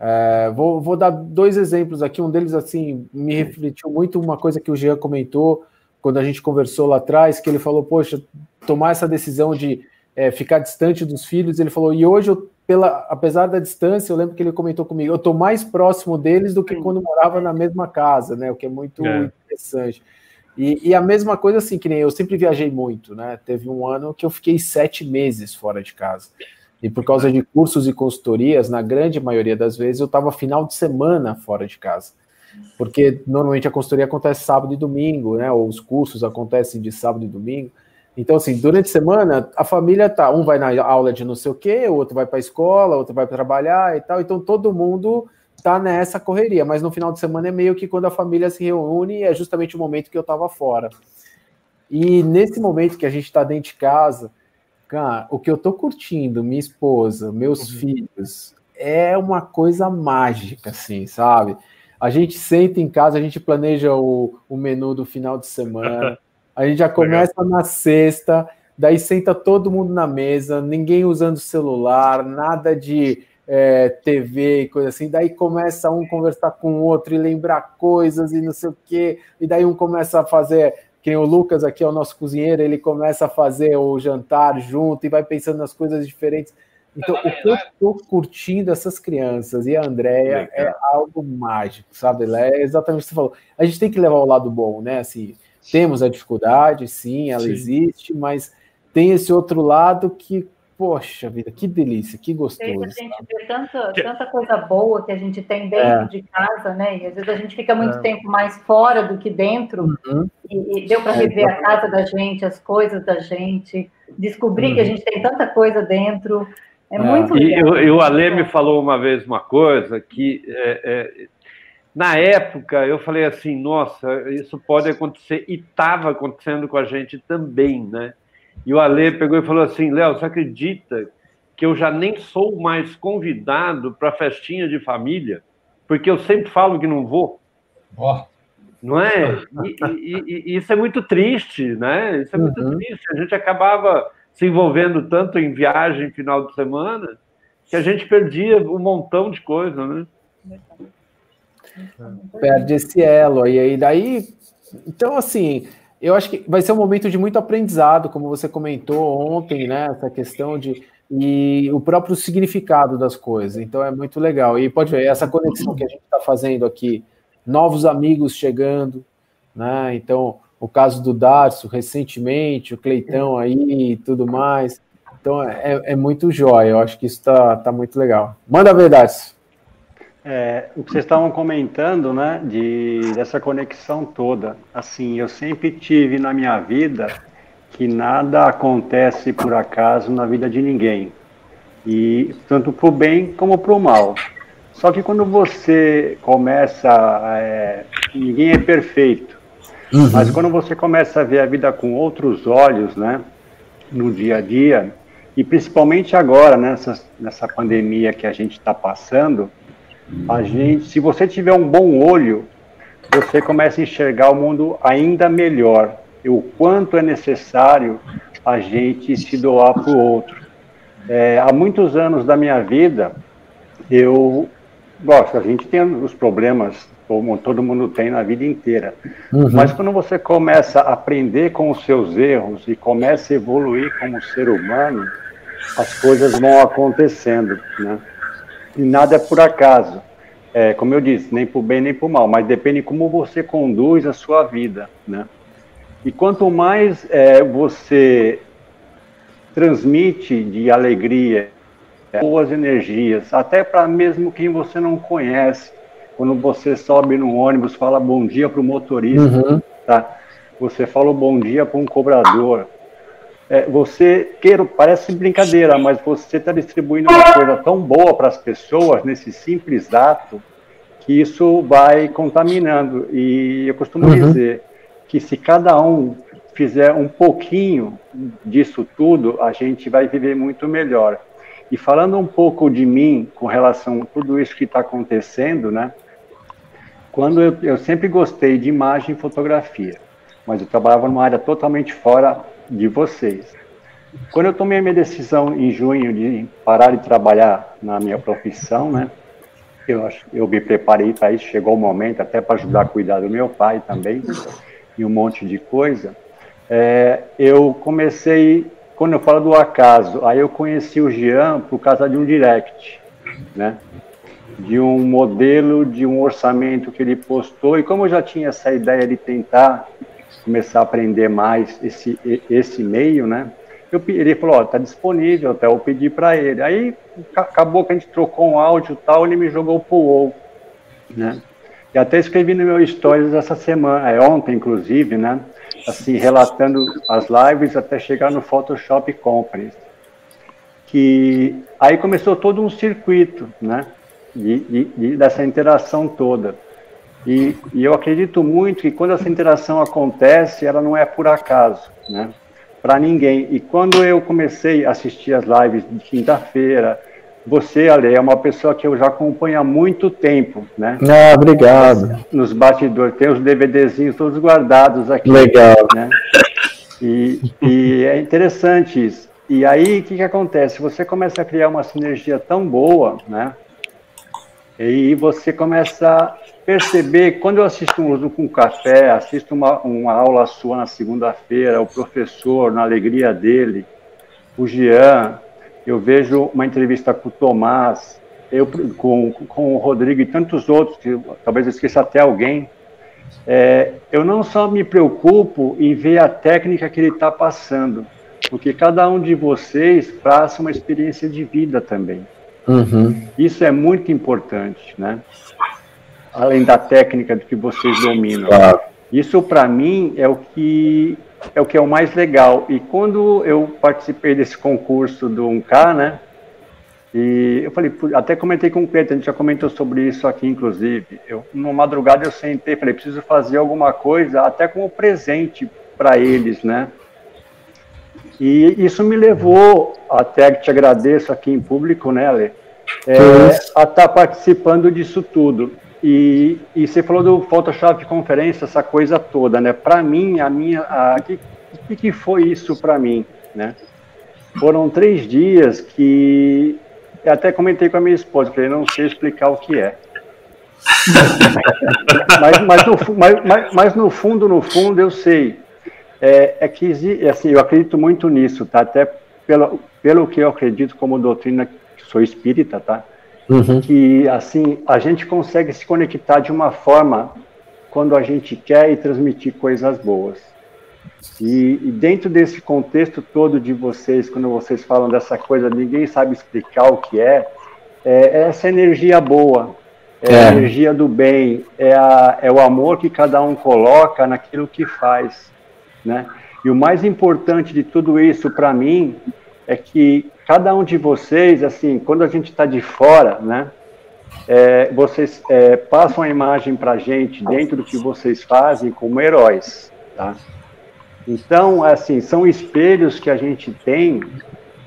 É, vou, vou dar dois exemplos aqui. Um deles, assim, me refletiu muito uma coisa que o Jean comentou quando a gente conversou lá atrás, que ele falou, poxa, tomar essa decisão de é, ficar distante dos filhos, ele falou, e hoje, eu, pela, apesar da distância, eu lembro que ele comentou comigo, eu estou mais próximo deles do que quando morava na mesma casa, né? O que é muito É. interessante. E, e a mesma coisa, assim, que nem eu sempre viajei muito, né? Teve um ano que eu fiquei sete meses fora de casa. E por causa de cursos e consultorias, na grande maioria das vezes, eu estava final de semana fora de casa. Porque normalmente a consultoria acontece sábado e domingo, né? Ou os cursos acontecem de sábado e domingo. Então, assim, durante a semana, a família tá, um vai na aula de não sei o quê, o outro vai para a escola, o outro vai trabalhar e tal. Então, todo mundo tá nessa correria. Mas no final de semana é meio que quando a família se reúne, é justamente o momento que eu estava fora. E nesse momento que a gente está dentro de casa, cara, o que eu tô curtindo, minha esposa, meus filhos, é uma coisa mágica, assim, sabe? A gente senta em casa, a gente planeja o, o menu do final de semana, a gente já começa na sexta, daí senta todo mundo na mesa, ninguém usando celular, nada de é, TV e coisa assim, daí começa um conversar com o outro e lembrar coisas e não sei o quê, e daí um começa a fazer que nem o Lucas aqui é o nosso cozinheiro, ele começa a fazer o jantar junto e vai pensando nas coisas diferentes. Então, o que eu estou curtindo essas crianças e a Andrea é algo mágico, sabe? É exatamente o que você falou. A gente tem que levar o lado bom, né? Assim, temos a dificuldade, sim, ela Sim. existe, mas tem esse outro lado que, poxa vida, que delícia, que que gostoso. a gente vê tanta, tanta coisa boa que a gente tem dentro É. de casa, né? E às vezes a gente fica muito É. tempo mais fora do que dentro. Uhum. E, e deu para É, rever a exatamente. casa da gente, as coisas da gente, descobrir que a Uhum. gente tem tanta coisa dentro. É, É. muito E, legal. eu- e o Ale me falou uma vez uma coisa que, é, é, na época, eu falei assim: nossa, isso pode acontecer, e estava acontecendo com a gente também, né? E o Ale pegou e falou assim: Léo, você acredita que eu já nem sou mais convidado para festinha de família? Porque eu sempre falo que não vou. Ó, Não é? E, e- e- isso é muito triste, né? Isso é muito Uhum. triste. A gente acabava se envolvendo tanto em viagem final de semana que a gente perdia um montão de coisa, né? Perde esse elo. E aí, daí. Então, assim, eu acho que vai ser um momento de muito aprendizado, como você comentou ontem, né? Essa questão de. E o próprio significado das coisas. Então, é muito legal. E pode ver, essa conexão que a gente está fazendo aqui, novos amigos chegando, né? Então, o caso do Darcio recentemente, o Cleitão aí e tudo mais. Então, é, é muito jóia. Eu acho que isso tá, tá muito legal. Manda ver, Darcio. É, o que vocês estavam comentando, né, de, dessa conexão toda. Assim, eu sempre tive na minha vida que nada acontece por acaso na vida de ninguém. E tanto para o bem como para o mal. Só que quando você começa, é, ninguém é perfeito. Mas quando você começa a ver a vida com outros olhos, né, no dia a dia, e principalmente agora, nessa, nessa pandemia que a gente está passando, a gente, se você tiver um bom olho, você começa a enxergar o mundo ainda melhor. E o quanto é necessário a gente se doar para o outro. É, há muitos anos da minha vida, eu gosto, a gente tem os problemas, como todo mundo tem na vida inteira. Uhum. Mas quando você começa a aprender com os seus erros e começa a evoluir como ser humano, as coisas vão acontecendo, né? E nada é por acaso. É, como eu disse, nem por bem nem por mal, mas depende como você conduz a sua vida, né? E quanto mais é, você transmite de alegria, é, boas energias, até para mesmo quem você não conhece, quando você sobe no ônibus, fala bom dia para o motorista, Uhum. tá? Você fala bom dia para um cobrador. É, você queira, parece brincadeira, mas você está distribuindo uma coisa tão boa para as pessoas nesse simples ato que isso vai contaminando. E eu costumo Uhum. dizer que se cada um fizer um pouquinho disso tudo, a gente vai viver muito melhor. E falando um pouco de mim com relação a tudo isso que está acontecendo, né? Quando eu, eu sempre gostei de imagem e fotografia, mas eu trabalhava numa área totalmente fora de vocês. Quando eu tomei a minha decisão em junho de parar de trabalhar na minha profissão, né? Eu, eu me preparei para isso, chegou o momento até para ajudar a cuidar do meu pai também, e um monte de coisa. É, eu comecei, quando eu falo do acaso, aí eu conheci o Jean por causa de um direct, né? De um modelo, de um orçamento que ele postou, e como eu já tinha essa ideia de tentar começar a aprender mais esse, e- esse meio, né? Eu, ele falou, ó, tá disponível, até eu pedi para ele. Aí ca- acabou que a gente trocou um áudio e tal, ele me jogou pro UOL, né? E até escrevi no meu stories essa semana, é ontem inclusive, né? Assim, relatando as lives até chegar no Photoshop Conference. Que aí começou todo um circuito, né? De, de- de- dessa interação toda. E, e eu acredito muito que quando essa interação acontece, ela não é por acaso, né? Para ninguém. E quando eu comecei a assistir as lives de quinta-feira, você, Ale, é uma pessoa que eu já acompanho há muito tempo, né? Ah, obrigado. Nos bastidores, tem os DVDzinhos todos guardados aqui. Legal. Né? E, e é interessante isso. E aí, o que, que acontece? Você começa a criar uma sinergia tão boa, né? E você começa a perceber, quando eu assisto um uso com café, assisto uma, uma aula sua na segunda-feira, o professor, na alegria dele, o Jean, eu vejo uma entrevista com o Tomás, eu, com, com o Rodrigo e tantos outros, que talvez eu esqueça até alguém, é, eu não só me preocupo em ver a técnica que ele está passando, porque cada um de vocês passa uma experiência de vida também. Uhum. Isso é muito importante, né? Além da técnica que vocês dominam. Claro. Isso para mim é o que é o que é o mais legal. E quando eu participei desse concurso do 1K, né? E eu falei, até comentei com o Pedro, a gente já comentou sobre isso aqui, inclusive. Eu, numa madrugada eu sentei, falei, preciso fazer alguma coisa, até como presente para eles, né? E isso me levou, até que te agradeço aqui em público, né, Ale, é, a estar tá participando disso tudo. E, e você falou do Photoshop conferência, essa coisa toda, né? Para mim, a minha, a que, que, que foi isso para mim, né? Foram três dias que eu até comentei com a minha esposa, falei, não sei explicar o que é. mas, mas, no, mas, mas, no fundo, no fundo, eu sei. É, é que assim, eu acredito muito nisso, tá? Até pelo, pelo que eu acredito como doutrina, que sou espírita, tá? Uhum. Que assim a gente consegue se conectar de uma forma quando a gente quer e transmitir coisas boas. E, e, dentro desse contexto todo de vocês, quando vocês falam dessa coisa, ninguém sabe explicar o que é, é essa energia boa, é, é, a energia do bem, é, a, é o amor que cada um coloca naquilo que faz, né? E o mais importante de tudo isso para mim é que cada um de vocês, assim, quando a gente está de fora, né? É, vocês é, passam a imagem para a gente dentro do que vocês fazem como heróis, tá? Então, assim, são espelhos que a gente tem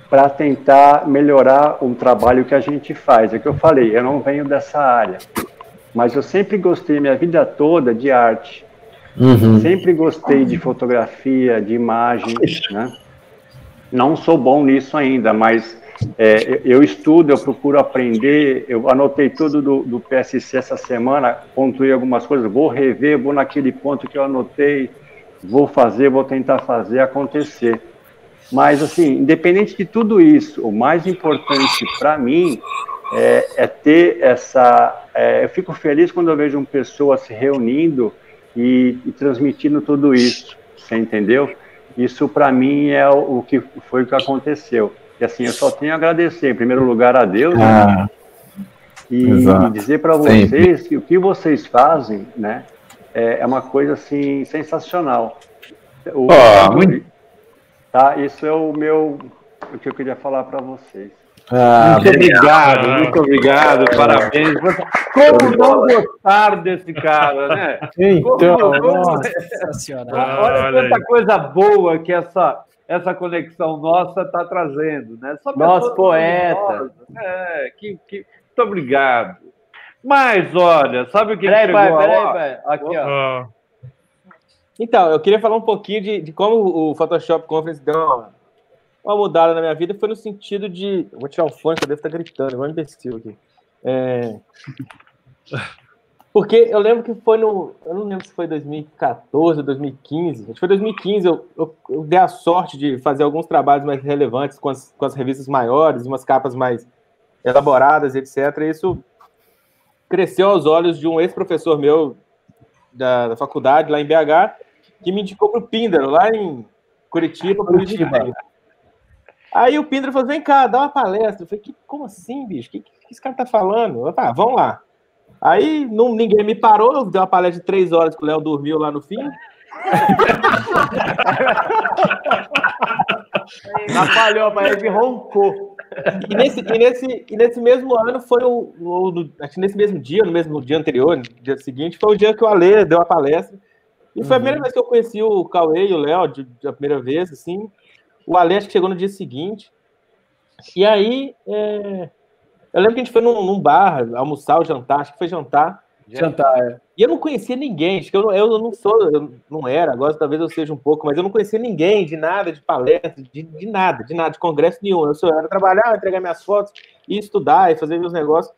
para tentar melhorar o trabalho que a gente faz. É que eu falei, eu não venho dessa área, mas eu sempre gostei minha vida toda de arte. Uhum. Sempre gostei de fotografia, de imagem, né? Não sou bom nisso ainda, mas é, eu estudo, eu procuro aprender. Eu anotei tudo do, do PSC essa semana, pontuei algumas coisas, vou rever, vou naquele ponto que eu anotei vou fazer, vou tentar fazer acontecer. Mas, assim, independente de tudo isso, o mais importante para mim é, é, ter essa. É, eu fico feliz quando eu vejo uma pessoa se reunindo e, e transmitindo tudo isso, você entendeu? Isso, para mim, é o, o, que foi o que aconteceu. E, assim, eu só tenho a agradecer, em primeiro lugar, a Deus. Né? Ah, e, e, dizer para vocês que o que vocês fazem, né? é, é uma coisa assim sensacional. O, oh, muito... Tá, isso é o meu o que eu queria falar para vocês. Ah, muito obrigado, muito obrigado, parabéns. Como não gostar desse cara, né? Então, como, sensacional. Olha quanta coisa boa que essa, essa conexão nossa está trazendo, né? Nosso poeta. É, que, que, muito obrigado. Mas olha, sabe o que peraí, pai, peraí, pai. Aqui, ó. Então, eu queria falar um pouquinho de, de como o Photoshop Conference deu uma, uma, mudada na minha vida. Foi no sentido de. Eu vou tirar o fone, que eu devo estar gritando, igual um imbecil aqui. É... Porque eu lembro que foi no. Eu não lembro se foi 2014 ou 2015. Acho que foi 2015. Eu, eu, eu, dei a sorte de fazer alguns trabalhos mais relevantes com as, com as revistas maiores, umas capas mais elaboradas, etc. E isso cresceu aos olhos de um ex-professor meu da, da, faculdade, lá em BH, que me indicou para o Píndaro, lá em Curitiba. Curitiba. Aí o Píndaro falou: vem cá, dá uma palestra. Eu falei: que, como assim, bicho? O que, que, esse cara tá falando? Eu falei, ah, vamos lá. Aí não, ninguém me parou, eu dei uma palestra de três horas que o Léo dormiu lá no fim. Atrapalhou, mas ele roncou. E nesse, e, nesse, e nesse mesmo ano foi o, o, Acho que nesse mesmo dia, no mesmo dia anterior, no dia seguinte, foi o dia que o Ale deu a palestra. E foi a primeira uhum. vez que eu conheci o Cauê e o Léo, de, de, a primeira vez, assim. O Ale acho que chegou no dia seguinte. E aí, é... eu lembro que a gente foi num, num bar almoçar ou jantar, acho que foi jantar. Jantar, é. E eu não conhecia ninguém, acho que eu, eu não sou, eu não era, agora talvez eu seja um pouco, mas eu não conhecia ninguém, de nada, de palestra, de, de nada, de nada, de congresso nenhum. Eu só era trabalhar, entregar minhas fotos, e estudar, e fazer meus negócios.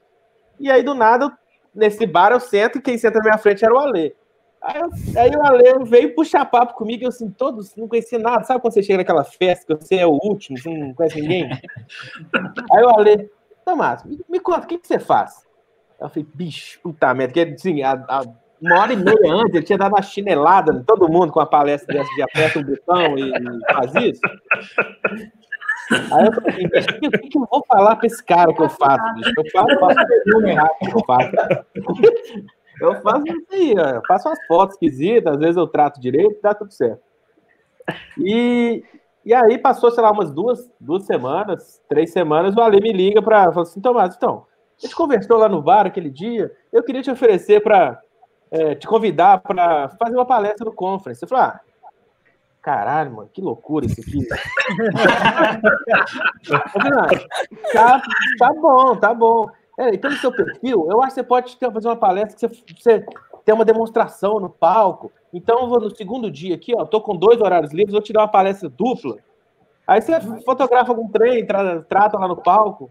E aí, do nada, nesse bar eu sento e quem senta na minha frente era o Alê. Aí, aí o Ale veio puxar papo comigo, eu assim, todos não conhecia nada. Sabe quando você chega naquela festa que você é o último, você não conhece ninguém? Aí o Ale, Tomás, me, me conta, o que, que você faz? Eu falei, bicho, puta merda, porque assim, a, a- uma hora e meia antes ele tinha dado uma chinelada em todo mundo com a palestra dessa de aperta um botão e, e faz isso. Aí eu falei o que, que que eu vou falar pra esse cara que eu faço, bicho? Eu faço, faço que eu faço. Eu faço isso aí, ó. Eu faço umas fotos esquisitas, às vezes eu trato direito, dá tudo certo. E, e aí passou, sei lá, umas duas, duas semanas, três semanas, o Ale me liga para falar assim, Tomás, então, a gente conversou lá no bar aquele dia, eu queria te oferecer para te convidar para fazer uma palestra no conference. Eu falei, ah, caralho, mano, que loucura isso aqui. Falei, ah, tá, tá bom, tá bom. É, e pelo seu perfil, eu acho que você pode fazer uma palestra que você, você tem uma demonstração no palco. Então, vou no segundo dia aqui, ó, tô com dois horários livres, vou te dar uma palestra dupla. Aí você fotografa algum trem, tra trata lá no palco.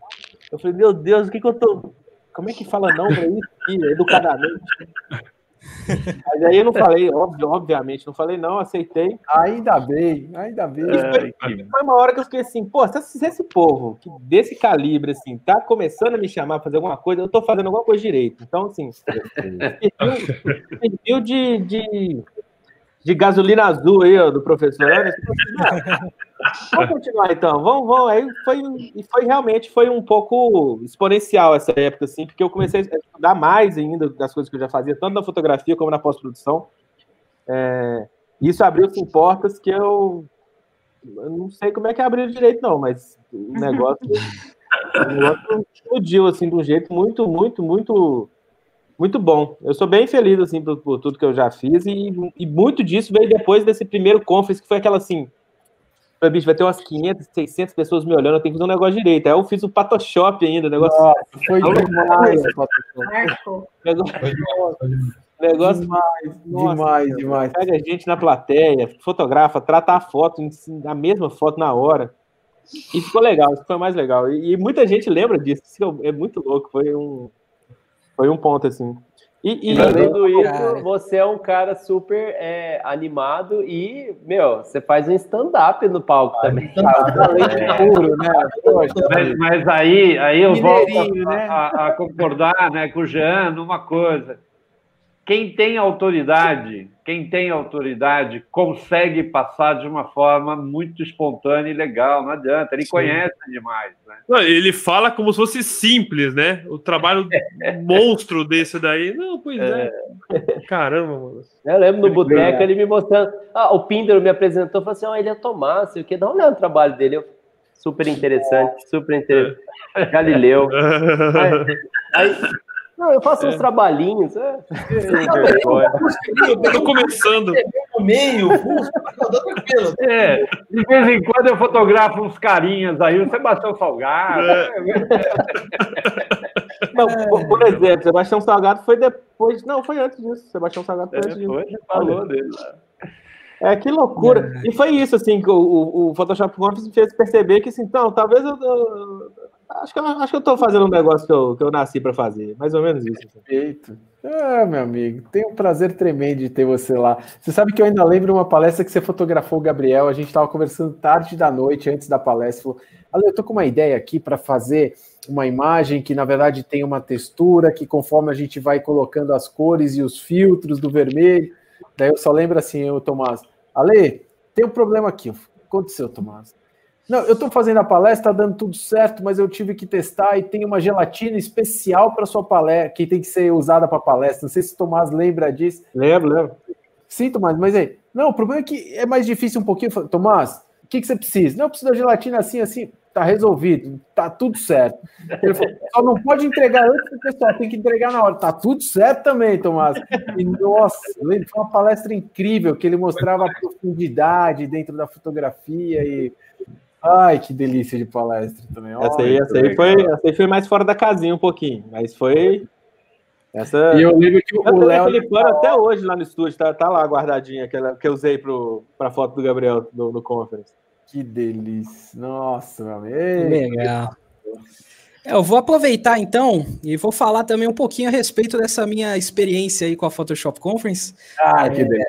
Eu falei, meu Deus, o que que eu tô... Como é que fala não pra isso aqui, educadamente? Mas aí eu não falei, óbvio, obviamente, não falei não, aceitei. Ainda bem, ainda bem. Foi, foi uma hora que eu fiquei assim, pô, se esse, se esse povo que desse calibre, assim, tá começando a me chamar pra fazer alguma coisa, eu tô fazendo alguma coisa direito. Então, assim, perfil, perfil de, de, de gasolina azul aí, ó, do professor Anderson. Vamos continuar então, vamos, vamos. Aí foi, e foi realmente foi um pouco exponencial essa época, assim, porque eu comecei a estudar mais ainda das coisas que eu já fazia, tanto na fotografia como na pós-produção. É, isso abriu assim, portas que eu, eu não sei como é que abriu direito, não, mas o negócio, o negócio explodiu assim, de um jeito muito, muito, muito, muito bom. Eu sou bem feliz assim por, por tudo que eu já fiz e, e muito disso veio depois desse primeiro conference que foi aquela assim. Falei, bicho, vai ter umas 500, 600 pessoas me olhando, eu tenho que fazer um negócio direito. Aí eu fiz o Photoshop ainda, o negócio. Nossa, foi demais. Negócio, negócio Demais, Nossa, demais, demais. Pega a gente na plateia, fotografa, trata a foto, a mesma foto na hora. E ficou legal, isso foi mais legal. E, e muita gente lembra disso, isso é muito louco, foi um, foi um ponto assim. E, e- além do Cara. isso, você é um cara super é, animado e, meu, você faz um stand-up no palco também. Talento puro, né? Poxa, Mas, mas aí, aí eu volto Mineirinho, a, né? a- a concordar né, com o Jean numa coisa. Quem tem autoridade, quem tem autoridade, consegue passar de uma forma muito espontânea e legal, não adianta, ele Sim. conhece demais. Né? Não, Ele fala como se fosse simples, né? O trabalho monstro desse daí. Não, pois é. Caramba, mano. Eu lembro no boteco É. ele me mostrando. Ah, o Pinder me apresentou e falou assim: ó, ele é Tomás, sei o que, dá uma olhada no trabalho dele. Eu, super interessante, super interessante. Galileu. Aí, aí- não, eu faço uns trabalhinhos. É. Eu tô começando. No meio, tranquilo. É, de vez em quando eu fotografo uns carinhas aí, o Sebastião Salgado. Não, por, por exemplo, Sebastião Salgado foi depois. Não, foi antes disso. Sebastião Salgado foi antes disso. Depois falou dele lá. É, que loucura. E foi isso, assim, que o, o, Photoshop me fez perceber que, assim, então, talvez eu. eu- acho, que eu acho que eu tô fazendo um negócio que eu, que eu nasci para fazer. Mais ou menos isso. Perfeito. Ah, meu amigo, tenho um prazer tremendo de ter você lá. Você sabe que eu ainda lembro uma palestra que você fotografou o Gabriel. A gente estava conversando tarde da noite, antes da palestra. Falou, Ale, eu tô com uma ideia aqui para fazer uma imagem que, na verdade, tem uma textura, que conforme a gente vai colocando as cores e os filtros do vermelho. Daí eu só lembro assim, eu, Tomás, Ale, tem um problema aqui. O que aconteceu, Tomás? Não, eu estou fazendo a palestra, está dando tudo certo, mas eu tive que testar e tem uma gelatina especial para sua palestra, que tem que ser usada para palestra. Não sei se o Tomás lembra disso. Lembro, lembro. Sim, Tomás, mas aí. Não, o problema é que é mais difícil um pouquinho. Tomás, o que, que você precisa? Não, eu preciso da gelatina assim, assim. Tá resolvido, tá tudo certo. Ele falou, só não pode entregar antes do pessoal, tem que entregar na hora. Tá tudo certo também, Tomás. E, nossa, foi uma palestra incrível, que ele mostrava a profundidade dentro da fotografia e. Ai, que delícia de palestra também. Essa aí, Olha, essa aí, foi, essa aí foi mais fora da casinha um pouquinho, mas foi. Essa... E eu lembro que o Léo- aquele pano até hoje lá no estúdio, tá, tá lá guardadinho, aquela que eu usei pro, pra foto do Gabriel no, no conference. Que delícia. Nossa, meu amigo. Legal. É, eu vou aproveitar então e vou falar também um pouquinho a respeito dessa minha experiência aí com a Photoshop Conference. Ah, que É, bem.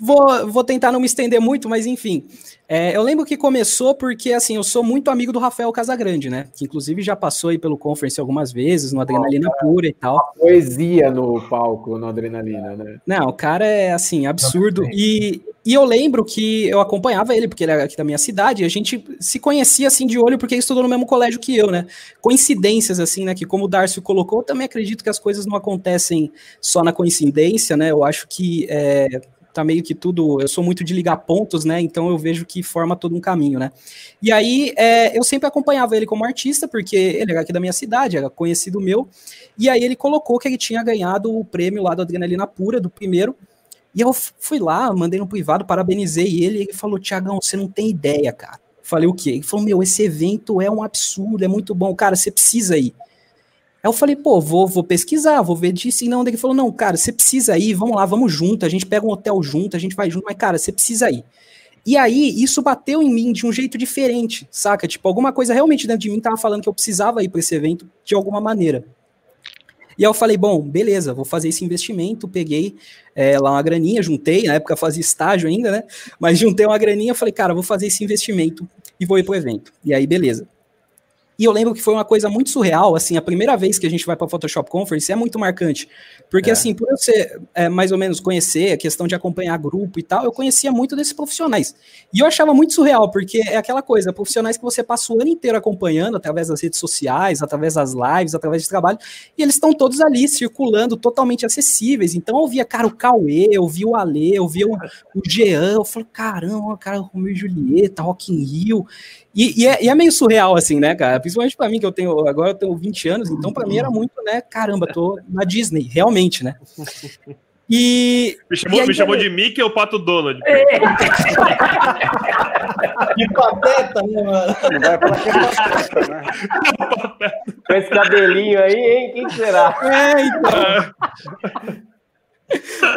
Vou, vou tentar não me estender muito, mas enfim. É, eu lembro que começou porque, assim, eu sou muito amigo do Rafael Casagrande, né? Que inclusive já passou aí pelo Conference algumas vezes, no Adrenalina Pura e tal. Poesia no palco, no Adrenalina, né? Não, o cara é, assim, absurdo. E, e eu lembro que eu acompanhava ele, porque ele era aqui da minha cidade, e a gente se conhecia, assim, de olho, porque ele estudou no mesmo colégio que eu, né? Coincidências, assim, né? Que como o Darcio colocou, eu também acredito que as coisas não acontecem só na coincidência, né? Eu acho que é, tá meio que tudo. Eu sou muito de ligar pontos, né? Então eu vejo que forma todo um caminho, né? E aí é, eu sempre acompanhava ele como artista, porque ele era aqui da minha cidade, era conhecido meu. E aí ele colocou que ele tinha ganhado o prêmio lá do Adrenalina Pura, do primeiro. E eu fui lá, mandei no privado, parabenizei ele. E ele falou: Tiagão, você não tem ideia, cara. Falei o quê? Ele falou: Meu, esse evento é um absurdo, é muito bom. Cara, você precisa ir. Aí eu falei, pô, vou, vou pesquisar, vou ver disso e não. Ele falou, não, cara, você precisa ir, vamos lá, vamos junto, a gente pega um hotel junto, a gente vai junto, mas, cara, você precisa ir. E aí, isso bateu em mim de um jeito diferente, saca? Tipo, alguma coisa realmente dentro de mim tava falando que eu precisava ir para esse evento de alguma maneira. E aí eu falei, bom, beleza, vou fazer esse investimento, peguei é, lá uma graninha, juntei, na época fazia estágio ainda, né? Mas juntei uma graninha, falei, cara, vou fazer esse investimento e vou ir pro evento. E aí, beleza. E eu lembro que foi uma coisa muito surreal, assim, a primeira vez que a gente vai para Photoshop Conference é muito marcante, porque É. assim, por eu ser é, mais ou menos conhecer a questão de acompanhar grupo e tal, eu conhecia muito desses profissionais. E eu achava muito surreal, porque é aquela coisa, profissionais que você passa o ano inteiro acompanhando através das redes sociais, através das lives, através de trabalho, e eles estão todos ali circulando, totalmente acessíveis. Então eu via, cara, o Cauê, eu vi o Ale, eu vi o, o Jean, eu falei, caramba, cara, Romeu e Julieta, Rock in Rio. E, e é, e é meio surreal, assim, né, cara? Principalmente pra mim, que eu tenho, agora eu tenho 20 anos, então pra mim era muito, né, caramba, tô na Disney, realmente, né? E. Me chamou, e aí, me chamou de. Mickey ou Pato Donald? Que pateta, né, mano? Vai que é pateta, né? Com esse cabelinho aí, hein? Quem será? É, então.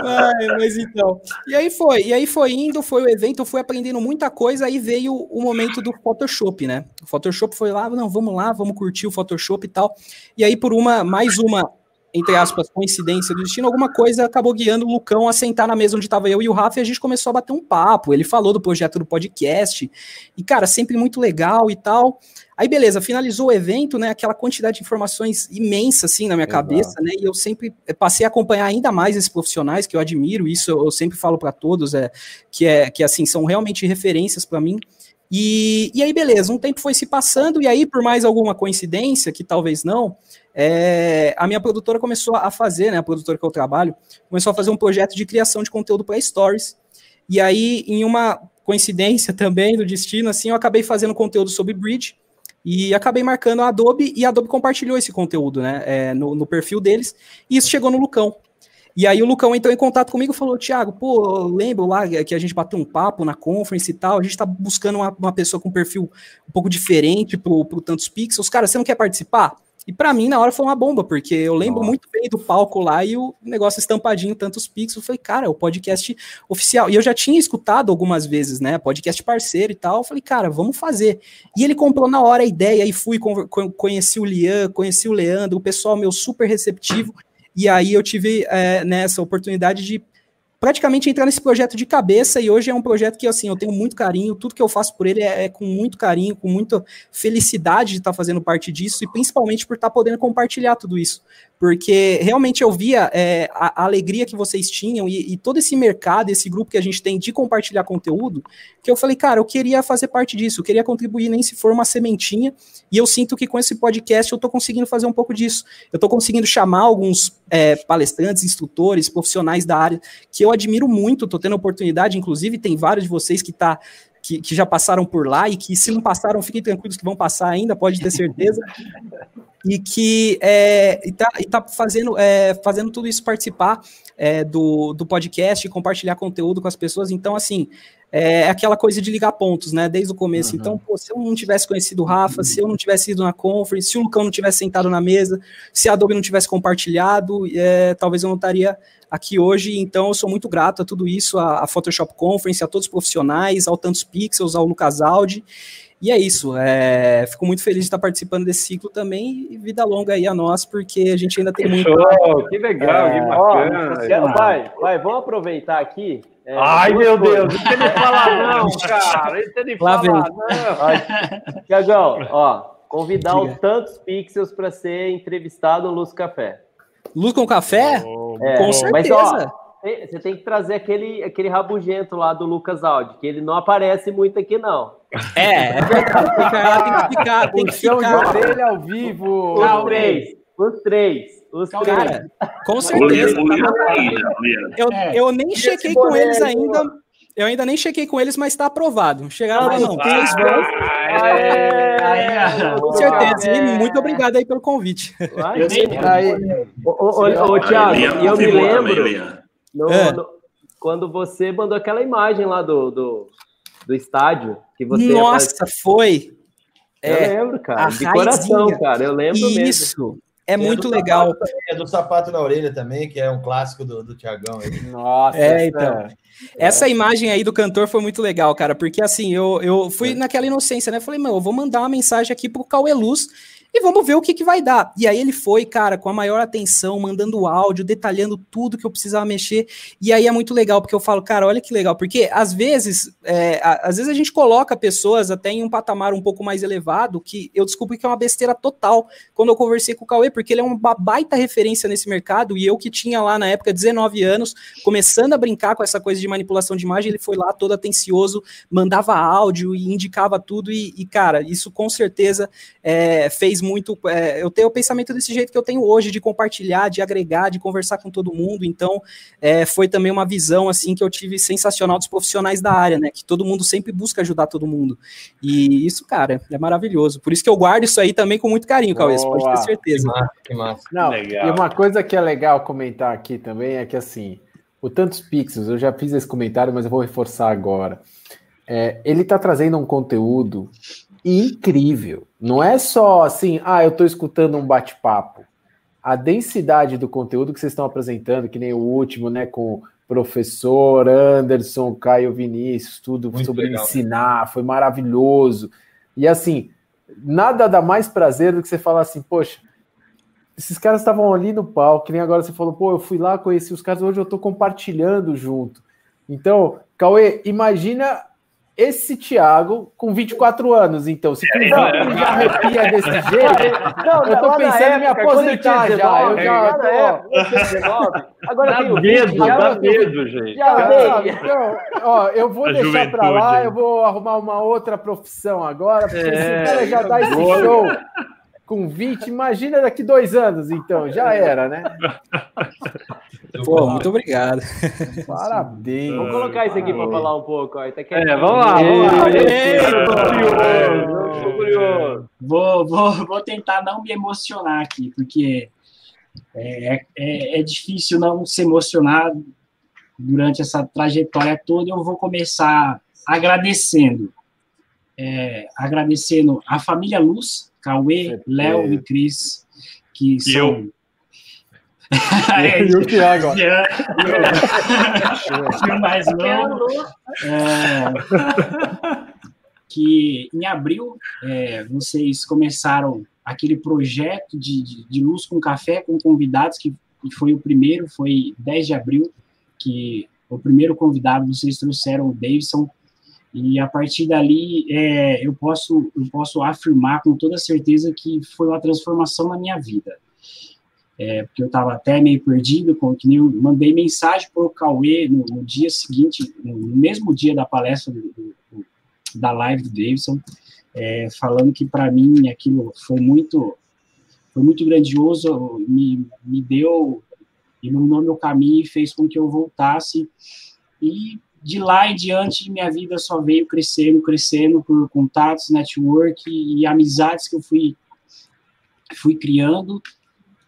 Ai, mas então. E aí foi, e aí foi indo, foi o evento, eu fui aprendendo muita coisa, aí veio o momento do Photoshop, né? O Photoshop foi lá, não, vamos lá, vamos curtir o Photoshop e tal. E aí, por uma, mais uma, entre aspas, coincidência do destino, alguma coisa acabou guiando o Lucão a sentar na mesa onde estava eu e o Rafa, e a gente começou a bater um papo. Ele falou do projeto do podcast, e, cara, sempre muito legal e tal. Aí, beleza, finalizou o evento, né? Aquela quantidade de informações imensa, assim, na minha Exato. cabeça, né? E eu sempre eh, passei a acompanhar ainda mais esses profissionais que eu admiro, isso eu, eu sempre falo para todos, é que é que assim são realmente referências para mim. E, e aí, beleza, um tempo foi se passando, e aí, por mais alguma coincidência, que talvez não, é, a minha produtora começou a fazer, né? A produtora que eu trabalho, começou a fazer um projeto de criação de conteúdo para stories. E aí, em uma coincidência também do destino, assim, eu acabei fazendo conteúdo sobre Bridge e acabei marcando a Adobe e a Adobe compartilhou esse conteúdo, né, é, no, no perfil deles, e isso chegou no Lucão. E aí o Lucão entrou em contato comigo e falou, Thiago, pô, lembro lá que a gente bateu um papo na conference e tal, a gente tá buscando uma, uma pessoa com um perfil um pouco diferente pro, pro tantos pixels, cara, você não quer participar? E para mim, na hora, foi uma bomba, porque eu lembro Nossa. muito bem do palco lá e o negócio estampadinho, tantos pixels. Eu falei, cara, é o podcast oficial. E eu já tinha escutado algumas vezes, né? Podcast parceiro e tal. Eu falei, cara, vamos fazer. E ele comprou na hora a ideia e fui, conheci o Lian, conheci o Leandro, o pessoal meu super receptivo. E aí eu tive é, nessa oportunidade de praticamente entrar nesse projeto de cabeça e hoje é um projeto que assim eu tenho muito carinho, tudo que eu faço por ele é, é com muito carinho, com muita felicidade de estar fazendo parte disso e principalmente por estar podendo compartilhar tudo isso, porque realmente eu via é, a, a alegria que vocês tinham e, e todo esse mercado, esse grupo que a gente tem de compartilhar conteúdo, que eu falei, cara, eu queria fazer parte disso, eu queria contribuir nem se for uma sementinha e eu sinto que com esse podcast eu tô conseguindo fazer um pouco disso, eu tô conseguindo chamar alguns é, palestrantes, instrutores, profissionais da área que eu admiro muito, tô tendo oportunidade, inclusive tem vários de vocês que tá que, que já passaram por lá e que se não passaram, fiquem tranquilos que vão passar ainda, pode ter certeza. e que é, e tá, e fazendo, é, fazendo tudo isso participar é, do, do podcast, compartilhar conteúdo com as pessoas. Então, assim, é aquela coisa de ligar pontos, né? Desde o começo. Então, pô, se eu não tivesse conhecido o Rafa, se eu não tivesse ido na conference, se o Lucão não tivesse sentado na mesa, se a Adobe não tivesse compartilhado, é, talvez eu não estaria aqui hoje. Então, eu sou muito grato a tudo isso, a, a Photoshop Conference, a todos os profissionais, ao Tantos Pixels, ao Lucas Aldi. E é isso. É, fico muito feliz de estar participando desse ciclo também e vida longa aí a nós, porque a gente ainda tem muito. Show, que legal, que Ó, bacana. vai, vai, vamos aproveitar aqui. É, Ai, meu coisas. Deus, não tem nem falar não, cara. Não tem nem Lá falar não. Tiagão, ó, convidar Diga. o Tantos Pixels para ser entrevistado no Luz Café. Luz com café? É, Com Mas, certeza. ó, tem- você tem que trazer aquele, aquele rabugento lá do Lucas Aldi, que ele não aparece muito aqui, não. É, é verdade. Tem que, tem que ficar, tem que Puxão de ficar. orelha ao vivo. Os três, os três, os. Cara, com certeza. Né? Eu, É. eu nem chequei com eles ainda. Eu ainda nem chequei com eles, mas está aprovado. Chegaram lá, não. Com certeza. E muito obrigado aí pelo convite. Ô, Thiago, e eu me lembro no- É. no- quando você mandou aquela imagem lá do, do, do estádio, que você Nossa, foi. Eu É, lembro, cara. De coração, raizinha. cara. Eu lembro mesmo. Isso. É a muito legal. sapato É do sapato na orelha também, que é um clássico do, do Tiagão. aí. Nossa, É, essa- então. Essa imagem aí do cantor foi muito legal, cara, porque assim, eu, eu fui naquela inocência, né? Falei, meu, eu vou mandar uma mensagem aqui pro Cauê Luz e vamos ver o que, que vai dar. E aí ele foi, cara, com a maior atenção, mandando áudio, detalhando tudo que eu precisava mexer. E aí é muito legal, porque eu falo, cara, olha que legal, porque às vezes, é, às vezes a gente coloca pessoas até em um patamar um pouco mais elevado, que eu desculpe que é uma besteira total quando eu conversei com o Cauê, porque ele é uma baita referência nesse mercado, e eu que tinha lá na época 19 anos, começando a brincar com essa coisa de manipulação de imagem, ele foi lá todo atencioso, mandava áudio e indicava tudo, e, e, cara, isso com certeza é, fez muito. é, eu tenho o pensamento desse jeito que eu tenho hoje, de compartilhar, de agregar, de conversar com todo mundo, então é, foi também uma visão assim que eu tive sensacional dos profissionais da área, né? Que todo mundo sempre busca ajudar todo mundo. E isso, cara, é maravilhoso. Por isso que eu guardo isso aí também com muito carinho, Cauê, você pode ter certeza. Que massa. Não, Legal. e uma coisa que é legal comentar aqui também é que assim, o Tantos Pixels, eu já fiz esse comentário, mas eu vou reforçar agora. É, ele está trazendo um conteúdo incrível. Não é só assim, ah, eu estou escutando um bate-papo. A densidade do conteúdo que vocês estão apresentando, que nem o último, né, com o professor Anderson, Caio Vinícius, tudo Muito sobre legal. ensinar, foi maravilhoso. E assim, nada dá mais prazer do que você falar assim, poxa, esses caras estavam ali no palco, que nem agora você falou, pô, eu fui lá, conheci os caras, hoje eu tô compartilhando junto. Então, Cauê, imagina esse Thiago com 24 anos, então. Se com 20 já arrepia desse jeito, Não, eu tô pensando em me eu aposentar já. Eu 19, já lá na tô... época, quando eu tinha 19, agora eu Dá tenho medo, 20, já, dá medo, gente. já Cara, dei. então, ó, eu vou A deixar pra lá, eu vou arrumar uma outra profissão agora, porque É, se o cara já dá esse show com 20, imagina daqui dois anos, então, já era, né? Pô, muito obrigado. Parabéns. Vamos colocar isso aqui para falar um pouco. Ó. Tá É, vamos lá, vamos lá. Curioso, tô curioso. Vou, vou, vou tentar não me emocionar aqui, porque é, é, é difícil não se emocionar durante essa trajetória toda. Eu vou começar agradecendo. É, agradecendo a família Luz, Cauê, Léo e Cris, que são. eu. É, E o Thiago, o mais novo. É, que em abril é, vocês começaram aquele projeto de, de, de Luz com Café com convidados, que, que foi o primeiro, foi 10 de abril, que o primeiro convidado vocês trouxeram o Davidson, e a partir dali é, eu, posso, eu posso afirmar com toda certeza que foi uma transformação na minha vida. É, porque eu estava até meio perdido, com, que nem eu mandei mensagem para o Cauê no, no, dia seguinte, no mesmo dia da palestra do, do, da live do Davidson, é, falando que para mim aquilo foi muito foi muito grandioso, me, me deu, iluminou meu caminho e fez com que eu voltasse. E de lá em diante, minha vida só veio crescendo, crescendo por contatos, network e amizades que eu fui, fui criando.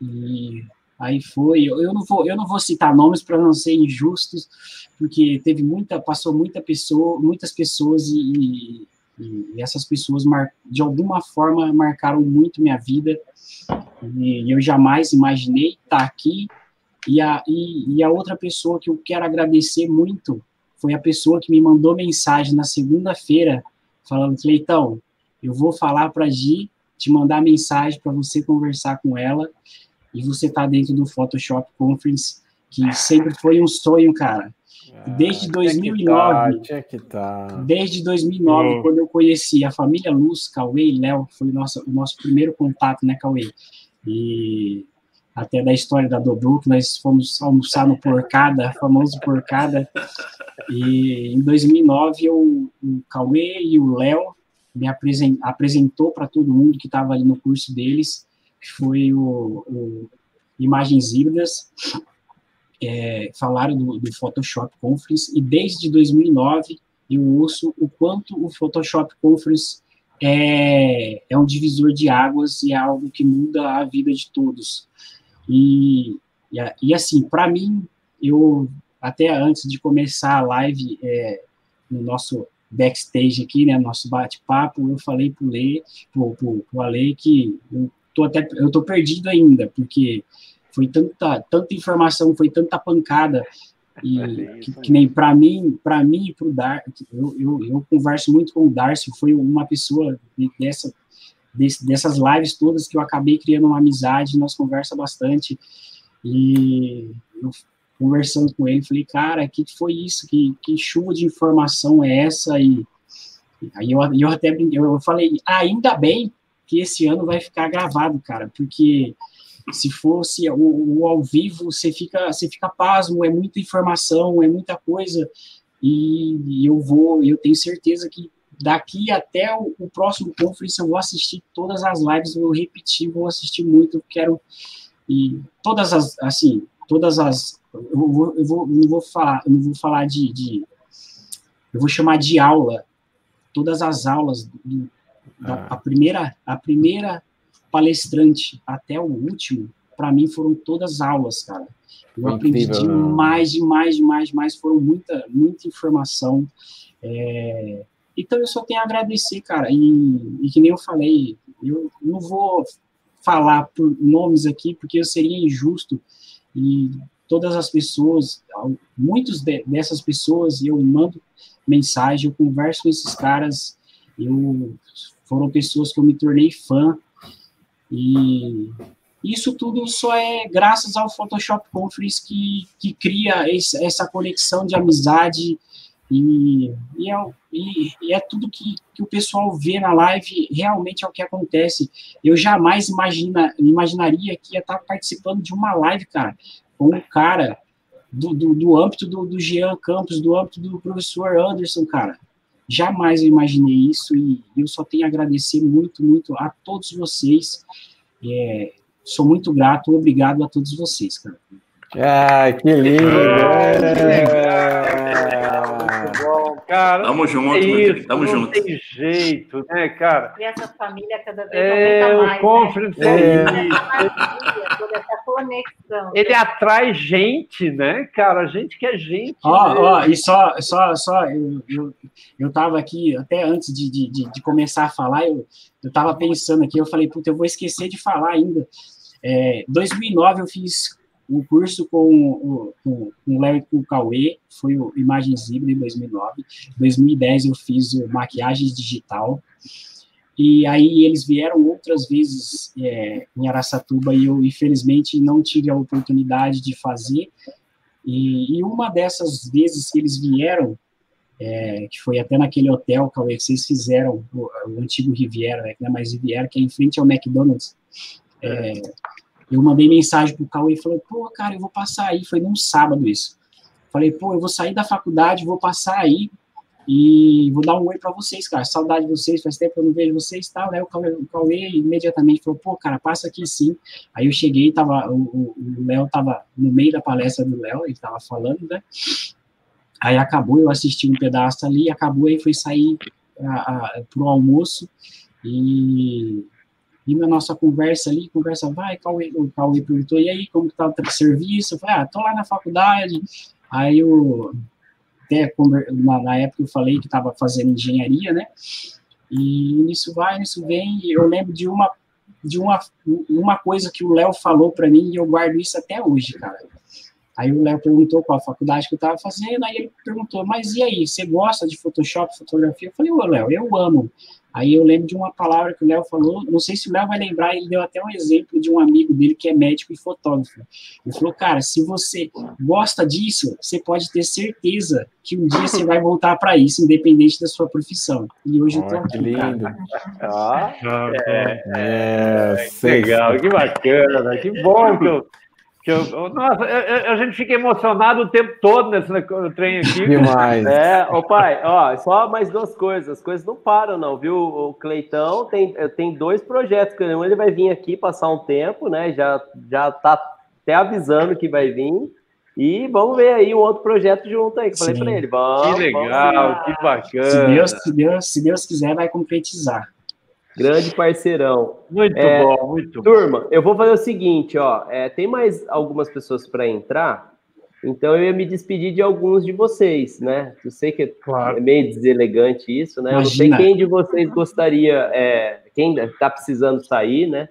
E aí foi, eu não vou, eu não vou citar nomes para não ser injustos, porque teve muita, passou muita pessoa, muitas pessoas e, e, e essas pessoas mar, de alguma forma marcaram muito minha vida. E eu jamais imaginei estar aqui. E a, e, e a outra pessoa que eu quero agradecer muito foi a pessoa que me mandou mensagem na segunda-feira falando, Cleitão, eu vou falar para Gi te mandar mensagem para você conversar com ela e você tá dentro do Photoshop Conference, que sempre foi um sonho, cara. Desde 2009, Tinha que tá. desde 2009, Hum. quando eu conheci a família Luz, Cauê e Léo, foi o nosso, o nosso primeiro contato, né, Cauê? E até da história da Dodô, que nós fomos almoçar no Porcada, famoso Porcada. E em 2009, eu, o Cauê e o Léo me apresen- apresentou para todo mundo que estava ali no curso deles, foi o, o Imagens Híbridas. É, falaram do, do Photoshop Conference, e desde 2009 eu ouço o quanto o Photoshop Conference é, é um divisor de águas e é algo que muda a vida de todos. E, e, e assim, para mim, eu até antes de começar a live é, no nosso backstage aqui, né, nosso bate-papo, eu falei pro, pro, pro Ale que tô até eu tô perdido ainda, porque foi tanta tanta informação, foi tanta pancada e que, que nem para mim, para mim e pro Dar, eu, eu, eu converso muito com o Darcy, foi uma pessoa de- dessa desse, dessas lives todas que eu acabei criando uma amizade, nós conversa bastante e eu conversando com ele, falei, cara, o que foi isso? Que, que chuva de informação é essa? E aí eu, eu até eu falei, ainda bem que esse ano vai ficar gravado, cara, porque se fosse o, o ao vivo, você fica, você fica pasmo, é muita informação, é muita coisa, e, e eu vou, eu tenho certeza que daqui até o, o próximo conference eu vou assistir todas as lives, vou repetir, vou assistir muito, quero e todas as assim, todas as eu vou, eu vou não vou falar, não vou falar de, de eu vou chamar de aula todas as aulas do, da, a primeira a primeira palestrante até o último, para mim foram todas aulas, cara. Eu Foi aprendi incrível, né? demais, demais, demais, demais. Foram muita, muita informação. É, Então eu só tenho a agradecer, cara. E, e que nem eu falei, eu não vou falar por nomes aqui, porque eu seria injusto. E todas as pessoas, muitos de- dessas pessoas, eu mando mensagem, eu converso com esses caras, eu foram pessoas que eu me tornei fã. E isso tudo só é graças ao Photoshop Conference que, que cria esse, essa conexão de amizade e, e, é, e, e é tudo que, que o pessoal vê na live, realmente é o que acontece. Eu jamais imagina, imaginaria que ia estar participando de uma live, cara, com um cara do, do, do âmbito do, do Jean Campos, do âmbito do professor Anderson, cara. Jamais eu imaginei isso e eu só tenho a agradecer muito, muito a todos vocês. É, sou muito grato, obrigado a todos vocês, cara. Ah, que lindo! Bom, cara. Tamo junto, é isso, tamo não junto. tem jeito, né, cara? E essa família cada vez É, aumenta o mais, conference né? é isso. essa conexão. Ele atrai gente, né, cara? Gente que é gente. Ó, né? ó, e só, só, só, eu, eu, eu tava aqui, até antes de, de, de, de começar a falar, eu, eu tava pensando aqui, eu falei, puta, eu vou esquecer de falar ainda. É, 2009 eu fiz um curso com o com, o Léo e com o Cauê, foi o Imagens Híbridas em 2009. 2010 eu fiz o Maquiagens Digital. E aí eles vieram outras vezes é, em Araçatuba e eu, infelizmente, não tive a oportunidade de fazer. E, e uma dessas vezes que eles vieram, é, que foi até naquele hotel, Cauê, que vocês fizeram, o, o antigo Riviera, né, é mais Riviera, que é em frente ao McDonald's. É, eu mandei mensagem pro Cauê e falei, pô, cara, eu vou passar aí. Foi num sábado isso. Falei, pô, eu vou sair da faculdade, vou passar aí e vou dar um oi para vocês, cara. Saudade de vocês, faz tempo que eu não vejo vocês e tal, né? O Cauê, o Cauê imediatamente falou, pô, cara, passa aqui sim. Aí eu cheguei, tava, o- Léo tava no meio da palestra do Léo, ele tava falando, né? Aí acabou, eu assisti um pedaço ali, acabou, aí foi sair a, a, pro almoço e, e na nossa conversa ali, conversa vai, Cauê, o Cauê perguntou, e aí, como que tá o serviço? Eu falei, ah, tô lá na faculdade, aí eu, até na, na época eu falei que estava fazendo engenharia, né, e nisso vai, nisso vem, e eu lembro de uma, de uma, uma coisa que o Léo falou para mim, e eu guardo isso até hoje, cara, Aí o Léo perguntou qual faculdade que eu estava fazendo, aí ele perguntou, mas e aí, você gosta de Photoshop, fotografia? Eu falei, ô Léo, eu amo. Aí eu lembro de uma palavra que o Léo falou, não sei se o Léo vai lembrar, ele deu até um exemplo de um amigo dele que é médico e fotógrafo. Ele falou, cara, se você gosta disso, você pode ter certeza que um dia você vai voltar para isso, independente da sua profissão. E hoje eu tô aqui, lindo. Ah, é, É, que legal, que bacana, que bom que eu. Que eu nossa, eu- eu- a gente fica emocionado o tempo todo nesse trem aqui. Demais. É, ô pai, ó, só mais duas coisas. As coisas não param, não, viu? O Cleitão tem, eh, tem dois projetos. que Um ele vai vir aqui passar um tempo, né? Já, já tá até avisando que vai vir. E vamos ver aí um outro projeto junto aí, que eu falei pra ele. Vamos, Que vamos legal, que Se bacana. Deus, se, Deus, se Deus quiser, vai concretizar. Grande parceirão. Muito É, bom, muito bom. Turma, eu vou fazer o seguinte, ó. é, tem mais algumas pessoas para entrar, então eu ia me despedir de alguns de vocês, né? Eu sei que é- é meio deselegante isso, né? Eu não sei Imagina. quem de vocês gostaria, é, quem tá precisando sair, né?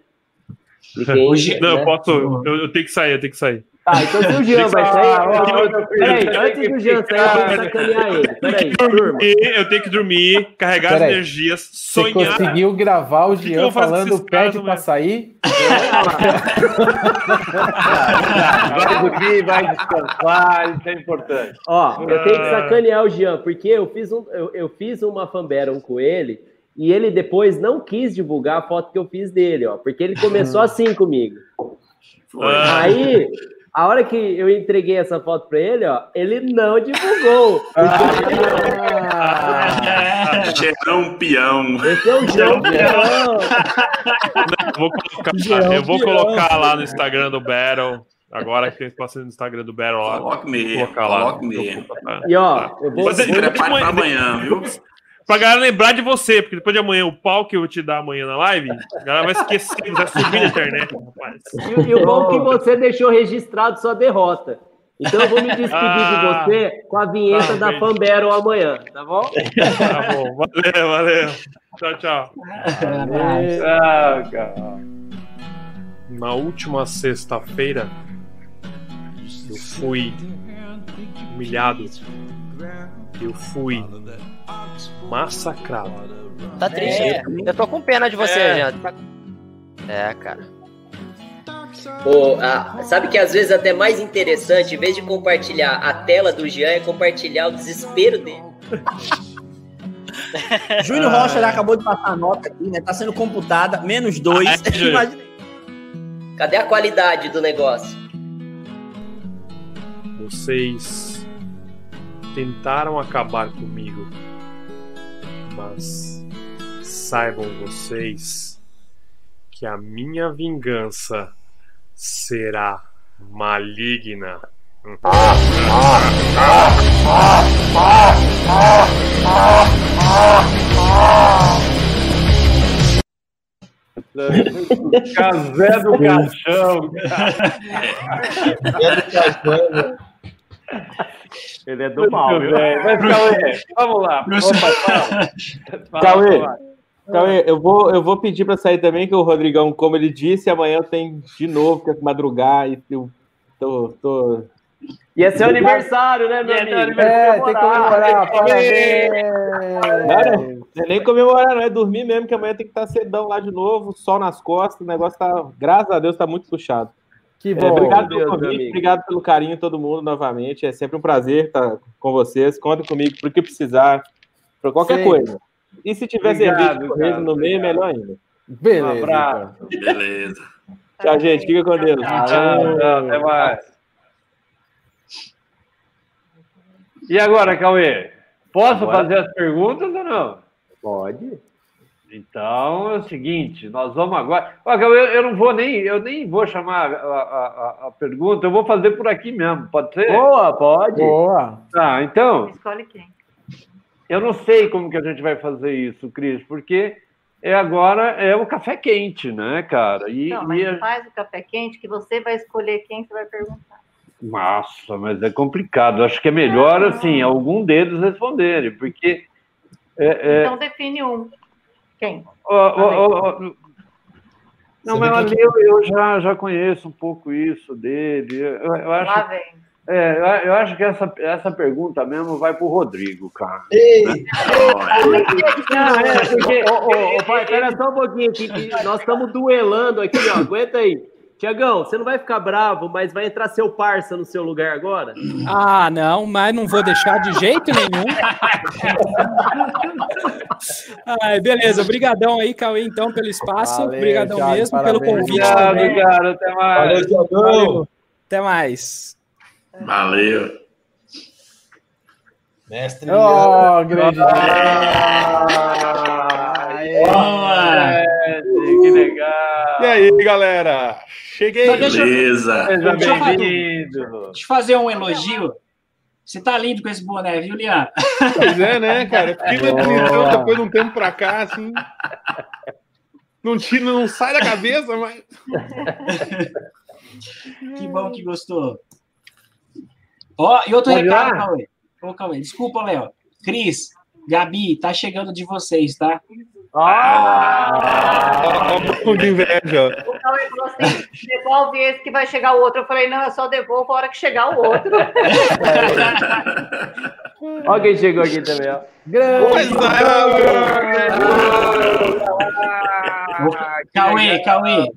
Quem, Hoje- Não, né? eu posso. Eu, eu tenho que sair, eu tenho que sair. Ah, então se o Jean vai sair. Ah, filho, peraí, você antes do Jean sair, eu tenho que sacanear ele. Peraí, turma. Eu tenho que dormir, carregar as energias, Você sonhar. conseguiu gravar o Jean vou falando pede pra sair? Vai dormir, vai descansar, isso é importante. Ó, eu tenho que sacanear o Jean, porque eu fiz, um, eu, eu fiz uma fanbaron com ele e ele depois não quis divulgar a foto que eu fiz dele, ó, porque ele começou assim comigo. Ah. Aí, a hora que eu entreguei essa foto pra ele, ó, ele não divulgou. Gerão peão. Esse é o Jean Peão. Eu vou colocar, Geral eu vou colocar lá no Instagram do Battle. Agora que tem espaço no Instagram do Battle lá. Coloque mesmo, coloque mesmo. E ó, eu vou. Mas, Se vou- prepare vou- para amanhã, viu? Pra galera lembrar de você, porque depois de amanhã, o pau que eu vou te dar amanhã na live, a galera vai esquecer, vai subir na internet, rapaz. E, e o bom é que você deixou registrado sua derrota. Então eu vou me despedir Ah. de você com a vinheta Tá da bem. Fanbero amanhã, tá bom? Tá bom, valeu, valeu. Tchau, tchau. Cara. Na última sexta-feira, eu fui humilhado. Eu fui massacrado. Tá triste. É. Eu tô com pena de você, É. Jean. Tá- É, cara. Pô, ah, sabe que às vezes até mais interessante, em vez de compartilhar a tela do Jean, é compartilhar o desespero dele. Júnior Rocha já acabou de passar a nota aqui, né? Tá sendo computada, menos dois. Ah, é? Imagina- Cadê a qualidade do negócio? Vocês tentaram acabar comigo, mas saibam vocês que a minha vingança será maligna. Casé do caixão. Ele é do mal, viu? Mas, Cauê, vamos lá. Opa, fala. Fala, Cauê, fala. Cauê, eu vou, eu vou pedir para sair também, que o Rodrigão, como ele disse, amanhã eu tenho de novo que madrugar e eu tô. tô... E é seu aniversário, né, meu amigo? É, tem que comemorar. Parabéns. Não é nem comemorar, não, é dormir mesmo, que amanhã tem que estar cedão lá de novo, sol nas costas, o negócio tá, graças a Deus, tá muito puxado. Que É, bom. obrigado Deus, pelo convite, obrigado pelo carinho, todo mundo, novamente. É sempre um prazer estar com vocês. Contem comigo por que precisar, por qualquer Sim. coisa. E se tiver Obrigado, cerveja de cara, no meio, obrigado. melhor ainda. Beleza. Um abraço. então. Beleza. Tchau, gente. Fica com Deus. Tchau, tchau, até mais. E agora, Cauê? Posso Agora- fazer as perguntas ou não? Pode. Então é o seguinte, nós vamos agora. Eu, eu não vou nem, eu nem vou chamar a, a- a- pergunta, eu vou fazer por aqui mesmo, pode ser? Boa, pode. Boa. Tá, então, Escolhe quem. eu não sei como que a gente vai fazer isso, Cris, porque é agora é o café quente, né, cara? E, Não, e mas a- faz o café quente que você vai escolher quem você vai perguntar. Nossa, mas é complicado. Acho que é melhor, assim, algum deles responderem, porque. É, é... Então define um. Quem? Ó, ó, ó, Não, mas ali eu, eu já, já conheço um pouco isso dele. Eu, eu Lá acho. vem. É, eu- eu acho que essa, essa pergunta mesmo vai pro Rodrigo, cara. Não, é, porque, ô, ô, ô, pai, pera só um pouquinho aqui, nós estamos duelando aqui, ó. Aguenta aí. Tiagão, você não vai ficar bravo, mas vai entrar seu parça no seu lugar agora? Ah, não, mas não vou deixar de jeito nenhum. Ai, beleza, obrigadão aí, Cauê, então, pelo espaço. Valeu, Obrigadão Thiago, mesmo parabéns. pelo convite Obrigado, também. cara, até mais. Valeu, Thiagão. Valeu. Até mais. Valeu. Mestre. Oh, grande. É, que legal. E aí, galera? Cheguei. Só deixa eu- Beleza. Seja eu bem-vindo. Deixa eu fazer um elogio. Você tá lindo com esse boné, viu, Lian? Pois é, né, cara? Fiquei na televisão depois de um tempo pra cá, assim. Não, tira, não sai da cabeça, mas. Que bom que gostou. Ó, e outro Pode recado? Cauê. Ô, Cauê, desculpa, Léo. Cris, Gabi, tá chegando de vocês, tá? Ah, um de inveja. O Cauê falou assim: devolve esse que vai chegar o outro. Eu falei, não, eu só devolvo a hora que chegar o outro. Ó quem chegou aqui também, ó. Pois Ô, Cauê, Cauê,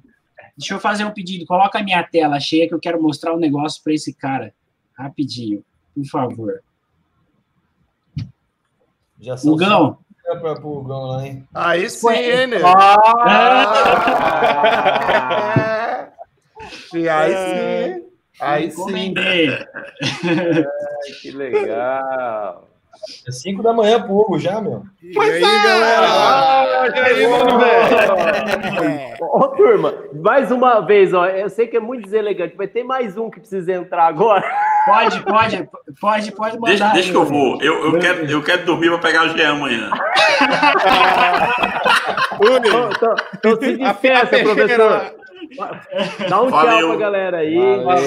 deixa eu fazer um pedido. Coloca a minha tela cheia que eu quero mostrar um negócio pra esse cara. Rapidinho, por favor. Já cinco pra pro Hugão lá, hein? Aí sim, hein, né? E aí sim. Aí sim. Ai, que legal. É 5 da manhã pro Hugo já, meu. Pois aí, galera? Ah, E aí, mano, velho? Ô, turma, mais uma vez, ó. Eu sei que é muito deselegante, mas tem mais um que precisa entrar agora. Pode, pode, pode, pode mandar. Deixa, deixa aí, que eu vou. Eu, eu, quero, eu quero dormir para pegar o Jean amanhã. Então, então se despeça, professor. Dá um tchau Valeu. pra galera aí.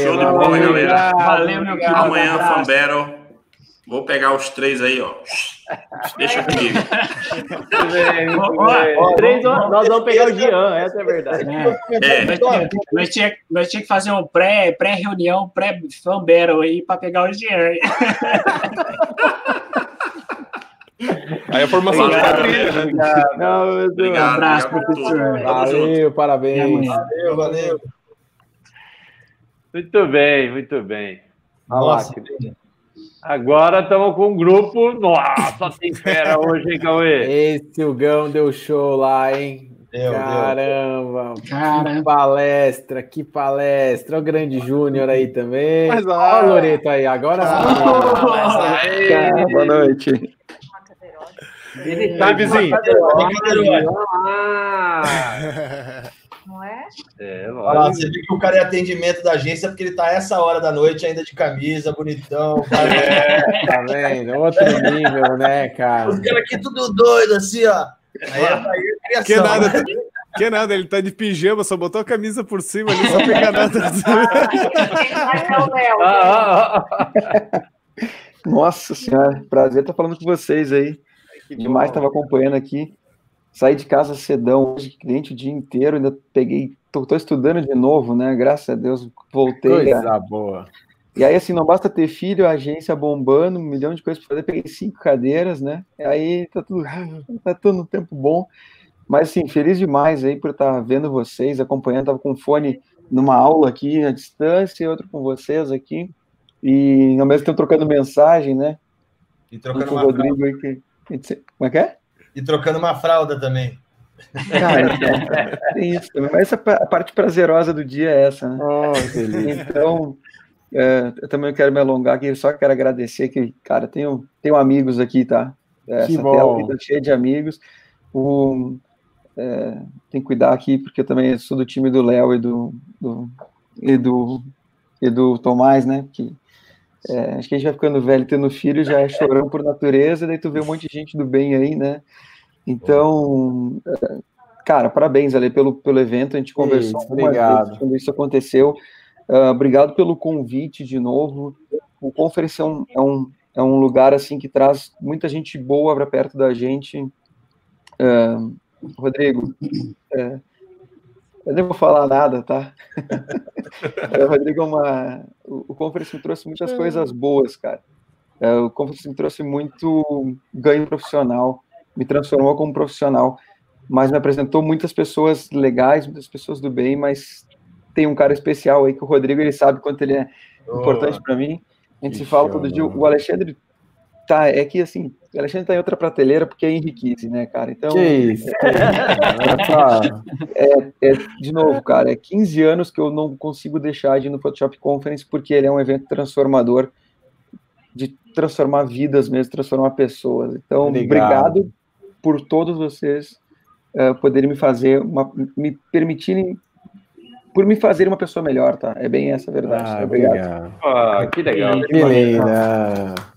Show de bola, galera. Valeu, meu querido. Amanhã, abraço. Vou pegar os três aí, ó. Deixa comigo. Três, nós vamos pegar o Jean, essa é a verdade. É. Nós, tinha, nós, tinha, nós tinha que fazer um pré- pré-reunião, pré-fan-battle aí pra pegar o Jean. Aí a formação de Obrigado. quadrilha, né? Não, meu Deus. Obrigado. Um abraço, obrigado professor. Valeu, parabéns. Valeu, valeu. Muito bem, muito bem. Nossa, Agora estamos com um grupo. Nossa, tem fera hoje, hein, Cauê? Esse Hugão deu show lá, hein? Deu, deu. Caramba, Cara. que palestra, que palestra. O grande Júnior aí também. Mas, ah, o Loreto aí, agora Boa noite. ele Tá, vizinho. Ah, Não é? é, Olha lá, você viu que o cara é atendimento da agência porque ele tá essa hora da noite ainda de camisa, bonitão. É. tá vendo? Outro nível, né, cara? Os caras aqui tudo doido, assim, ó. Aí, aí é Que criação. nada, que nada, ele tá de pijama, só botou a camisa por cima ali, só pegar nada. É. Ah, ah, ah. Nossa senhora, prazer estar falando com vocês aí. Demais estava acompanhando aqui. Saí de casa cedão hoje, cliente o dia inteiro, ainda peguei, tô, tô estudando de novo, né? Graças a Deus, voltei. Coisa boa. E aí, assim, não basta ter filho, a agência bombando, um milhão de coisas para fazer. Peguei cinco cadeiras, né? E aí tá tudo, tá tudo no tempo bom. Mas, assim, feliz demais aí por estar vendo vocês, acompanhando. Tava com fone numa aula aqui à distância e outro com vocês aqui. E ao mesmo tempo trocando mensagem, né? E trocando com o uma Rodrigo aí que. que- Como é que é? E trocando uma fralda também. Cara, então, tem isso também. Mas essa a parte prazerosa do dia é essa, né? Oh. Então, é, eu também quero me alongar aqui, só quero agradecer que, cara, tenho, tenho amigos aqui, tá? Essa Que tela bom. aqui tá cheia de amigos. O, é, tem que cuidar aqui, porque eu também sou do time do Léo e do, do, e do, e do Tomás, né? Que, é, acho que a gente vai ficando velho, tendo filho, já é chorão por natureza, daí tu vê um monte de gente do bem aí, né? Então, é, cara, parabéns ali pelo, pelo evento, a gente conversou Isso, obrigado. quando isso aconteceu. Ah, obrigado pelo convite de novo. O Conference é um, é um, é um lugar assim que traz muita gente boa para perto da gente. Ah, Rodrigo, é, eu nem vou falar nada, tá? o Rodrigo é uma. o, Conference me trouxe muitas coisas boas, cara. É, o Conference me trouxe muito ganho profissional, me transformou como profissional, mas me apresentou muitas pessoas legais, muitas pessoas do bem, mas tem um cara especial aí que o Rodrigo, ele sabe quanto ele é importante para mim. A gente se fala todo dia. O Alexandre tá, é que assim, o Alexandre tá em outra prateleira porque é Henrique, né, cara? Então. Que isso? é, é, de novo, cara, é 15 anos que eu não consigo deixar de ir no Photoshop Conference porque ele é um evento transformador de transformar vidas mesmo, transformar pessoas. Então, Obrigado. obrigado por todos vocês uh, poderem me fazer, uma, me permitirem, por me fazer uma pessoa melhor, tá? É bem essa a verdade. Ah, obrigado. obrigado. Ah, que legal. Que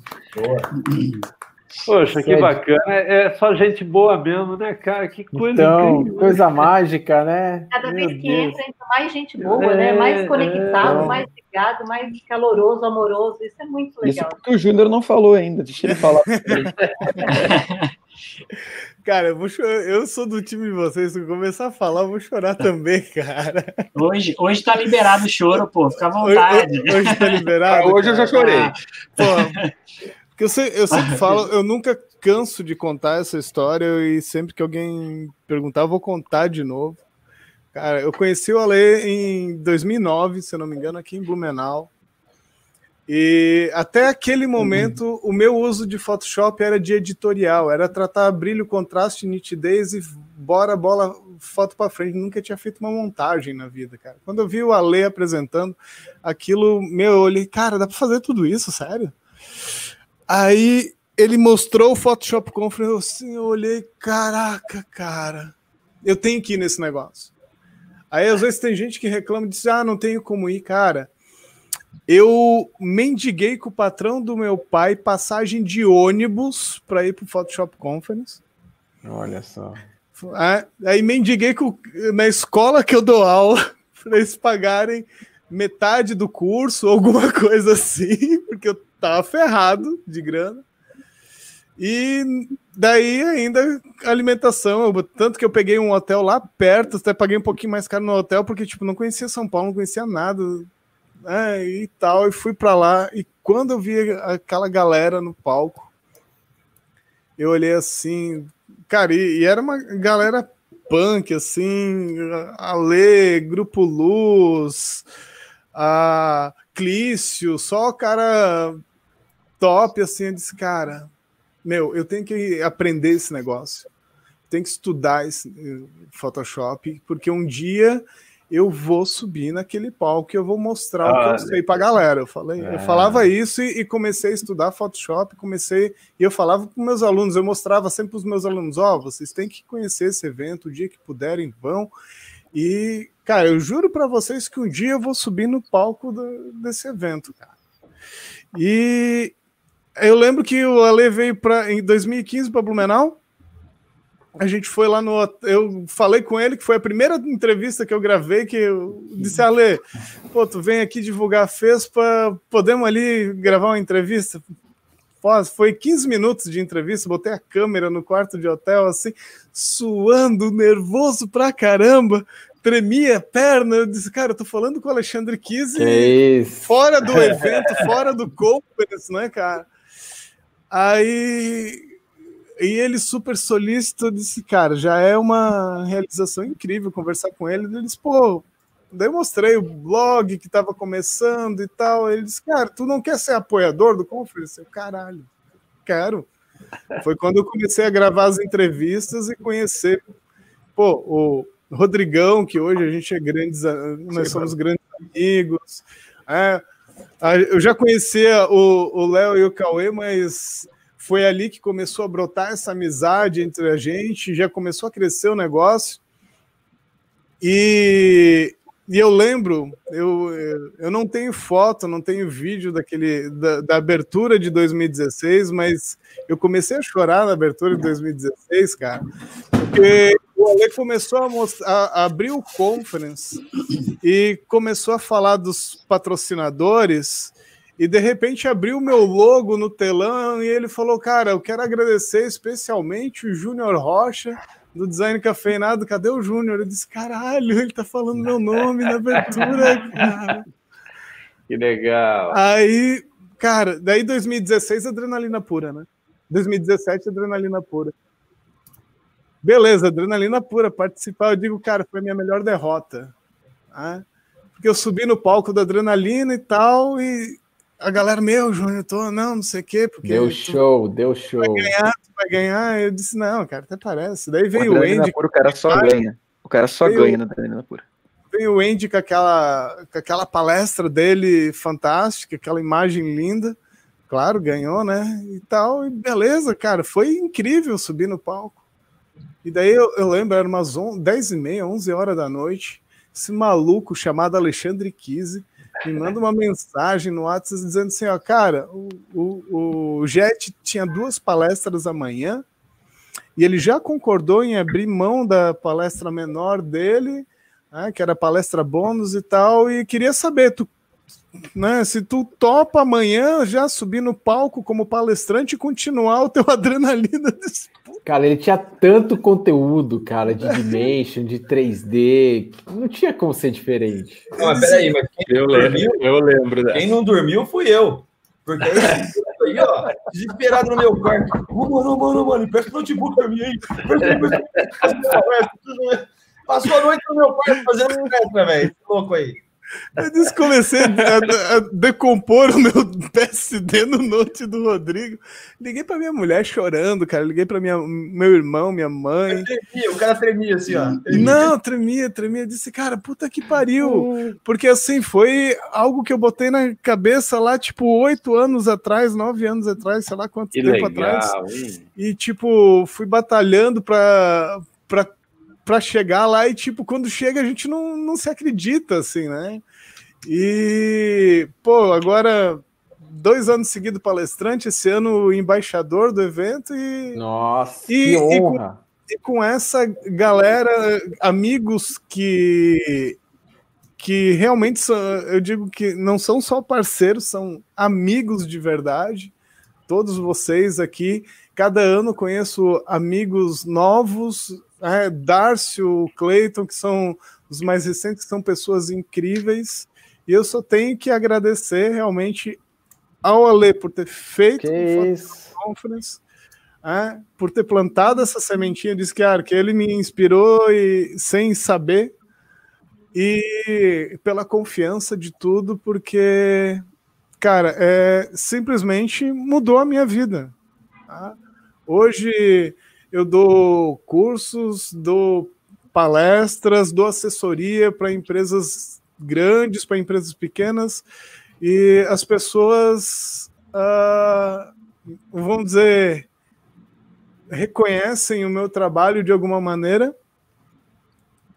Poxa, que bacana. É é só gente boa mesmo, né, cara? Que coisa Então, incrível. coisa mágica, né? Cada Meu vez que Deus. entra, entra mais gente boa, É, né? Mais conectado, é. mais ligado, mais caloroso, amoroso. Isso é muito Isso legal. porque o Júnior não falou ainda, deixa ele falar. Cara, eu, vou cho- eu sou do time de vocês. Se eu começar a falar, eu vou chorar também, cara. Hoje, hoje tá liberado o choro, pô. Fica à Hoje, vontade. hoje- hoje tá liberado? Hoje eu já chorei. Ah, pô, porque eu, se- eu sempre falo, eu nunca canso de contar essa história e sempre que alguém perguntar, eu vou contar de novo. Cara, eu conheci o Ale em 2009, se eu não me engano, aqui em Blumenau. E até aquele momento, o meu uso de Photoshop era de editorial, era tratar brilho, contraste, nitidez e bora bola, foto para frente. Nunca tinha feito uma montagem na vida, cara. Quando eu vi o Ale apresentando aquilo, meu, eu olhei, cara, dá para fazer tudo isso, sério? Aí ele mostrou o Photoshop Conference, assim, eu olhei, caraca, cara, eu tenho que ir nesse negócio. Aí às vezes tem gente que reclama e diz, ah, não tenho como ir, cara. Eu mendiguei com o patrão do meu pai passagem de ônibus para ir para o Photoshop Conference. Olha só. Ah, Aí mendiguei com- na escola que eu dou aula para eles pagarem metade do curso, alguma coisa assim, porque eu tava ferrado de grana. E daí ainda alimentação, eu- tanto que eu peguei um hotel lá perto, até paguei um pouquinho mais caro no hotel, porque tipo, não conhecia São Paulo, não conhecia nada, né, e tal, e fui para lá, e quando eu vi aquela galera no palco, eu olhei assim, cara, e, e era uma galera punk, assim, Ale, Grupo Luz, a Clício, só cara top, assim, eu disse, cara, meu, eu tenho que aprender esse negócio, tenho que estudar esse eh, Photoshop, porque um dia eu vou subir naquele palco e eu vou mostrar o que eu sei pra galera. Eu falei, eu É. falava isso e, e comecei a estudar Photoshop, comecei e eu falava com meus alunos, eu mostrava sempre para os meus alunos, ó, vocês têm que conhecer esse evento, o dia que puderem, vão. E, cara, eu juro para vocês que um dia eu vou subir no palco do- desse evento, cara. E eu lembro que o Ale veio pra, em 2015 para Blumenau. A gente foi lá no. Eu falei com ele que foi a primeira entrevista que eu gravei. Que eu disse, Ale, pô, tu vem aqui divulgar a FESPA, podemos ali gravar uma entrevista? Foi 15 minutos de entrevista, botei a câmera no quarto de hotel, assim, suando, nervoso pra caramba, tremia a perna. Eu disse, cara, eu tô falando com o Alexandre Kise fora do evento, fora do conference, né, cara? Aí. E ele super solícito, disse, cara, já é uma realização incrível conversar com ele. Ele disse, pô, daí eu mostrei o blog que tava começando e tal. Ele disse, cara, tu não quer ser apoiador do conference? Eu, caralho, quero. Foi quando eu comecei a gravar as entrevistas e conhecer, pô, o Rodrigão, que hoje a gente é grandes, nós somos grandes amigos. É, eu já conhecia o o Léo e o Cauê, mas foi ali que começou a brotar essa amizade entre a gente, já começou a crescer o negócio. E, e eu lembro, eu, eu não tenho foto, não tenho vídeo daquele da, da abertura de 2016, mas eu comecei a chorar na abertura de 2016, cara, porque o Ale começou a, mostrar, a abrir o conference e começou a falar dos patrocinadores e de repente abriu o meu logo no telão e ele falou, cara, eu quero agradecer especialmente o Júnior Rocha do Design Cafeinado, cadê o Júnior? Eu disse, caralho, ele tá falando meu nome na abertura, cara. Que legal. Aí, cara, daí 2016 adrenalina pura, né? 2017 adrenalina pura. Beleza, adrenalina pura, participar, eu digo, cara, foi a minha melhor derrota. Né? Porque eu subi no palco da adrenalina e tal, e a galera, meu, Júnior, tô, não, não sei o quê, porque. Deu tu show, deu show. Vai ganhar, tu vai ganhar. Eu disse, não, cara, até parece. Daí veio o Andy. pura, o cara só Cara, ganha. O cara só Veio- ganha na adrenalina pura. Veio o Andy com aquela, com aquela palestra dele fantástica, aquela imagem linda. Claro, ganhou, né? E tal, e beleza, cara, foi incrível subir no palco. E daí eu, eu lembro, era umas 11, 10 e meia, 11 horas da noite. Esse maluco chamado Alexandre Kise me manda uma mensagem no WhatsApp dizendo assim: ó, cara, o, o, o Jet tinha duas palestras amanhã e ele já concordou em abrir mão da palestra menor dele, né, que era palestra bônus e tal, e queria saber, tu, né, se tu topa amanhã já subir no palco como palestrante e continuar o teu adrenalina desse Cara, ele tinha tanto conteúdo, cara, de Dimension, de 3D, que não tinha como ser diferente. Não, mas peraí, mas quem Eu não lembro, dormiu, eu lembro dessa. quem não dormiu fui eu. Porque aí, ó, desesperado no meu quarto. Ô, mano, mano, mano, empresta o notebook pra mim aí. Passou a noite no meu quarto fazendo um velho. Louco aí. Eu disse, comecei a, a decompor o meu PSD no note do Rodrigo. Liguei pra minha mulher chorando, cara. Liguei pra minha, meu irmão, minha mãe. Tremia, o cara tremia assim, ó. Não, tremia, tremia. Disse, cara, puta que pariu. Porque assim, foi algo que eu botei na cabeça lá, tipo, oito anos atrás, nove anos atrás, sei lá quanto Que tempo legal, atrás. hein? E, tipo, fui batalhando pra, pra, pra chegar lá e, tipo, quando chega a gente não, não se acredita, assim, né? E, pô, agora dois anos seguidos palestrante, esse ano embaixador do evento e... Nossa, e, que e com- honra. e com essa galera, amigos que que realmente são, eu digo que não são só parceiros, são amigos de verdade. Todos vocês aqui, cada ano conheço amigos novos, né? Darcio, Cleiton, que são os mais recentes, que são pessoas incríveis. E eu só tenho que agradecer realmente ao Ale por ter feito o Photoshop Conference, né, por ter plantado essa sementinha, disse que, cara, que ele me inspirou e sem saber, e pela confiança de tudo, porque, cara, é, simplesmente mudou a minha vida. tá? Hoje eu dou cursos, dou palestras, dou assessoria para empresas grandes, para empresas pequenas, e as pessoas, ah, vamos dizer, reconhecem o meu trabalho de alguma maneira.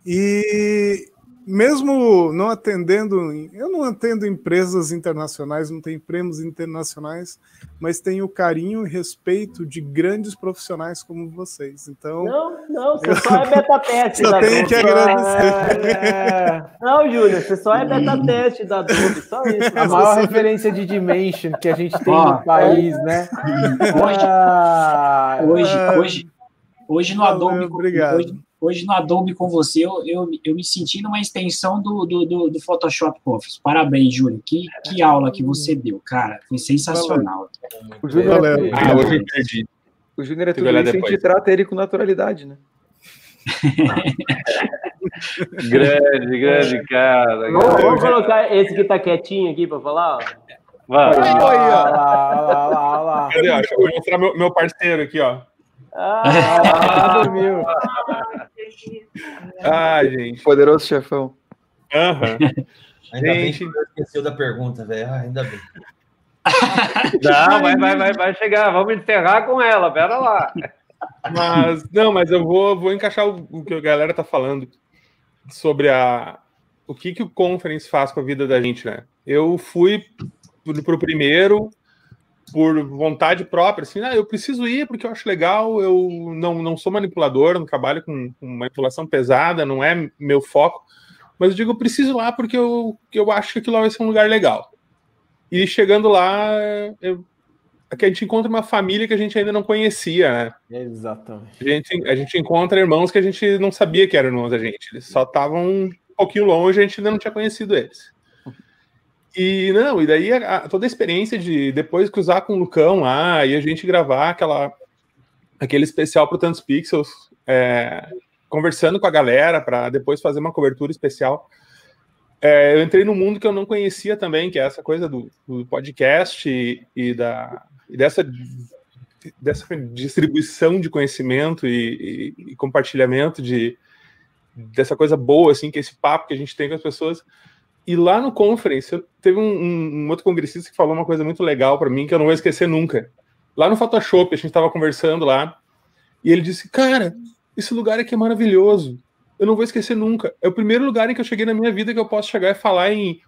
E mesmo não atendendo, eu não atendo empresas internacionais, não tenho prêmios internacionais, mas tenho o carinho e respeito de grandes profissionais como vocês. Então, Não, não, você só é beta teste Só da tenho Adobe. que agradecer. É. Não, Júnior, você só é beta teste da Adobe, só isso. A maior referência de Dimension que a gente tem Ó, no país, né? Hoje, Ah, hoje, hoje, hoje no Valeu, Adobe, obrigado. hoje, hoje no Adobe com você, eu, eu, eu me senti numa extensão do, do, do, do Photoshop Office. Parabéns, Júlio. Que, que aula que você deu, cara. Foi sensacional. O Júnior é. Ah, hoje eu perdi. o Júnior é tudo isso, a gente trata ele com naturalidade, né? Grande, grande cara. Vamos, vamos colocar esse que tá quietinho aqui para falar? ó. Vai. Olha lá, olha lá, olha lá. Cadê? ó? Deixa eu mostrar meu, meu parceiro aqui, ó. Ah, dormiu. Ah, gente. Poderoso chefão. Aham. Ainda bem Gente. que eu esqueceu da pergunta, velho. Ah, ainda bem. Não, vai, vai, vai, vai chegar. Vamos encerrar com ela. Pera lá. Mas, não, mas eu vou, vou encaixar o, o que a galera tá falando sobre a, o que, que o Conference faz com a vida da gente, né? Eu fui pro primeiro por vontade própria, assim, ah, eu preciso ir porque eu acho legal, eu não, não sou manipulador, não trabalho com, com manipulação pesada, não é meu foco, mas eu digo, eu preciso ir lá porque eu, eu acho que aquilo lá vai ser um lugar legal. E chegando lá, eu, aqui a gente encontra uma família que a gente ainda não conhecia, né? Exatamente. A gente, a gente encontra irmãos que a gente não sabia que eram irmãos da gente. Eles só estavam um pouquinho longe, a gente ainda não tinha conhecido eles. E não, e daí a- toda a experiência de depois cruzar com o Lucão lá e a gente gravar aquela, aquele especial pro Tantos Pixels, é, conversando com a galera para depois fazer uma cobertura especial. É, eu entrei num mundo que eu não conhecia também, que é essa coisa do, do podcast e, e da, e dessa, dessa distribuição de conhecimento e, e- e compartilhamento de dessa coisa boa, assim, que é esse papo que a gente tem com as pessoas. E lá no conference, eu, teve um, um- um outro congressista que falou uma coisa muito legal para mim que eu não vou esquecer nunca. Lá no Photoshop, a gente estava conversando lá, e ele disse: Cara, esse lugar aqui é maravilhoso. Eu não vou esquecer nunca. É o primeiro lugar em que eu cheguei na minha vida que eu posso chegar e falar em,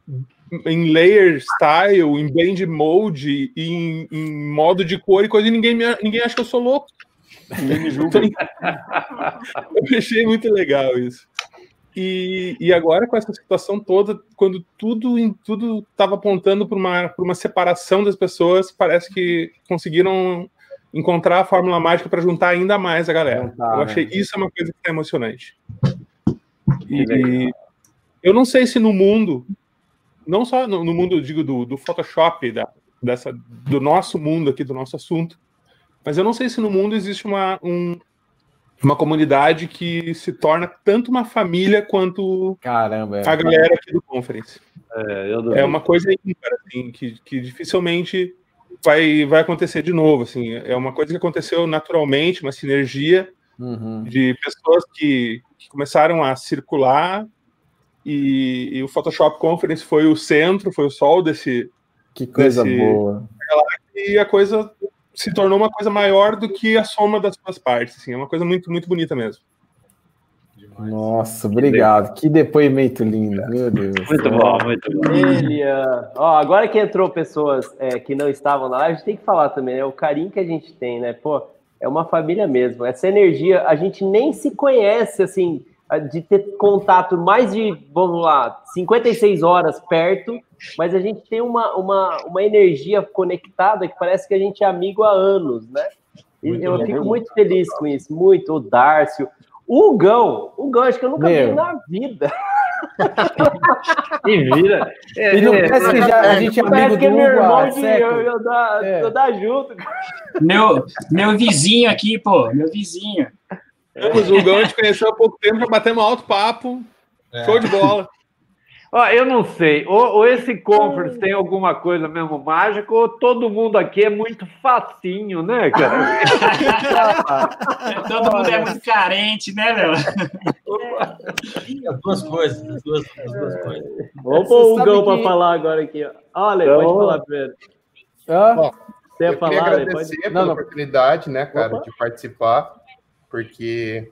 em layer style, em blend mode, em, em modo de cor e coisa, e ninguém, me, ninguém acha que eu sou louco. Ninguém me julga. eu achei muito legal isso. E, e agora, com essa situação toda, quando tudo em tudo estava apontando para uma, pra uma separação das pessoas, parece que conseguiram encontrar a fórmula mágica para juntar ainda mais a galera. Juntar, eu né? achei isso é uma coisa que é emocionante. E eu não sei se no mundo, não só no, no mundo, digo, do, do Photoshop, da, dessa, do nosso mundo aqui, do nosso assunto, mas eu não sei se no mundo existe uma, um- uma comunidade que se torna tanto uma família quanto Caramba, é. a galera aqui do Conference. É, eu É uma coisa ímpar, assim, que, que dificilmente vai, vai acontecer de novo. Assim. É uma coisa que aconteceu naturalmente, uma sinergia Uhum. de pessoas que, que começaram a circular e, e o Photoshop Conference foi o centro, foi o sol desse. Que coisa desse- boa. E a coisa se tornou uma coisa maior do que a soma das suas partes. Assim, é uma coisa muito, muito bonita mesmo. Nossa, obrigado. Que depoimento lindo, meu Deus. Muito bom, muito bom. Ó, agora que entrou pessoas é, que não estavam na live, a gente tem que falar também, né? O carinho que a gente tem, né? Pô, é uma família mesmo. Essa energia, a gente nem se conhece, assim, de ter contato mais de, vamos lá, 56 horas perto, mas a gente tem uma, uma, uma energia conectada que parece que a gente é amigo há anos, né? E Muito eu bom. fico muito feliz com isso, muito. O Dárcio, o Gão, o Gão, acho que eu nunca vi Meu. na vida. E vira. É, E não é, parece que já- a gente é Parece amigo que é do meu Hugo irmão de eu, eu dar, É. eu dar junto. Meu, meu vizinho aqui, pô, meu vizinho. O Gão a gente conheceu há pouco tempo, já batemos alto papo. Show de bola. Ó, eu não sei. Ou, ou esse conference tem alguma coisa mesmo mágica, ou todo mundo aqui é muito facinho, né, cara? Todo mundo é muito carente, né, meu? As duas coisas, as duas, as duas coisas. Vamos pôr o Gão que- para falar agora aqui. ó. Olha, Então- pode falar primeiro. Hã? Bom, Você eu queria falar, Ale? agradecer Pode- pela Não, não. oportunidade, né, cara, Opa. de participar, porque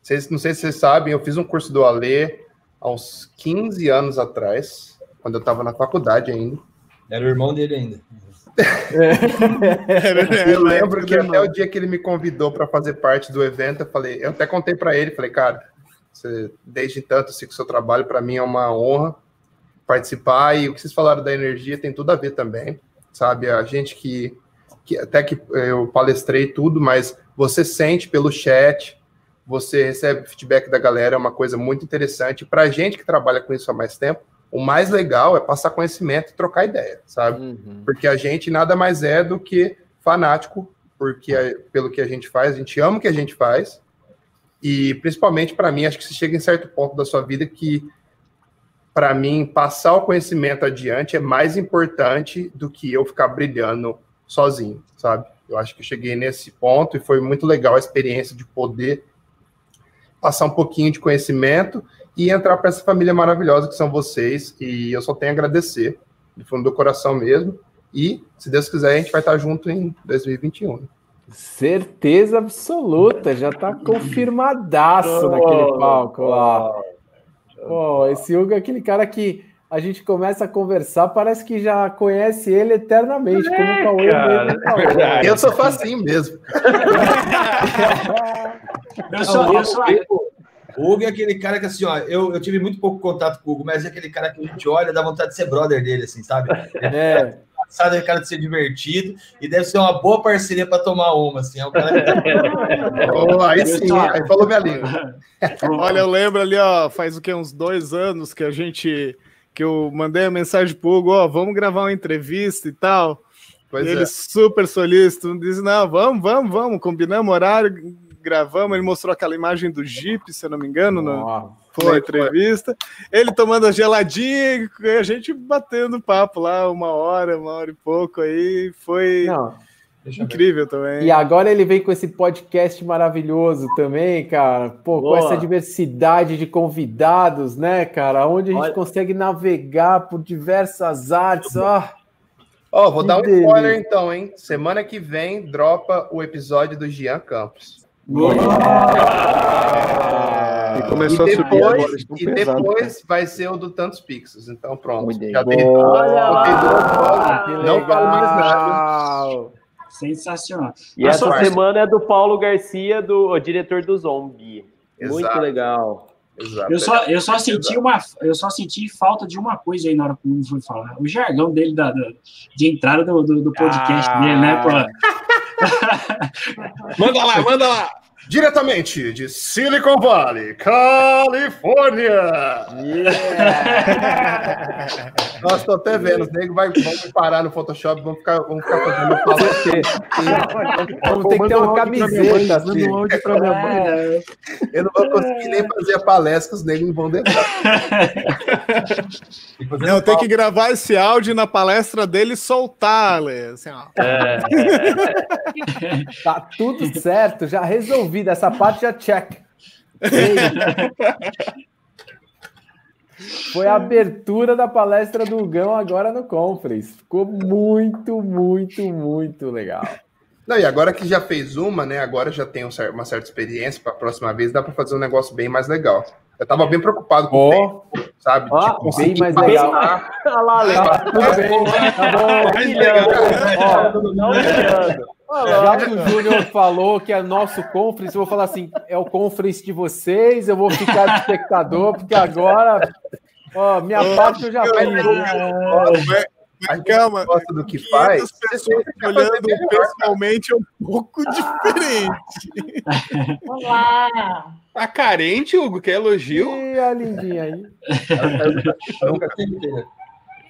vocês, não sei se vocês sabem, eu fiz um curso do Alê há uns 15 anos atrás, quando eu estava na faculdade ainda. Era o irmão dele ainda. eu lembro que até o dia que ele me convidou para fazer parte do evento, eu falei, eu até contei para ele, falei, cara, você, desde tanto sigo o seu trabalho, para mim é uma honra participar e o que vocês falaram da energia tem tudo a ver também, sabe? A gente que, que até que eu palestrei tudo, mas você sente pelo chat, você recebe feedback da galera, é uma coisa muito interessante. Para a gente que trabalha com isso há mais tempo, o mais legal é passar conhecimento e trocar ideia, sabe? Porque a gente nada mais é do que fanático, porque pelo que a gente faz, a gente ama o que a gente faz. E principalmente para mim, acho que você chega em certo ponto da sua vida que para mim passar o conhecimento adiante é mais importante do que eu ficar brilhando sozinho, sabe? Eu acho que eu cheguei nesse ponto e foi muito legal a experiência de poder passar um pouquinho de conhecimento e entrar para essa família maravilhosa que são vocês. E eu só tenho a agradecer, do fundo do coração mesmo. E, se Deus quiser, a gente vai estar junto em 2021. Certeza absoluta, já tá confirmadaço Oh, naquele palco lá. Pô, esse Hugo é aquele cara que a gente começa a conversar, parece que já conhece ele eternamente, como o Cauê é verdade. Eu sou facinho mesmo. Eu sou, eu sou, O Hugo é aquele cara que, assim, ó, eu, eu tive muito pouco contato com o Hugo, mas é aquele cara que a gente olha, dá vontade de ser brother dele, assim, sabe? É. Engraçado, é cara de ser divertido e deve ser uma boa parceria para tomar uma, assim. É um cara que... Oh, aí sim, aí falou minha língua. Olha, eu lembro ali, ó, faz o que, uns dois anos que a gente que eu mandei a mensagem pro Hugo, ó, vamos gravar uma entrevista e tal. Pois ele é. super solícito, disse, não, vamos, vamos, vamos, combinamos horário, gravamos, ele mostrou aquela imagem do Jeep, se eu não me engano, na, Foi, na entrevista. Ele tomando a geladinha e a gente batendo papo lá, uma hora, uma hora e pouco aí, foi incrível também. E agora ele vem com esse podcast maravilhoso também, cara. Pô, Boa. com essa diversidade de convidados, né, cara? Onde a gente Olha- consegue navegar por diversas artes. Ó, Ó, vou Que dar um spoiler então, hein? Semana que vem dropa o episódio do Gian Campos. E começou e a subir depois, agora, estão E pesados, depois vai ser o do Tantos Pixels. Então pronto. Muito Já dei, Que não falo mais nada. Sensacional. E Mas essa semana é do Paulo Garcia, do o diretor do Zombie. Muito Exato. legal. Eu só, eu só senti uma, eu só senti falta de uma coisa aí na hora que o Hugo foi falar. O jargão dele da, da- de entrada do, do, do podcast Ah. dele, né, pô? Manda lá, manda lá. Diretamente de Silicon Valley, Califórnia. Nossa, tô até vendo. Os negros vai- vão me parar no Photoshop, vão ficar, vão ficar fazendo Vamos ter que ter uma camiseta assim. É. Eu não vou conseguir nem fazer a palestra, os negros não vão deixar. Não, tem que gravar esse áudio na palestra dele e soltar, Lê. Assim, ó. Tá tudo certo, já resolvido. Essa parte já check. Foi a abertura da palestra do Gão agora no Conference. Ficou muito, muito, muito legal. Não, e agora que já fez uma, né? Agora já tem um uma certa experiência para a próxima vez, dá para fazer um negócio bem mais legal. Eu tava bem preocupado com o tempo, sabe? De conseguir bem mais legal. Olha lá, Léo. Tá tudo bem, tá bom. Ó, já que o Júnior falou que é nosso conference, eu vou falar assim: é o conference de vocês, eu vou ficar de espectador, porque agora, ó, minha parte eu já fiz. né? A gente gosta do que faz. 500 pessoas olhando pessoalmente é um pouco diferente. Olá! Tá carente, Hugo? Quer elogio? E a lindinha aí.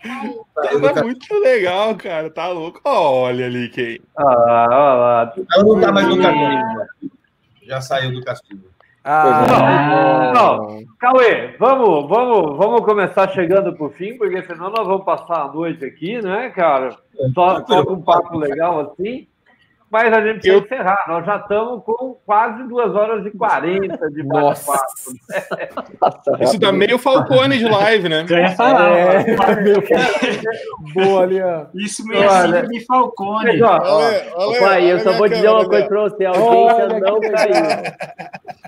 Tive, né? Tá muito legal, cara. Tá louco. Olha ali quem. Ah, olha lá. Ela não tá mais no castigo. Já saiu do castigo. Ah, não, Cauê, vamos, vamos, vamos começar chegando pro fim, porque senão nós vamos passar a noite aqui, né, cara? Só, só com um papo legal assim. Mas a gente precisa encerrar. Nós já estamos com quase duas horas e 40 de Nossa. bate-papo. Isso dá meio Falcone de live, né? Eu ia falar. É, meu Boa ó. Isso meio síndrome de Falcone. Mas, ó, ó, ô, pai, eu só vou dizer uma coisa pra você: a audiência Olha não caiu.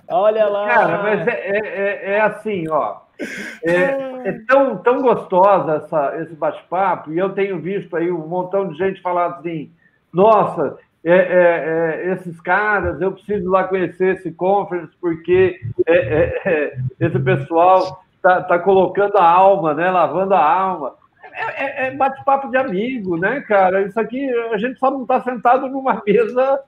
Olha lá. Cara, mas é, é- é- é assim, ó. É, é tão, tão gostosa essa, esse bate-papo, e eu tenho visto aí um montão de gente falar assim: nossa, é, é, é, esses caras, eu preciso ir lá conhecer esse conference, porque é, é, esse pessoal tá, tá colocando a alma, né? Lavando a alma. É, bate-papo de amigo, né, cara? Isso aqui a gente só não está sentado numa mesa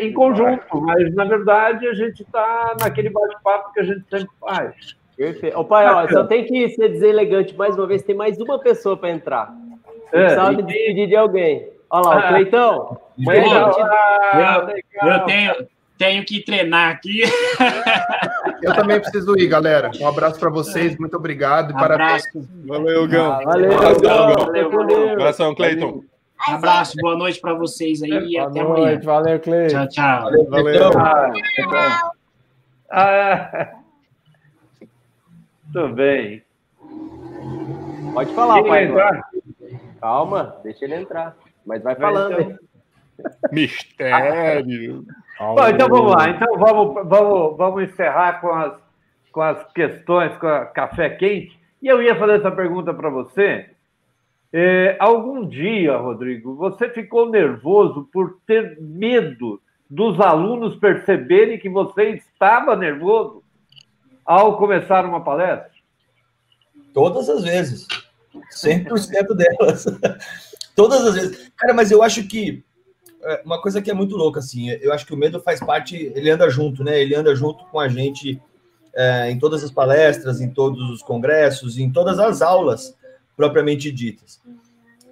em conjunto, mas na verdade a gente está naquele bate-papo que a gente sempre faz. Perfeito. Ô, pai, ó, só tem que ser deselegante mais uma vez, tem mais uma pessoa para entrar. É, precisava me despedir de alguém. Olha lá, o Cleitão. Legal. Amanhã a gente- Ah, Eu, eu tenho, tenho que treinar aqui. Eu também preciso ir, galera. Um abraço para vocês, muito obrigado e parabéns. Valeu, Gão. Valeu, Gão. valeu. Abração, Cleiton. Um abraço, boa noite para vocês aí e Boa até amanhã. noite, valeu, Cleiton. Tchau, tchau. Valeu. Ah, tudo bem. Pode falar, pai. entrar? Calma, deixa ele entrar. Mas vai Vai, falando, então. hein? Mistério. Bom, então vamos lá. Então vamos, vamos, vamos encerrar com as, com as questões, com a café quente. E eu ia fazer essa pergunta para você. É, algum dia, Rodrigo, você ficou nervoso por ter medo dos alunos perceberem que você estava nervoso ao começar uma palestra? Todas as vezes. 100% delas. Todas as vezes. Cara, mas eu acho que é, uma coisa que é muito louca, assim, eu acho que o medo faz parte, ele anda junto, né? Ele anda junto com a gente é, em todas as palestras, em todos os congressos, em todas as aulas. propriamente ditas.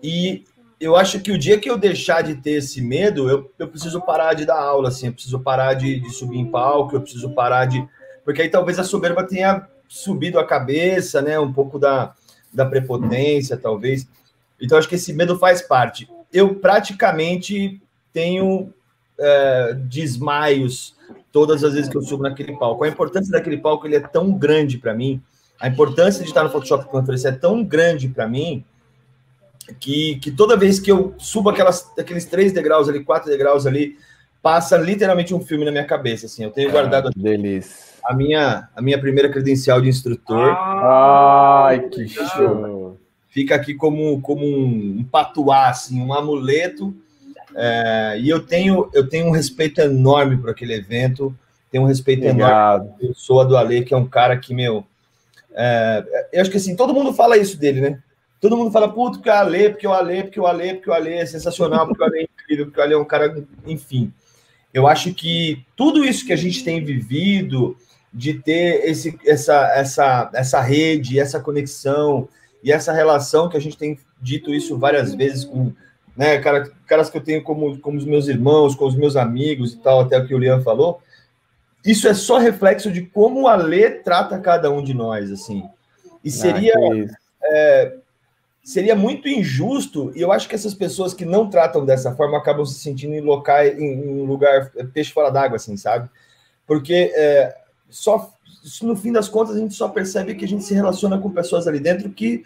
E eu acho que o dia que eu deixar de ter esse medo, eu, eu preciso parar de dar aula, assim, eu preciso parar de, de subir em palco, eu preciso parar de. Porque aí talvez a soberba tenha subido a cabeça, né? Um pouco da, da prepotência, talvez. Então, acho que esse medo faz parte. Eu praticamente tenho é, desmaios todas as vezes que eu subo naquele palco. A importância daquele palco ele é tão grande para mim, a importância de estar no Photoshop Conference é tão grande para mim, que, que toda vez que eu subo aquelas, aqueles três degraus ali, quatro degraus ali, passa literalmente um filme na minha cabeça. Assim, eu tenho guardado ah, delícia. a minha a minha primeira credencial de instrutor. Ai, que show! Fica aqui como, como um, um patuá, assim, um amuleto. É, e eu tenho eu tenho um respeito enorme por aquele evento. Tenho um respeito Obrigado. enorme. Eu sou a do Ale, que é um cara que, meu. É, eu acho que assim, todo mundo fala isso dele, né? Todo mundo fala, puto, porque o Ale, porque o Ale, porque o Ale, porque o Ale é sensacional, porque o Ale é incrível, porque o Ale é um cara, enfim. Eu acho que tudo isso que a gente tem vivido, de ter esse, essa, essa, essa rede, essa conexão e essa relação que a gente tem dito isso várias vezes com né, cara, caras que eu tenho como, como os meus irmãos, com os meus amigos e tal, até o que o Liam falou, isso é só reflexo de como a Lê trata cada um de nós, assim. E seria, Ah, é, seria muito injusto, e eu acho que essas pessoas que não tratam dessa forma acabam se sentindo em, local, em, em um lugar peixe fora d'água, assim, sabe? Porque é, só no fim das contas a gente só percebe que a gente se relaciona com pessoas ali dentro que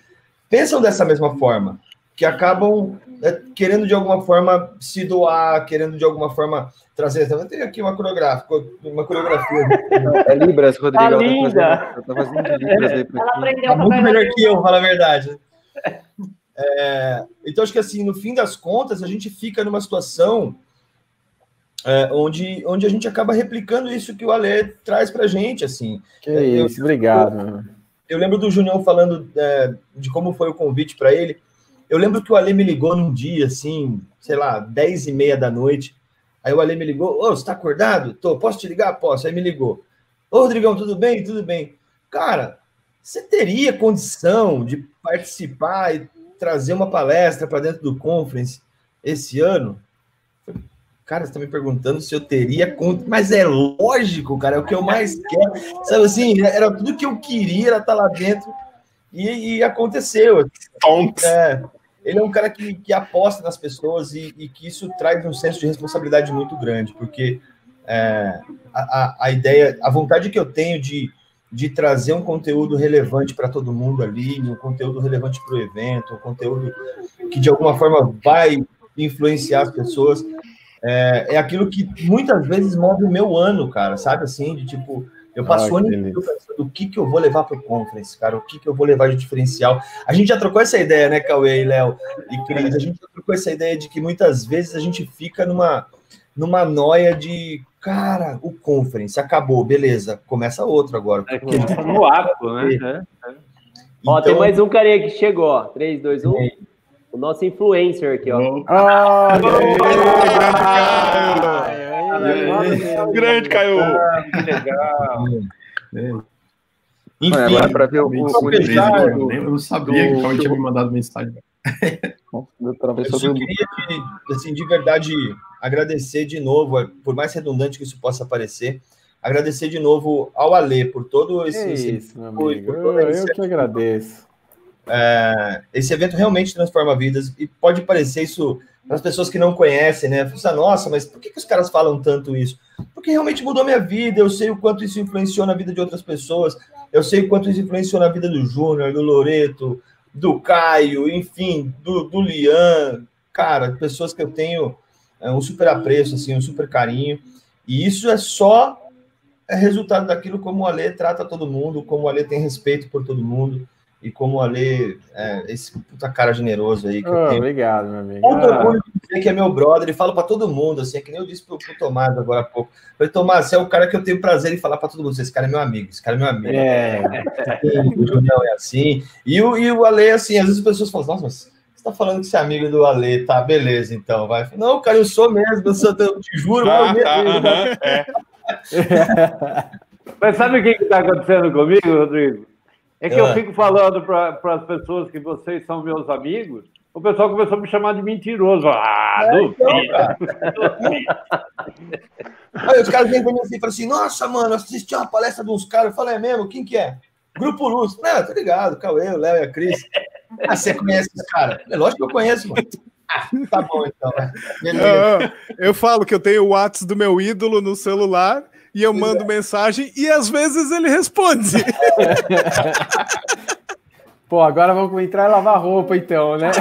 pensam dessa mesma forma, que acabam é, querendo de alguma forma se doar, querendo de alguma forma trazer. Eu tenho aqui uma coreográfica, uma coreografia. É Libras, Rodrigo. Tá ela linda! Tá fazendo, tá fazendo Libras aí pra aqui. Tá muito melhor que eu, fala a verdade. É, então, acho que assim, no fim das contas, a gente fica numa situação é, onde, onde a gente acaba replicando isso que o Ale traz pra gente, assim. Que isso, obrigado. Eu lembro do Junião falando é, de como foi o convite para ele. Eu lembro que o Ale me ligou num dia, assim, sei lá, 10 e meia da noite. Aí o Ale me ligou, ô, você tá acordado? Tô, posso te ligar? Posso. Aí me ligou. Ô, Rodrigão, tudo bem? Tudo bem. Cara, você teria condição de participar e trazer uma palestra para dentro do conference esse ano? Cara, você está me perguntando se eu teria conta, mas é lógico, cara, é o que eu mais quero. Sabe assim, era tudo que eu queria, era estar lá dentro e, e aconteceu. É, ele é um cara que, que aposta nas pessoas e, e, que isso traz um senso de responsabilidade muito grande, porque é, a, a, a ideia, a vontade que eu tenho de, de trazer um conteúdo relevante para todo mundo ali, um conteúdo relevante para o evento, um conteúdo que de alguma forma vai influenciar as pessoas, é, é aquilo que muitas vezes move o meu ano, cara, sabe assim, de tipo, eu passo Ah, o ano inteiro pensando o que, que eu vou levar para o conference, cara, o que, que eu vou levar de diferencial. A gente já trocou essa ideia, né, Cauê e Léo e Cris? A gente já trocou essa ideia de que muitas vezes a gente fica numa, numa noia de, cara, o conference acabou, beleza, começa outro agora. É que tá no ato, né? Ó, tem Então- mais um carinha que chegou, ó. 3, 2, 1. O nosso influencer aqui, ó. Ah, Grande, Caio! Que legal. Enfim, Olha, agora para ver o, o, do- Eu não sabia que o do- tinha me mandado mensagem. do Eu só do- queria, de, assim, de verdade, agradecer de novo, é, por mais redundante que isso possa parecer, agradecer de novo ao Ale por todo esse, esse isso, meu apoio, amigo. por Eu, eu que agradeço. É, esse evento realmente transforma vidas e pode parecer isso para as pessoas que não conhecem, né? Pensa, nossa, mas por que, que os caras falam tanto isso? Porque realmente mudou minha vida, eu sei o quanto isso influenciou na vida de outras pessoas, eu sei o quanto isso influenciou na vida do Júnior, do Loreto, do Caio, enfim, do, do Lian, cara, pessoas que eu tenho é, um super apreço, assim, um super carinho, e isso é só é resultado daquilo como o Ale trata todo mundo, como o Ale tem respeito por todo mundo, e como o Ale é esse puta cara generoso aí que eu tenho. obrigado, meu amigo. Muito Ah, dizer que é meu brother, ele fala pra todo mundo, assim, é que nem eu disse pro, pro Tomás agora há pouco. Falei, Tomás, você é o cara que eu tenho prazer em falar pra todo mundo. Esse cara é meu amigo, esse cara é meu amigo. É. O Junião é assim. E o, e o Ale, assim, às vezes as pessoas falam, nossa, mas você tá falando que você é amigo do Ale, tá, beleza, então, vai. Não, cara, eu sou mesmo, eu, sou, eu te juro, Ah, eu tá, mesmo. aham, é. Mas sabe o que está acontecendo comigo, Rodrigo? É que eu Ah. fico falando para as pessoas que vocês são meus amigos, o pessoal começou a me chamar de mentiroso. Ah, É, duvido. então. Aí os caras vêm pra mim assim e falam assim: Nossa, mano, eu assisti uma palestra de uns caras. Eu falei: É mesmo? Quem que é? Grupo Luz. Não, tô ligado, Cauê, o Léo e a Cris. Ah, você conhece os caras? É lógico que eu conheço, mano. Ah, tá bom então, né? Beleza. Ah, eu falo que eu tenho o WhatsApp do meu ídolo no celular e eu mando mensagem e às vezes ele responde. Pô, agora vamos entrar e lavar roupa, então, né?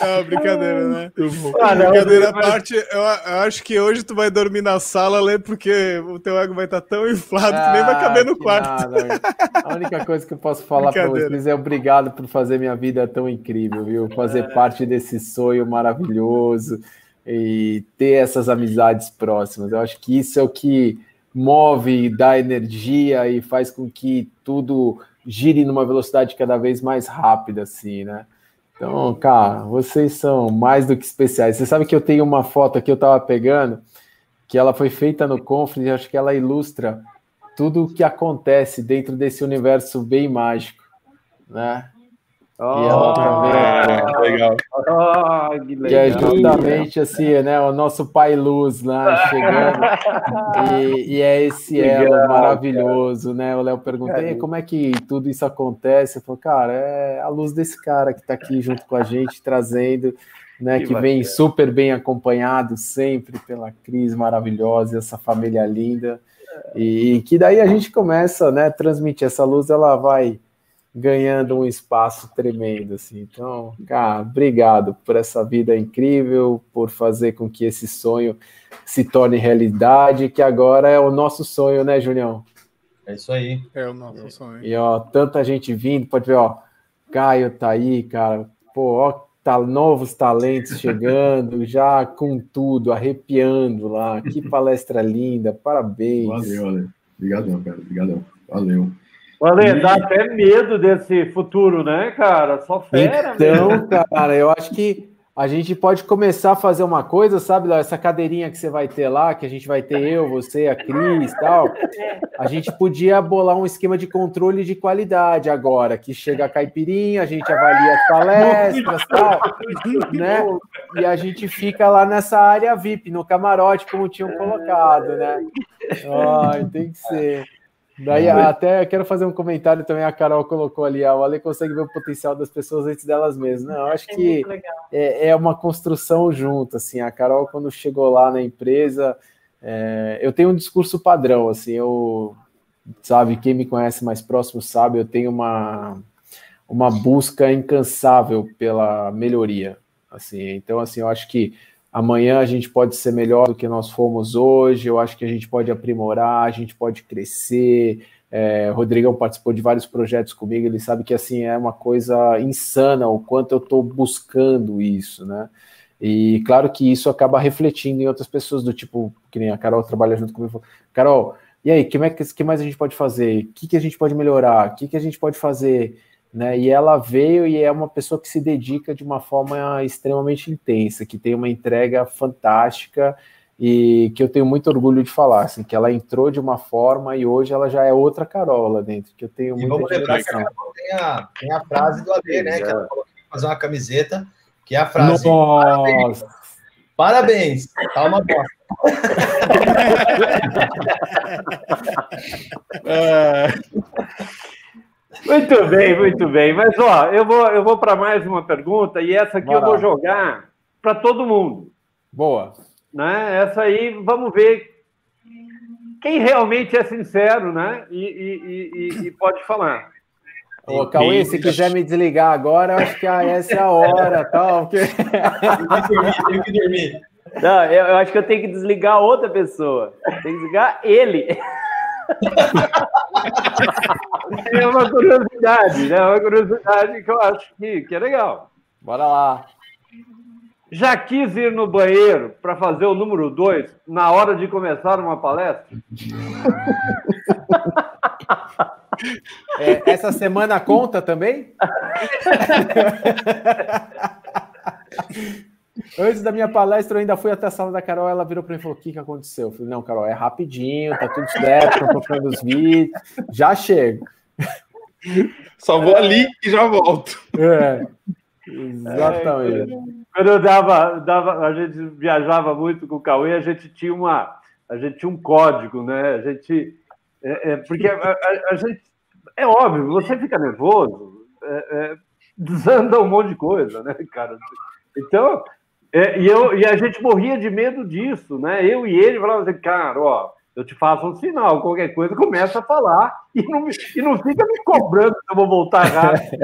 É, brincadeira, né? Ah, não, brincadeira à mas- parte, eu, eu acho que hoje tu vai dormir na sala, Lê, porque o teu ego vai estar tão inflado que nem vai caber no Ah, quarto. nada. A única coisa que eu posso falar para vocês é obrigado por fazer minha vida tão incrível, viu? Fazer parte desse sonho maravilhoso e ter essas amizades próximas. Eu acho que isso é o que move, dá energia e faz com que tudo gire numa velocidade cada vez mais rápida, assim, né? Então, cara, vocês são mais do que especiais. Você sabe que eu tenho uma foto aqui, eu tava pegando, que ela foi feita no Conference, acho que ela ilustra tudo o que acontece dentro desse universo bem mágico, né? E ela também, legal. Ah, que que é legal. justamente assim, né? O nosso pai luz lá chegando. E, e é esse elo Legal, maravilhoso, né? O Léo perguntou, "E aí, Carinho. como é que tudo isso acontece? Eu falei, cara, é a luz desse cara que está aqui junto com a gente, trazendo, né? Que Que, vem bacana. super bem acompanhado sempre pela Cris maravilhosa, essa família linda. E que daí a gente começa, né, transmitir essa luz, ela vai ganhando um espaço tremendo, assim. Então, cara, obrigado por essa vida incrível, por fazer com que esse sonho se torne realidade, que agora é o nosso sonho, né, Julião? É isso aí. É o nosso sonho. E ó, tanta gente vindo, pode ver, ó, Caio tá aí, cara, pô, ó, tá novos talentos chegando, já com tudo, arrepiando lá. Que palestra linda, parabéns. Valeu, Ale. Obrigadão, cara. Obrigadão. Valeu. Olha, dá até medo desse futuro, né, cara? Só fera Então, mesmo. cara, eu acho que a gente pode começar a fazer uma coisa, sabe, Léo? Essa cadeirinha que você vai ter lá, que a gente vai ter eu, você, a Cris e tal. A gente podia bolar um esquema de controle de qualidade agora, que chega a caipirinha, a gente avalia as palestras e tal, né? E a gente fica lá nessa área VIP, no camarote, como tinham colocado, né? Ai, tem que ser. Daí até quero fazer um comentário também, a Carol colocou ali, ó, o Ale consegue ver o potencial das pessoas antes delas mesmas. Não, eu acho É que é, é uma construção junto, assim, a Carol quando chegou lá na empresa, é, eu tenho um discurso padrão, assim, eu, sabe, quem me conhece mais próximo sabe, eu tenho uma, uma busca incansável pela melhoria, assim, então, assim, eu acho que amanhã a gente pode ser melhor do que nós fomos hoje, eu acho que a gente pode aprimorar, a gente pode crescer. É, o Rodrigão participou de vários projetos comigo, ele sabe que assim é uma coisa insana o quanto eu estou buscando isso, né? E claro que isso acaba refletindo em outras pessoas, do tipo, que nem a Carol trabalha junto comigo. Carol, e aí, que, que mais a gente pode fazer? O que, que a gente pode melhorar? O que, que a gente pode fazer? Né? E ela veio e é uma pessoa que se dedica de uma forma extremamente intensa, que tem uma entrega fantástica e que eu tenho muito orgulho de falar, assim, que ela entrou de uma forma e hoje ela já é outra Carol lá dentro, que eu tenho E muita vamos lembrar que a. Carol tem a, tem a frase do AD, né? Que ela falou que ia fazer uma camiseta, que é a frase. Nossa! Parabéns! Tá uma bosta. Muito bem, muito bem. Mas ó, eu vou, eu vou para mais uma pergunta e essa aqui eu vou jogar para todo mundo. Boa. Né? Essa aí, vamos ver quem realmente é sincero, né? E, e- e- e pode falar. Ô, Cauê, se quiser me desligar agora, eu acho que ah, essa é a hora, tal. Porque... Tem que dormir. Não, eu, eu acho que eu tenho que desligar outra pessoa. Tem que desligar ele. É uma curiosidade, né? Uma curiosidade que eu acho que, que é legal. Bora lá. Já quis ir no banheiro para fazer o número dois na hora de começar uma palestra? É, essa semana conta também? Antes da minha palestra, eu ainda fui até a sala da Carol, ela virou para mim e falou: o que, que aconteceu? Eu falei, não, Carol, é rapidinho, tá tudo certo, tô tocando os vídeos, já chego. Só vou ali e já volto. É, exatamente. É, quando eu dava, dava, a gente viajava muito com o Cauê, a gente tinha uma, a gente tinha um código, né? A gente, é, é, porque a, a, a, gente, é óbvio, você fica nervoso, é, é, desanda um monte de coisa, né, cara? Então, é, e, eu, e a gente morria de medo disso, né? Eu e ele falavam assim, cara, ó, eu te faço um sinal, qualquer coisa, começa a falar e não, e não fica me cobrando que eu vou voltar rápido.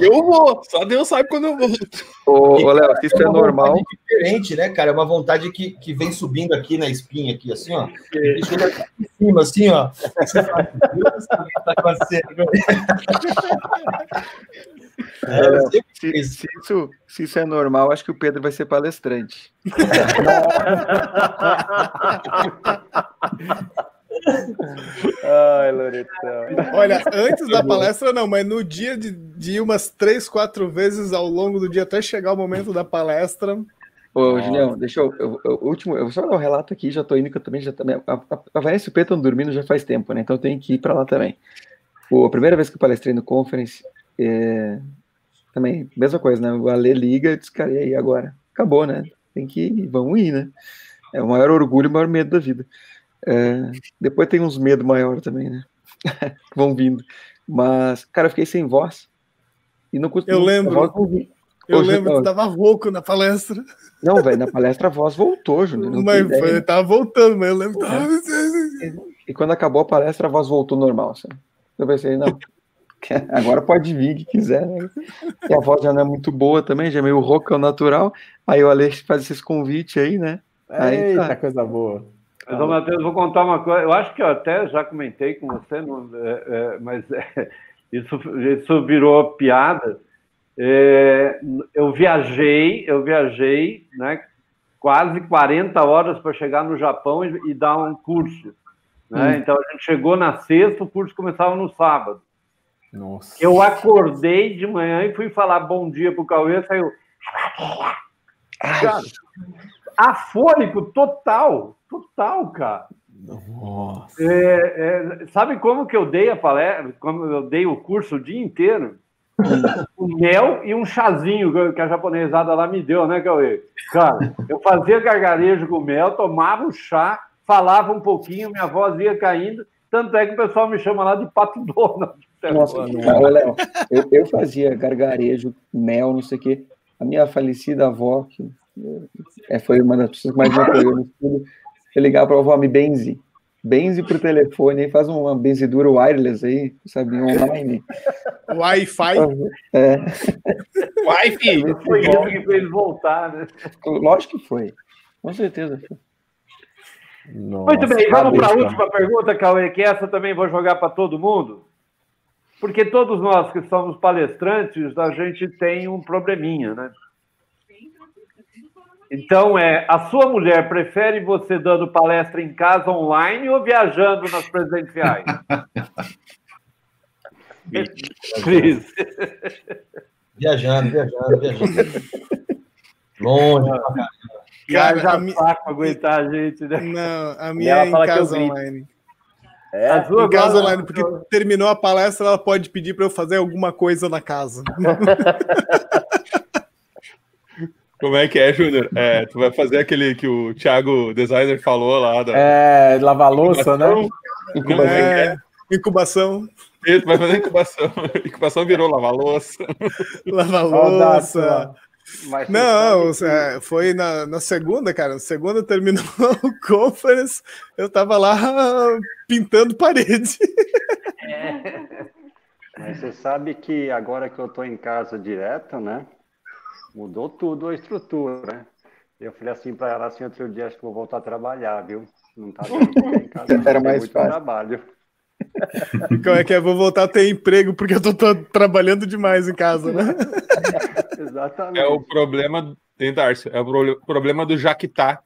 eu vou, só Deus sabe quando eu volto. Ô, ô Léo, isso é, é normal. diferente, né, cara? É uma vontade que, que vem subindo aqui na espinha, aqui, assim, ó. E chega aqui em cima, assim, ó. Você fala, Deus, o que tá acontecendo? É, se, se, isso, se isso é normal, acho que o Pedro vai ser palestrante. Ai, Loretão. Olha, antes da palestra, não, mas no dia de, de ir umas três, quatro vezes ao longo do dia até chegar o momento da palestra. Ô, Julião, deixa eu, eu, eu, último, eu vou só dar um relato aqui, já tô indo, que eu também já também. A, a, a Vanessa e o Pedro estão dormindo já faz tempo, né? Então eu tenho que ir para lá também. Pô, a primeira vez que eu palestrei no conference, é, também, mesma coisa, né? O Ale liga e diz, cara, e aí agora? Acabou, né? Tem que ir, vamos ir, né? É o maior orgulho e o maior medo da vida. É, depois tem uns medos maiores também, né? Vão vindo. Mas, cara, eu fiquei sem voz. E não Eu lembro. Eu Hoje, lembro que tava rouco na palestra. Não, velho, na palestra a voz voltou, Júnior. Mas foi, tava voltando, mas eu lembro. Tava... E quando acabou a palestra, a voz voltou normal. Assim. Eu pensei, não, Agora pode vir que quiser, né? E a voz já não é muito boa também, já é meio rouca, natural. Aí o Alex faz esses convites aí, né? Aí, Eita, tá. coisa boa. Mas, ô, Matheus, vou contar uma coisa. Eu acho que eu até já comentei com você, não, é, é, mas é, isso, isso virou piada. É, eu viajei, eu viajei, né? Quase 40 horas para chegar no Japão e, e, dar um curso. Né? Hum. Então a gente chegou na sexta, o curso começava no sábado. Nossa. Eu acordei de manhã e fui falar bom dia pro Cauê, saiu. Cara, afônico total, total, cara. Nossa. É, é, sabe como que eu dei a palestra, como eu dei o curso o dia inteiro? um mel e um chazinho que a japonesada lá me deu, né, Cauê? Cara, eu fazia gargarejo com mel, tomava o chá, falava um pouquinho, minha voz ia caindo, tanto é que o pessoal me chama lá de pato Donald. Nossa, Léo, eu, eu, fazia gargarejo, mel, não sei o quê. A minha falecida avó, que é, foi uma das pessoas que mais me apoiou no estudo, eu ligava para a avó, me benze. Benze para o telefone, faz uma benzedura wireless aí, sabe, online. Wi-Fi? É. Wi-Fi! Foi isso que fez voltar, né? Lógico que foi. Com certeza foi. Nossa, Muito bem, vamos para a última pergunta, Cauê, que essa também vou jogar para todo mundo. Porque todos nós que somos palestrantes, a gente tem um probleminha, né? Então, é, a sua mulher prefere você dando palestra em casa online ou viajando nas presenciais? Cris. Viajando, viajando, viajando. Longe. Cara, já minha... saco aguentar a gente, né? Não, a minha é em casa online. É, a sua em casa online, porque terminou a palestra, ela pode pedir para eu fazer alguma coisa na casa. Como é que é, Júnior? É, tu vai fazer aquele que o Thiago Designer falou lá. Da... É, lavar louça, né? Incubação. É, incubação. E, tu vai fazer incubação. Incubação virou lavar louça. Lavar louça. Mas não, é, foi na, na segunda, cara. Na segunda terminou o conference, eu tava lá pintando parede. É. Mas você sabe que agora que eu tô em casa direto, né? Mudou tudo a estrutura. Eu falei assim para ela assim outro dia, acho que vou voltar a trabalhar, viu? Não tá dando em casa. Era mais muito fácil. trabalho. Como é que é? Vou voltar a ter emprego porque eu tô, tô trabalhando demais em casa, né? Exatamente. É o problema, tem Darcy, é o problema do Jaquitá.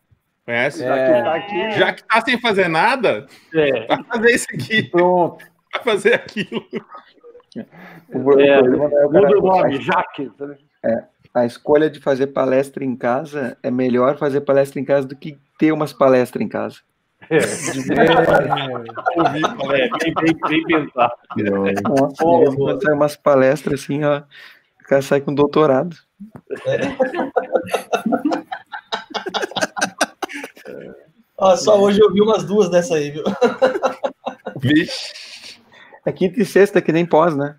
Conhece? É. Já que tá sem fazer nada, é. vai fazer isso aqui. Pronto. Vai fazer aquilo. O, é, o muda o nome, Jaque. É, a escolha de fazer palestra em casa é melhor fazer palestra em casa do que ter umas palestras em casa. É, é bem, bem, em quando sai umas palestras assim, ó, o cara sai com doutorado. Ó, só hoje eu vi umas duas dessa aí, viu? Vixe. É quinta e sexta que nem pós, né?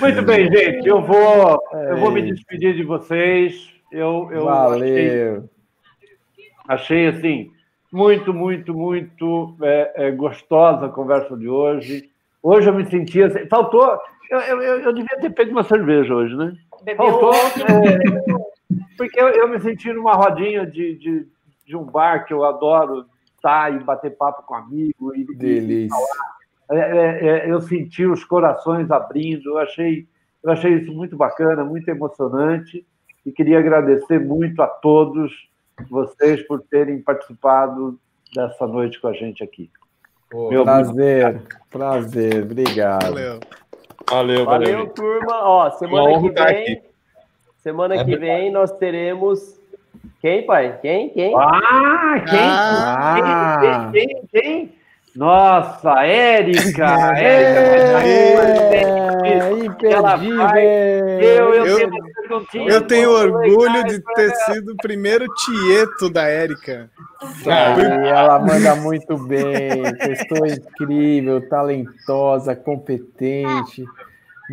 Muito bem, gente. Eu vou, eu vou me despedir de vocês. Eu, eu Valeu. Achei, achei assim muito, muito, muito é, é, gostosa a conversa de hoje. Hoje eu me senti assim, faltou. Eu, eu, eu devia ter pego uma cerveja hoje, né? Bebeu Faltou, é, porque eu, eu me senti numa rodinha de, de, de um bar que eu adoro estar e bater papo com amigo. E, Delícia. é, é, é, eu senti os corações abrindo, eu achei, eu achei isso muito bacana, muito emocionante, e queria agradecer muito a todos vocês por terem participado dessa noite com a gente aqui. Meu prazer, prazer, obrigado. Valeu. Valeu, Valeu, turma. Ó, semana que vem. aqui. Semana É que vem nós teremos. Quem, pai? Quem? Quem? Ah, quem? Ah. Quem, quem, quem? Nossa, Érica! Érica, ela vai. Eu, eu, Eu- tenho uma perguntinha. Eu tenho orgulho de pra ter ela. sido o primeiro tieto da Érica. Aí, ela manda muito bem, pessoa incrível, talentosa, competente.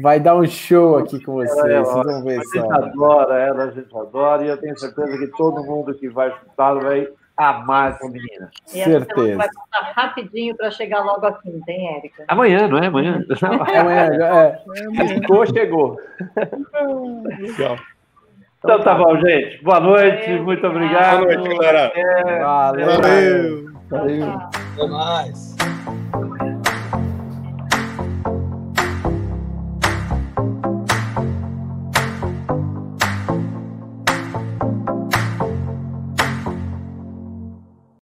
Vai dar um show aqui com vocês, Ela é vocês vão ver A só. gente adora ela, a gente adora, e eu tenho certeza que todo mundo que vai escutar vai amar essa menina. E essa semana vai passar rapidinho para chegar logo a quinta, hein, Érica? Amanhã, não é? Amanhã? Amanhã, já é. Ficou, chegou. Legal. Então tá bom, gente. Boa noite, muito obrigado. Boa noite, galera. Valeu. Valeu. Valeu. Até mais.